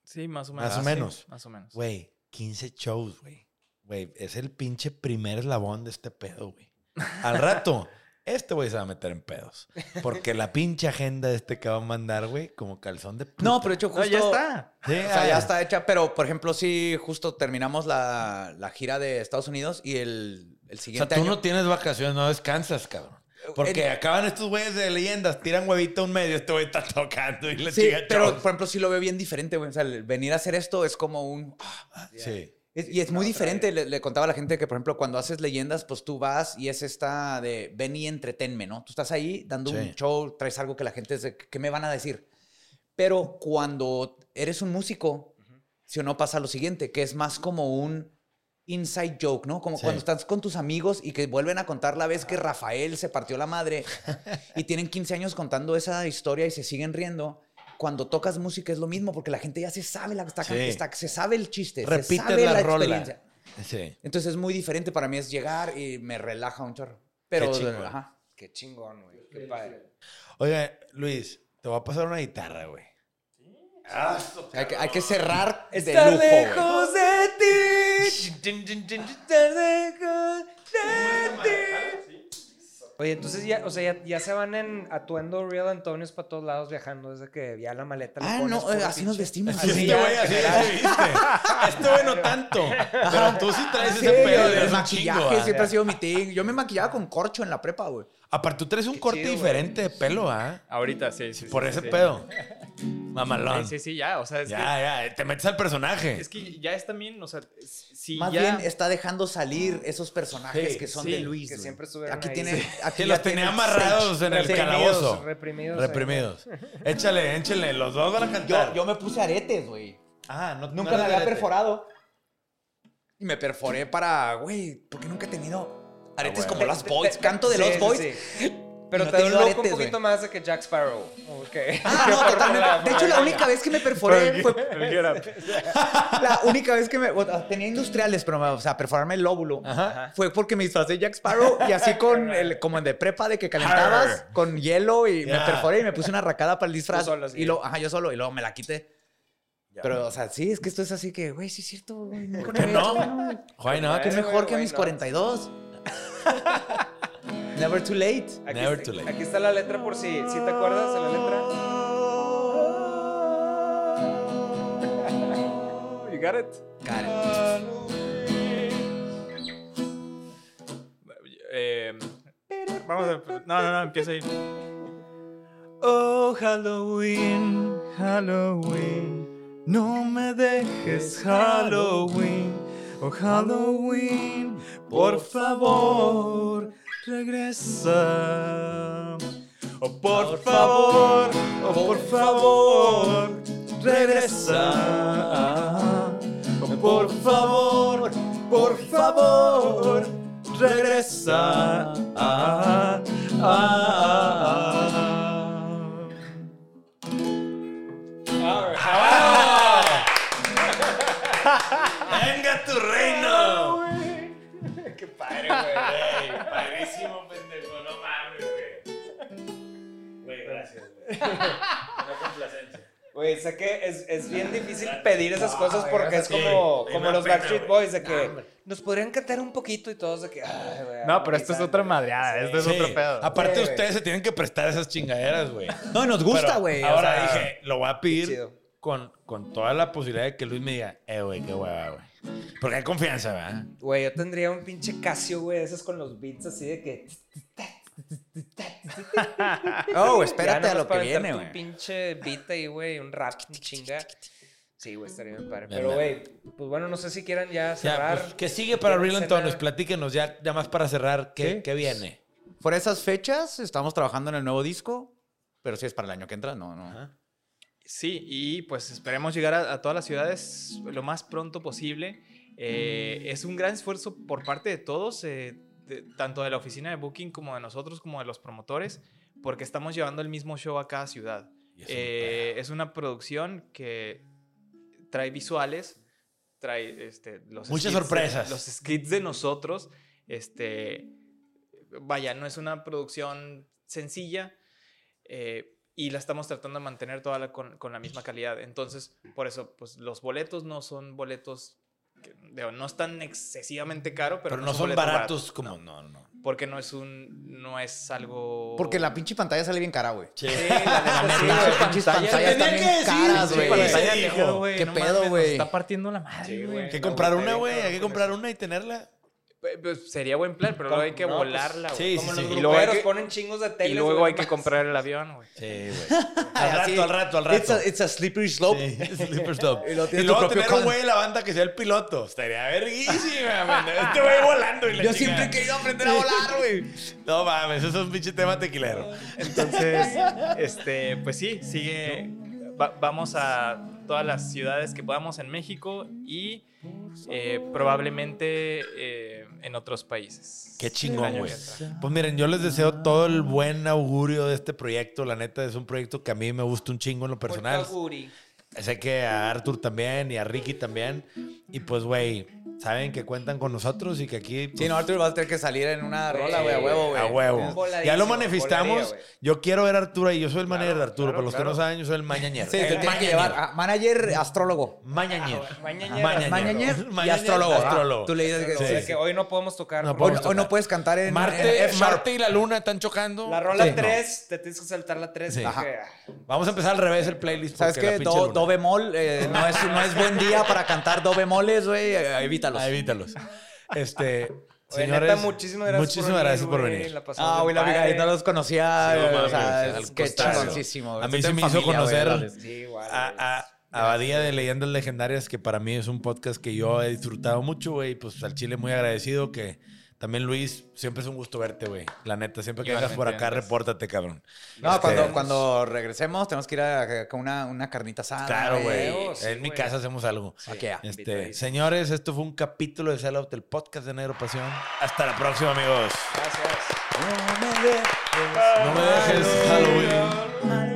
Sí, más o menos. Más o Sí, menos. más o menos. Güey, 15 shows, güey. Güey, es el pinche primer eslabón de este pedo, güey. Al rato, este güey se va a meter en pedos. Porque la pinche agenda este que va a mandar, güey, como calzón de puta. No, pero de hecho, No, justo. ya está. Sí, O sea, ah, ya está hecha, pero por ejemplo, sí, justo terminamos la, la gira de Estados Unidos y el, el O sea, siguiente tú año. no tienes vacaciones, no descansas, cabrón. Porque En- acaban estos güeyes de leyendas, tiran huevito un medio, este güey está tocando y le Sí, chica pero por ejemplo, sí lo veo bien diferente, güey. O sea, el venir a hacer esto es como un. Sí. Es- y es muy diferente. Le, le contaba a la gente que, por ejemplo, cuando haces leyendas, pues tú vas y es esta de ven y entretenme, ¿no? Tú estás ahí dando Sí. un show, traes algo que la gente dice, ¿qué me van a decir? Pero cuando eres un músico, si o no pasa lo siguiente, que es más como un inside joke, ¿no? Como Sí. cuando estás con tus amigos y que vuelven a contar la vez que Rafael se partió la madre y tienen 15 años contando esa historia y se siguen riendo. Cuando tocas música es lo mismo porque la gente ya se sabe la está, Sí. está- se sabe el chiste, se Repites sabe la la, rola. experiencia. Sí. Entonces es muy diferente para mí es llegar y me relaja un chorro. Pero Qué chingón. ajá. Qué chingón, güey. Qué padre. Oiga, Luis, te voy a pasar una guitarra, güey. Hay, que, hay que cerrar de Estar lujo. lejos de ti. Estar lejos de ti. Oye, entonces ya, o sea, ya, ya se van en atuendo Real Antonios para todos lados viajando desde que ya la maleta le Ah, pones no, eh, así nos vestimos. Así Este ya, güey, así viste. Este güey no tanto. Pero tú sí traes Sí, ese pedo de maquillaje chingo, siempre ha sido mi thing. Yo me maquillaba con corcho en la prepa, güey. Aparte, tú traes un Qué corte chido, güey. diferente de pelo, ¿ah? Ahorita, sí, sí. Por sí, ese sí. pedo. Mamalón. Sí, sí, sí, ya. O sea, es, Ya, ya, te metes al personaje. es que ya es también, o sea, si Más ya... bien está dejando salir esos personajes Sí, que son sí, de Luis. que siempre estuvieron Aquí ahí. tiene. Sí. Aquí Que los tenía amarrados en el calabozo. reprimidos ahí. Reprimidos. Échale, échale. Los dos van a cantar. Yo, yo me puse aretes, güey. Ah, no Nunca no me había perforado. Y me perforé para, güey, porque nunca he tenido aretes Ah, como güey. los Boys. Canto de Sí, los Boys. sí. Pero No te tenido un poquito güey. más de que Jack Sparrow. Ok. Ah, no, totalmente. De hecho, la única vez que me perforé fue la única vez que me. o sea, tenía industriales, pero, o sea, perforarme el lóbulo. Ajá. Fue porque me disfrazé de Jack Sparrow y así con el, como en de prepa de que calentabas con hielo y me perforé y me puse una racada para el disfraz. Solo, sí. y luego, ajá, yo solo, y luego me la quité. Pero, o sea, sí, es que esto es así que, güey, sí es cierto, güey. Qué no? Why not? Qué Eh, mejor güey, que mis not? 42. Never too late. Aquí, Never está, too late. aquí está la letra por si, si te acuerdas de la letra. You got it? Got it. Eh, vamos a... No, no, no, empieza ahí. Oh, Halloween, Halloween, no me dejes Halloween. Oh, Halloween, por favor, regresa. Oh, por favor, oh, por favor, regresa. Oh, por favor, por favor, regresa. Ah, ah, ¡Venga tu reino! Qué padre, güey. Güey, padrísimo, pendejo. No mames, güey. Güey, gracias, güey. Una complacencia. Güey, sé que es, es bien difícil pedir esas cosas porque es como, como los Backstreet. Boys, de que nos podrían cantar un poquito y todos de que. Ay, güey, No, pero esto es otra madreada. Sí. Esto es Sí. otro pedo. Aparte, güey. ustedes se tienen que prestar esas chingaderas, güey. No, nos gusta, Pero güey. o Ahora sea, dije, lo voy a pedir Chido. con, con toda la posibilidad de que Luis me diga, eh, güey, qué hueva, güey. Porque hay confianza, ¿verdad? Güey, yo tendría un pinche Casio, güey, esos con los beats así de que. Oh, Ya espérate a lo que viene, güey. Un pinche beat ahí, güey, un rap, un chinga. Sí, güey, estaría bien padre. Pero, güey, pues bueno, no sé si quieran ya Ya, cerrar. pues, ¿Qué sigue para ¿Quieren Real cenar? Antonios? Platíquenos ya, ya más para cerrar, ¿qué, Sí. qué viene? Por esas fechas estamos trabajando en el nuevo disco, pero si es para el año que entra, no, no. Sí, y pues esperemos llegar a, a todas las ciudades lo más pronto posible. Eh, es un gran esfuerzo por parte de todos, eh, de- tanto de la oficina de Booking como de nosotros, como de los promotores, porque estamos llevando el mismo show a cada ciudad. Eh, es una producción que trae visuales, trae este, los Muchas skits sorpresas. los skits de nosotros. Este, vaya, no es una producción sencilla eh, y la estamos tratando de mantener toda la- con, con la misma calidad. Entonces, por eso, pues los boletos no son boletos, que, digo, no están excesivamente caros, pero, Pero, no un son boleto baratos barato, como, no, no, no. porque no es un, no es algo... Porque la pinche pantalla sale bien cara, güey. Sí. Sí, la neta, sí, Las güey, pinches pantalla- pantallas están tenía bien decir, caras, sí, güey. Sí, ¿Qué no pedo, güey? Está partiendo la madre, Sí, güey. güey. Hay que comprar una, güey. Hay que comprar una y tenerla. Pues, sería buen plan, pero luego hay que No, pues, volarla, güey. sí, Como sí, los sí. Y luego hay gruperos que- ponen chingos de tele. Y luego hay que comprar el avión, güey. Sí, güey. al rato, al rato, al It's rato. a, it's a slippery slope. Sí, slipper slope. Y Y, luego tener un güey en la banda que sea el piloto. Estaría verguísima, man. Este güey volando y la Yo chingada. siempre he querido aprender a volar, güey. No mames, eso es un pinche tema tequilero. Entonces, este, pues sí, sigue. va- vamos a todas las ciudades que podamos en México y eh, probablemente eh, en otros países. Qué chingón, güey. Pues miren, yo les deseo todo el buen augurio de este proyecto. La neta es un proyecto que a mí me gusta un chingo en lo personal. Sé que a Arthur también y a Ricky también. Y pues, güey, saben que cuentan con nosotros y que aquí. Sí, pues, no, Arturo va a tener que salir en una rola, güey, a huevo, güey. A huevo. Ya lo manifestamos. volaría, yo quiero ver a Arturo ahí. Yo soy el manager de Arturo. claro, Para los que claro. no saben, yo soy el mañañero. Sí, el tiene que llevar a manager, astrólogo. Mañañero. Mañañero. Mañañero. Mañañer y astrólogo. astrólogo. Ah, Tú le dices que O sea, sí. que hoy no podemos tocar. No por- Hoy, podemos hoy no tocar. puedes cantar en, en Marte, sharp. Marte y la luna están chocando. La rola Sí. 3, te tienes que saltar la 3. Sí. Ajá. Vamos a empezar al revés el playlist. ¿Sabes porque la qué? Do, bemol eh, no, es, no es buen día para cantar do bemoles, güey. eh, Evítalos. Ah, evítalos. Este, Oye, señores, neta, muchísimas gracias muchísimas por venir, gracias por venir. La Ah, güey, la no los conocía. Sí, no o sea, es que chingoncísimo. A mí sí me hizo familia, conocer dale. Sí, igual. a, a Abadía de Leyendas Legendarias, que para mí es un podcast que yo he disfrutado mucho, güey. Pues al Chile muy agradecido que también Luis, siempre es un gusto verte, güey. La neta, siempre que vengas por acá, repórtate, cabrón. No, Este, cuando, cuando regresemos tenemos que ir a, a- con una, una carnita asada. Claro, güey. sí, en mi casa hacemos algo. ¿A qué? Este, invitadísimo. señores, esto fue un capítulo de Sellout, el podcast de Negro Pasión. Hasta la próxima, amigos. Gracias. No me dejes Halloween.